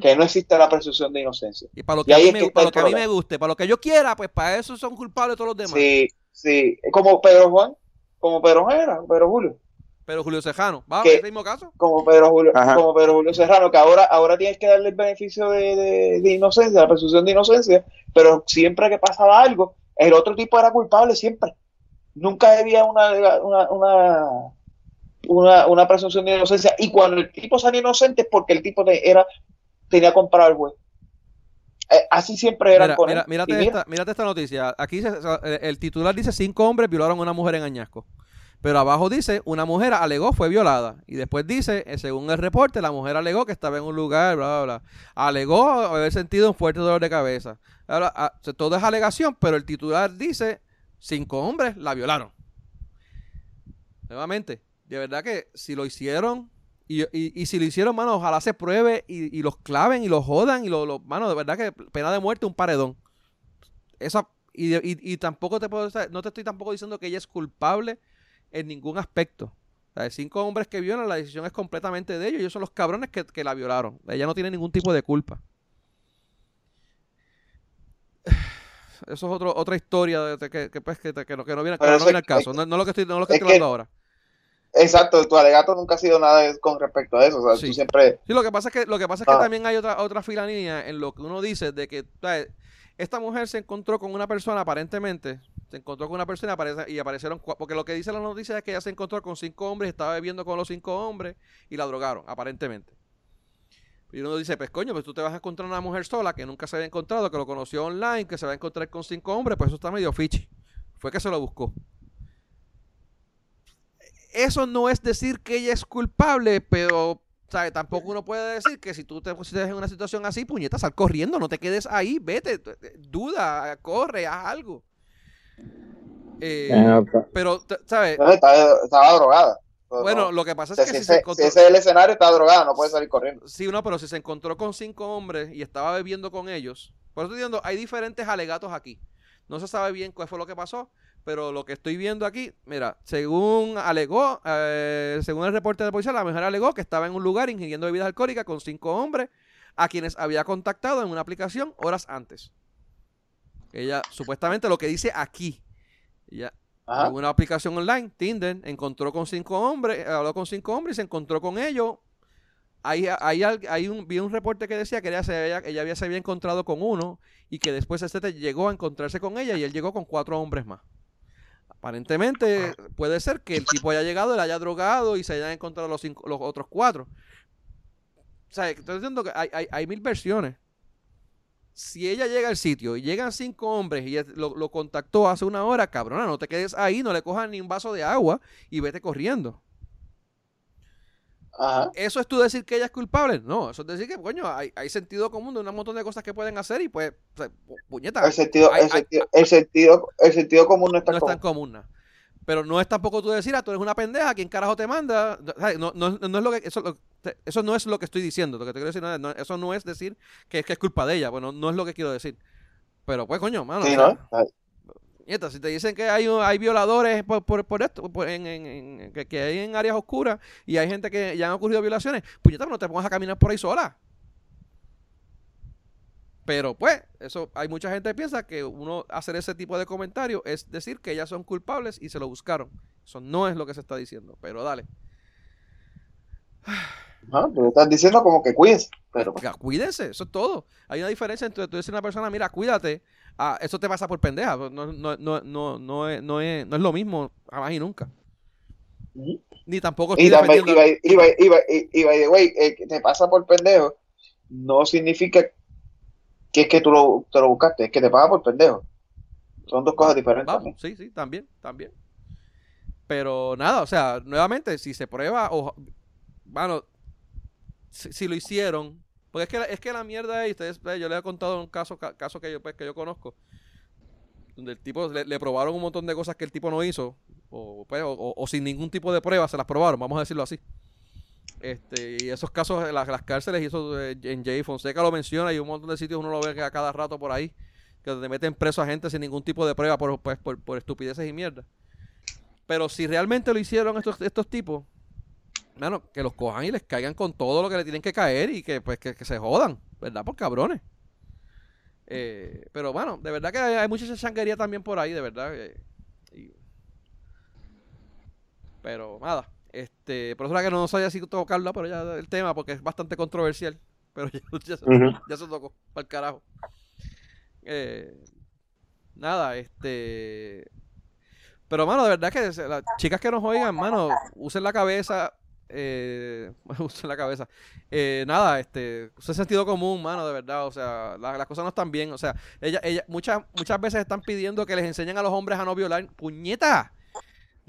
[SPEAKER 2] Que no exista la presunción de inocencia.
[SPEAKER 1] Y para lo que, a mí, me, para lo que a mí me guste, para lo que yo quiera, pues para eso son culpables todos los demás.
[SPEAKER 2] Sí, sí. Como Pedro Juan, como Pedro Juan Pedro Julio.
[SPEAKER 1] Pero Julio Serrano, ¿va? ¿En el mismo caso?
[SPEAKER 2] Como Pedro Julio, como Pedro Julio Serrano, que ahora, ahora tienes que darle el beneficio de, inocencia, la presunción de inocencia, pero siempre que pasaba algo, el otro tipo era culpable siempre. Nunca había una, una, una, presunción de inocencia. Y cuando el tipo salía inocente es porque el tipo era, tenía comprado al juez. Eh, así siempre era con
[SPEAKER 1] él. Mírate, esta, mírate esta noticia. Aquí el titular dice: cinco hombres violaron a una mujer en Añasco. Pero abajo dice, una mujer alegó fue violada. Y después dice, eh, según el reporte, la mujer alegó que estaba en un lugar, bla, bla, bla. Alegó haber sentido un fuerte dolor de cabeza. Ahora, ah, todo es alegación, pero el titular dice, cinco hombres la violaron. Nuevamente, de verdad que si lo hicieron, y, y, si lo hicieron, mano, ojalá se pruebe y, los claven y los jodan y los, lo, mano, de verdad que pena de muerte, un paredón. Esa, y, y, tampoco te puedo, no te estoy tampoco diciendo que ella es culpable en ningún aspecto. O cinco hombres que violan, la decisión es completamente de ellos. Ellos son los cabrones que, la violaron. Ella no tiene ningún tipo de culpa. Eso es otro, otra historia de, que, que, pues, que, que, no, viene, al caso. No, lo que estoy, no lo que estoy hablando ahora.
[SPEAKER 2] Exacto, tu alegato nunca ha sido nada con respecto a eso. O sea,
[SPEAKER 1] sí.
[SPEAKER 2] siempre.
[SPEAKER 1] Sí, lo que pasa es que, lo que, pasa es que ah. también hay otra, otra filanía en lo que uno dice de que esta mujer se encontró con una persona aparentemente se encontró con una persona y, aparecieron porque lo que dice la noticia es que ella se encontró con cinco hombres, estaba bebiendo con los cinco hombres y la drogaron, aparentemente. Y uno dice, pues coño, pues tú te vas a encontrar una mujer sola que nunca se había encontrado, que lo conoció online, que se va a encontrar con cinco hombres, pues eso está medio fichi. Fue que se lo buscó. Eso no es decir que ella es culpable, pero ¿sabe? tampoco uno puede decir que si tú te pusiste en una situación así, puñeta, sal corriendo, no te quedes ahí, vete, duda, corre, haz algo. Eh, pero, ¿sabes?
[SPEAKER 2] Estaba, drogada.
[SPEAKER 1] Bueno, lo que pasa es que
[SPEAKER 2] si, ese, es el escenario, está drogado, no puede salir corriendo.
[SPEAKER 1] Sí, no, pero si se encontró con cinco hombres y estaba bebiendo con ellos. Por eso estoy diciendo, hay diferentes alegatos aquí. No se sabe bien cuál fue lo que pasó, pero lo que estoy viendo aquí, mira, según alegó, eh, según el reporte de policía, la mujer alegó que estaba en un lugar ingiriendo bebidas alcohólicas con cinco hombres a quienes había contactado en una aplicación horas antes. Ella, supuestamente lo que dice aquí, ella en una aplicación online, Tinder, encontró con cinco hombres, habló con cinco hombres y se encontró con ellos. Ahí, hay un, vi un reporte que decía que ella, se había, ella había, se había encontrado con uno y que después este llegó a encontrarse con ella y él llegó con cuatro hombres más. Aparentemente puede ser que el tipo haya llegado, le haya drogado y se hayan encontrado los, los otros cuatro. O sea, estoy diciendo que hay, hay, hay mil versiones si ella llega al sitio y llegan cinco hombres y lo, contactó hace una hora, cabrona, no te quedes ahí, no le cojas ni un vaso de agua y vete corriendo. ¿Eso es tú decir que ella es culpable? No, eso es decir que, coño, hay, sentido común de un montón de cosas que pueden hacer y pues, puñeta.
[SPEAKER 2] El sentido, el, sentido, el, sentido, común no está
[SPEAKER 1] no es tan común. Pero no es tampoco tú decir, ah, tú eres una pendeja, ¿quién carajo te manda? No, no, no es lo que, eso, eso no es lo que estoy diciendo. Lo que te quiero decir, no, eso no es decir que, que, es culpa de ella. Bueno, no es lo que quiero decir. Pero pues, coño, mano. Sí, ¿no? si te dicen que hay, hay violadores por, por, esto, en, que, hay en áreas oscuras y hay gente que ya han ocurrido violaciones, puñeta, no te pongas a caminar por ahí sola. Pero pues, eso hay mucha gente que piensa que uno hacer ese tipo de comentario es decir que ellas son culpables y se lo buscaron. Eso no es lo que se está diciendo, pero dale.
[SPEAKER 2] Ah, pero estás diciendo como que cuídense. Pero...
[SPEAKER 1] Cuídense, eso es todo. Hay una diferencia entre tú decir a una persona, mira, cuídate, ah, eso te pasa por pendeja. No, no, no, no, no, es, no, es, no es lo mismo jamás y nunca. Ni tampoco
[SPEAKER 2] estoy y, defendiendo... y, y, y, by the way, te pasa por pendejo no significa que es que tú lo, te lo buscaste, es que te paga por pendejo. Son dos cosas diferentes.
[SPEAKER 1] sí, sí, también, también. Pero nada, o sea, nuevamente, si se prueba, o, bueno, si, lo hicieron, porque es que, es que la mierda es, ustedes, yo les he contado un caso, caso que yo, pues, que yo conozco, donde el tipo le, probaron un montón de cosas que el tipo no hizo, o, pues, o, sin ningún tipo de prueba se las probaron, vamos a decirlo así. Este, y esos casos, las, las cárceles, y eso en Jay Fonseca lo menciona, y un montón de sitios uno lo ve a cada rato por ahí, que te meten preso a gente sin ningún tipo de prueba por, pues, por, estupideces y mierda. Pero si realmente lo hicieron estos, estos tipos, bueno, que los cojan y les caigan con todo lo que le tienen que caer y que pues que, se jodan, ¿verdad? Por cabrones. Eh, pero bueno, de verdad que hay, mucha changuería también por ahí, de verdad. Eh, pero nada, este, por eso era que no sabía si tocarlo, pero ya el tema, porque es bastante controversial. Pero ya, se, tocó, para el carajo. Eh, nada, este. Pero, mano, de verdad que las chicas que nos oigan, mano, usen la cabeza. Eh, usen la cabeza. Eh, nada, este, usen sentido común, mano, de verdad. O sea, las cosas no están bien. O sea, ella, ella, muchas, muchas veces están pidiendo que les enseñen a los hombres a no violar. ¡Puñeta!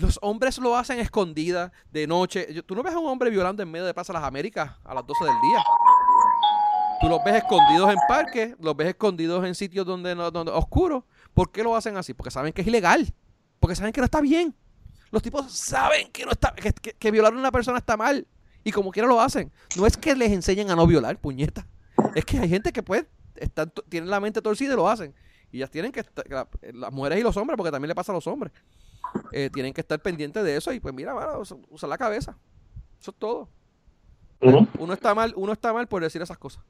[SPEAKER 1] Los hombres lo hacen escondida, de noche. Tú no ves a un hombre violando en medio de Plaza Las Américas a las 12 del día. Tú los ves escondidos en parques, los ves escondidos en sitios donde, donde oscuros. ¿Por qué lo hacen así? Porque saben que es ilegal. Porque saben que no está bien. Los tipos saben que no está que, violar a una persona está mal. Y como quiera lo hacen. No es que les enseñen a no violar, puñeta. Es que hay gente que pues están, tienen la mente torcida y lo hacen. Y ya tienen que, las mujeres y los hombres, porque también le pasa a los hombres. Eh, tienen que estar pendientes de eso y pues mira, usa, la cabeza. Eso es todo. Uno está mal, uno está mal por decir esas cosas.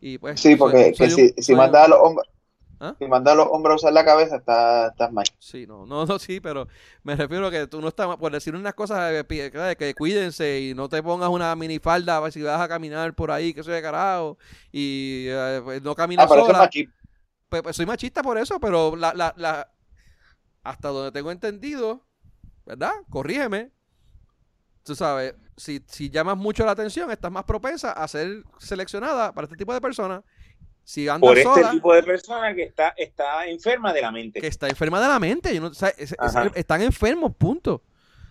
[SPEAKER 1] Y pues,
[SPEAKER 2] sí, porque si, si manda a los hombres ¿Ah? Si manda a los hombres a usar la cabeza, estás está mal.
[SPEAKER 1] Sí, no, no, no, sí, pero me refiero a que tú no estás, por decir unas cosas, de que cuídense y no te pongas una minifalda si vas a caminar por ahí, que soy de carajo, y eh, pues, no caminas ah, sola. Pues, pues, soy machista por eso, pero la, la, la, hasta donde tengo entendido, ¿verdad? Corrígeme. Tú sabes, si, si llamas mucho la atención, estás más propensa a ser seleccionada para este tipo de personas. Si andas
[SPEAKER 3] Por este tipo de persona que está, está enferma de la mente.
[SPEAKER 1] Que está enferma de la mente. no, están enfermos, punto.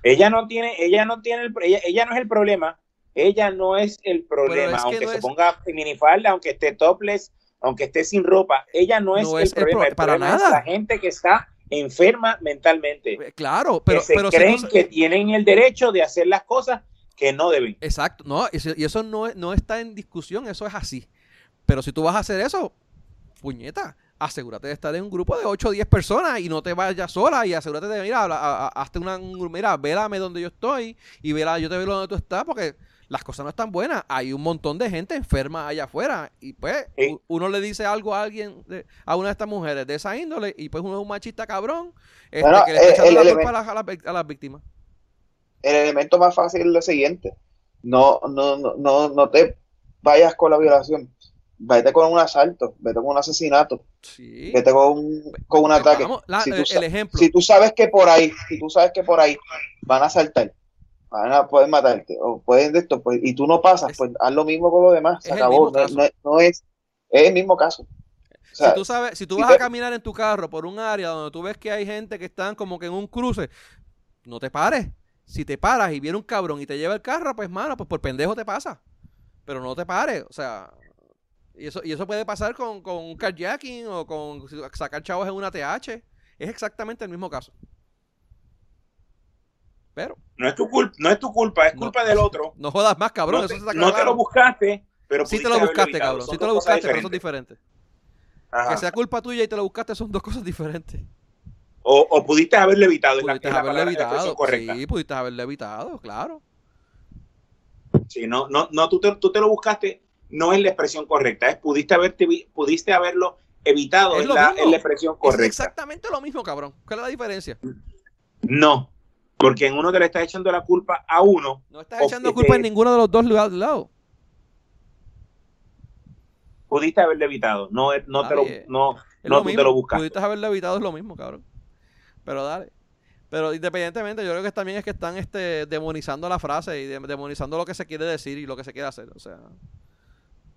[SPEAKER 3] Ella no tiene, ella no tiene el, ella, ella no es el problema. Ella no es el problema. aunque se ponga minifalda, aunque esté topless, aunque esté sin ropa, ella no es, el, problema. para nada. la gente que está enferma mentalmente.
[SPEAKER 1] Eh, claro, pero,
[SPEAKER 3] que se
[SPEAKER 1] pero
[SPEAKER 3] creen que tienen el derecho de hacer las cosas que no deben.
[SPEAKER 1] Exacto, no, y eso no, no está en discusión, eso es así. Pero si tú vas a hacer eso, puñeta, asegúrate de estar en un grupo de 8 o 10 personas y no te vayas sola y asegúrate de, mira, hazte una, mira, vélame donde yo estoy y vela, yo te veo donde tú estás porque las cosas no están buenas. Hay un montón de gente enferma allá afuera y pues uno le dice algo a alguien, a una de estas mujeres de esa índole y pues uno es un machista cabrón este, que le está echando la culpa a, las, víctimas.
[SPEAKER 2] El elemento más fácil es lo siguiente. No, no, no, no te vayas con la violación vete con un asalto, vete con un asesinato, vete con un, con un ataque. si, tú, el ejemplo. si tú sabes que por ahí, si tú sabes que por ahí van a asaltar, van a poder matarte, o pueden de esto, pues, y tú no pasas, pues haz lo mismo con lo demás, se acabó, no, es, es el mismo caso.
[SPEAKER 1] si tú sabes, si tú vas a caminar en tu carro por un área donde tú ves que hay gente que están como que en un cruce, no te pares. Si te paras y viene un cabrón y te lleva el carro, pues mano, pues por pendejo te pasa. Pero no te pares, o sea, y eso, y eso puede pasar con, con un carjacking o con sacar chavos en una TH. Es exactamente el mismo caso. Pero.
[SPEAKER 3] No es tu culpa, no es tu culpa, es culpa del otro.
[SPEAKER 1] No jodas más, cabrón.
[SPEAKER 3] No te, no te lo buscaste, pero
[SPEAKER 1] sí te lo buscaste, cabrón. Sí te lo buscaste, pero son diferentes. Que sea culpa tuya y te lo buscaste son dos cosas diferentes.
[SPEAKER 3] O, o pudiste haberle evitado.
[SPEAKER 1] Pudiste haberle evitado. Sí, pudiste haberle evitado, claro.
[SPEAKER 3] Sí, no, no, no, tú te, tú te lo buscaste no es la expresión correcta, es pudiste, haberte, pudiste haberlo evitado, es, la, expresión correcta. Es
[SPEAKER 1] exactamente lo mismo, cabrón. ¿Cuál es la diferencia?
[SPEAKER 3] No, porque en uno te le estás echando la culpa a uno.
[SPEAKER 1] No estás echando culpa en ninguno de los dos lados.
[SPEAKER 3] Pudiste haberlo evitado, no, no, te, lo, no, no te lo buscaste.
[SPEAKER 1] Pudiste haberlo evitado, es lo mismo, cabrón. Pero dale. Pero independientemente, yo creo que también es que están este, demonizando la frase y demonizando lo que se quiere decir y lo que se quiere hacer. O sea,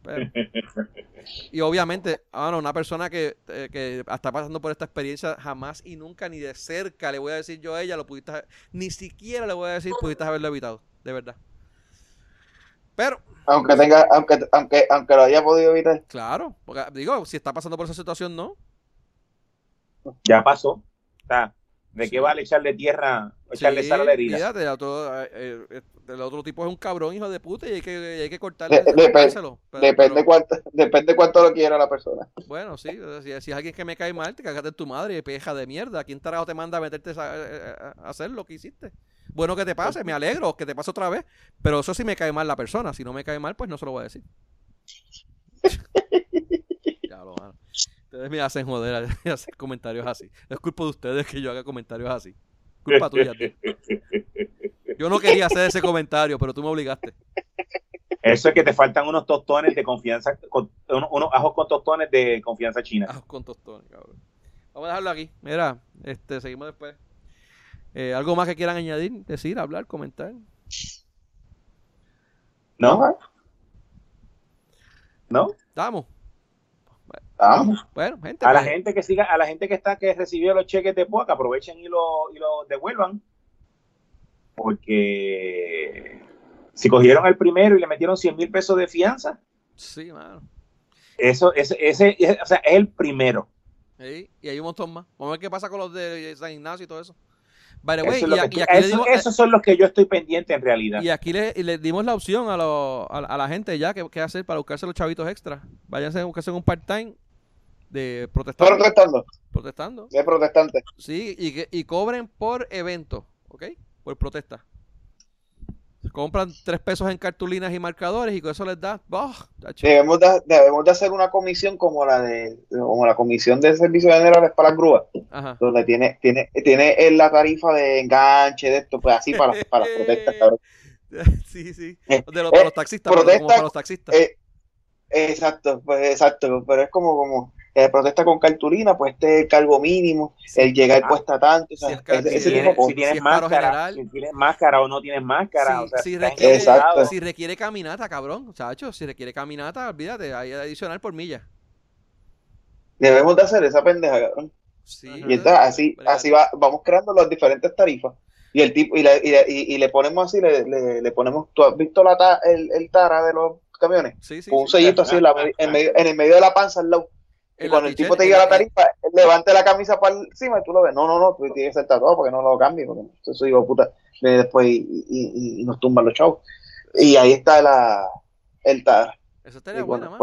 [SPEAKER 1] y obviamente, bueno, una persona que, eh, que, está pasando por esta experiencia, jamás y nunca, ni de cerca, le voy a decir yo a ella, lo pudiste, ni siquiera le voy a decir, pudiste haberlo evitado, de verdad. Pero.
[SPEAKER 2] Aunque tenga, aunque, aunque, aunque lo haya podido evitar.
[SPEAKER 1] Claro, porque digo, si está pasando por esa situación, no.
[SPEAKER 3] Ya pasó. Está. ¿De qué vale echarle tierra, echarle sal a la herida?
[SPEAKER 1] Fíjate, el, otro, eh, eh, el otro tipo es un cabrón, hijo de puta, y hay que, hay que cortarle. depende,
[SPEAKER 2] cuánto, depende cuánto lo quiera la persona.
[SPEAKER 1] Bueno, sí, si, si, es alguien que me cae mal, te cagaste en tu madre peja de mierda. ¿Quién carajo te manda a meterte a, hacer lo que hiciste? Bueno que te pase, me alegro, que te pase otra vez, pero eso sí me cae mal la persona. Si no me cae mal, pues no se lo voy a decir. ya lo mano. Ustedes me hacen joder a hacer comentarios así. Es culpa de ustedes que yo haga comentarios así. Culpa tuya. Yo no quería hacer ese comentario, pero tú me obligaste.
[SPEAKER 3] Eso es que te faltan unos tostones de confianza, unos, ajos con tostones de confianza china.
[SPEAKER 1] Ajos con tostones, cabrón. Vamos a dejarlo aquí. Mira, este, seguimos después. Eh, ¿Algo más que quieran añadir, decir, hablar, comentar?
[SPEAKER 3] No. ¿No?
[SPEAKER 1] Estamos.
[SPEAKER 3] Bueno, gente. A la pues. gente que siga, a la gente que está, que recibió los cheques de PUAC, aprovechen y lo, y lo devuelvan. Porque si cogieron el primero y le metieron 100 mil pesos de fianza.
[SPEAKER 1] Sí, mano.
[SPEAKER 3] Eso, ese, ese, o sea, es el primero.
[SPEAKER 1] y hay un montón más. Vamos a ver qué pasa con los de San Ignacio y todo eso.
[SPEAKER 3] esos son los que yo estoy pendiente en realidad.
[SPEAKER 1] Y aquí le, le dimos la opción a, a, la gente ya que, hacer para buscarse los chavitos extra. Váyanse a buscarse un part-time de protestando.
[SPEAKER 2] Protestando.
[SPEAKER 1] Protestando.
[SPEAKER 2] De protestante.
[SPEAKER 1] Sí, y, que, y cobren por evento, ¿ok? Por protesta. Compran tres pesos en cartulinas y marcadores y con eso les da.
[SPEAKER 2] debemos, de, debemos de hacer una comisión como la de como la comisión de servicios generales para las grúas, donde tiene tiene tiene la tarifa de enganche de esto, pues así para, para las protestas, cabrón.
[SPEAKER 1] Sí, sí. Eh, de los, para los taxistas, protesta, para los taxistas.
[SPEAKER 2] Eh, exacto, pues exacto, pero es como como eh, protesta con cartulina, pues este cargo mínimo, el llegar ah, cuesta tanto, o sea,
[SPEAKER 3] si, tienes, máscara, si tienes máscara o no tienes máscara, o sea,
[SPEAKER 1] si, requiere, si requiere caminata, cabrón, chacho, si requiere caminata, olvídate, hay adicional por milla.
[SPEAKER 2] Debemos de hacer esa pendeja, cabrón. Sí, y entonces así, así va, vamos creando las diferentes tarifas. Y el tipo, y le, y, y, le ponemos así, le, le, le, ponemos, ¿tú has visto la el, el tara de los camiones?
[SPEAKER 1] Sí, sí,
[SPEAKER 2] con un sellito así en, la, en, medio, en el medio de la panza al lado Y cuando el tipo te diga la tarifa, levante la camisa para encima y tú lo ves. No, no, no, tú tienes que ser tatuado porque no lo cambies. Porque eso digo, puta, después y, nos tumban los chavos. Y ahí está la, el tar.
[SPEAKER 1] Eso estaría bueno,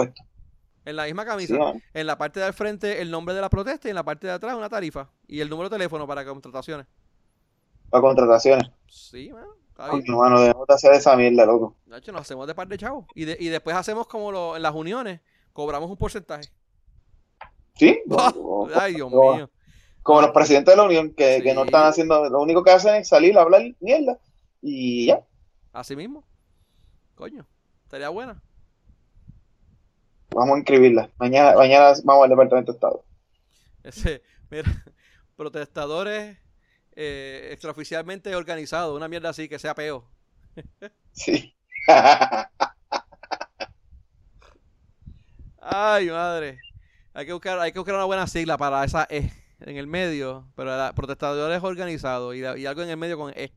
[SPEAKER 1] En la misma camisa. en la parte de frente el nombre de la protesta y en la parte de atrás una tarifa. Y el número de teléfono para contrataciones.
[SPEAKER 2] Para contrataciones.
[SPEAKER 1] Sí, man.
[SPEAKER 2] Coño, mano, debemos de hacer esa mierda, loco.
[SPEAKER 1] De hecho, nos hacemos de par de chavos. Y, y después hacemos como lo, en las uniones, cobramos un porcentaje.
[SPEAKER 2] ¿Sí?
[SPEAKER 1] Ay, Dios mío.
[SPEAKER 2] Como los presidentes de la Unión, que, que, no están haciendo, lo único que hacen es salir a hablar mierda y ya.
[SPEAKER 1] Así mismo. Coño, estaría buena.
[SPEAKER 2] Vamos a inscribirla. Mañana, mañana vamos al Departamento de Estado.
[SPEAKER 1] Ese, mira, protestadores eh, extraoficialmente organizados, una mierda así que sea peo.
[SPEAKER 2] sí.
[SPEAKER 1] Ay, madre. Hay que buscar, hay que buscar una buena sigla para esa E en el medio, pero protestadores organizados y, y, algo en el medio con E.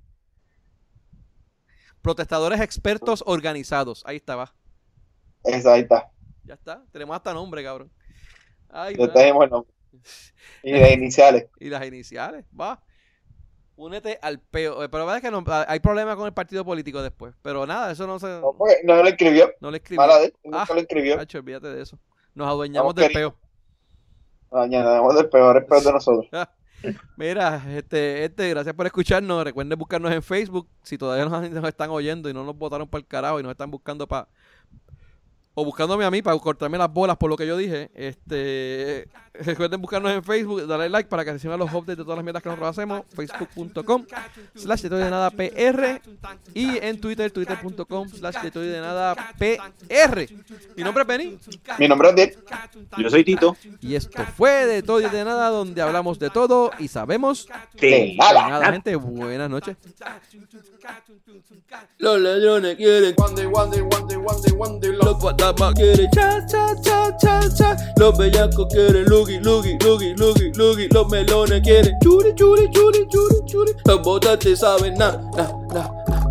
[SPEAKER 1] Protestadores expertos organizados. Ahí está, va.
[SPEAKER 2] Esa, ahí está.
[SPEAKER 1] Ya está. Tenemos hasta nombre, cabrón.
[SPEAKER 2] Ay, tenemos el nombre. Y las iniciales.
[SPEAKER 1] y las iniciales, va. Únete al peo. Pero es que no, hay problemas con el partido político después. Pero nada, eso no se.
[SPEAKER 2] No, no lo escribió.
[SPEAKER 1] No lo escribió.
[SPEAKER 2] Mala de, ah, lo escribió.
[SPEAKER 1] Hacho, olvídate de eso. Nos adueñamos del peo.
[SPEAKER 2] Adueñamos del peor, peor de nosotros.
[SPEAKER 1] Mira, este, este, gracias por escucharnos. Recuerden buscarnos en Facebook. Si todavía nos, nos están oyendo y no nos votaron para el carajo y nos están buscando para o buscándome a mí para cortarme las bolas por lo que yo dije, este recuerden buscarnos en Facebook, darle like para que reciban los updates de todas las mierdas que nosotros hacemos, facebook.com slash de nada PR y en Twitter, twitter.com slash de nada PR. Mi nombre es Benny.
[SPEAKER 2] Mi nombre es Dick.
[SPEAKER 3] Yo soy Tito.
[SPEAKER 1] Y esto fue de todo y de nada, donde hablamos de todo y sabemos
[SPEAKER 2] de nada.
[SPEAKER 1] gente, buenas noches.
[SPEAKER 4] Los ladrones quieren dama quiere cha cha cha cha cha. Los bellacos quieren lugi lugi lugi lugi lugi. Los melones quieren churi churi churi churi churi. Los botas saben na na na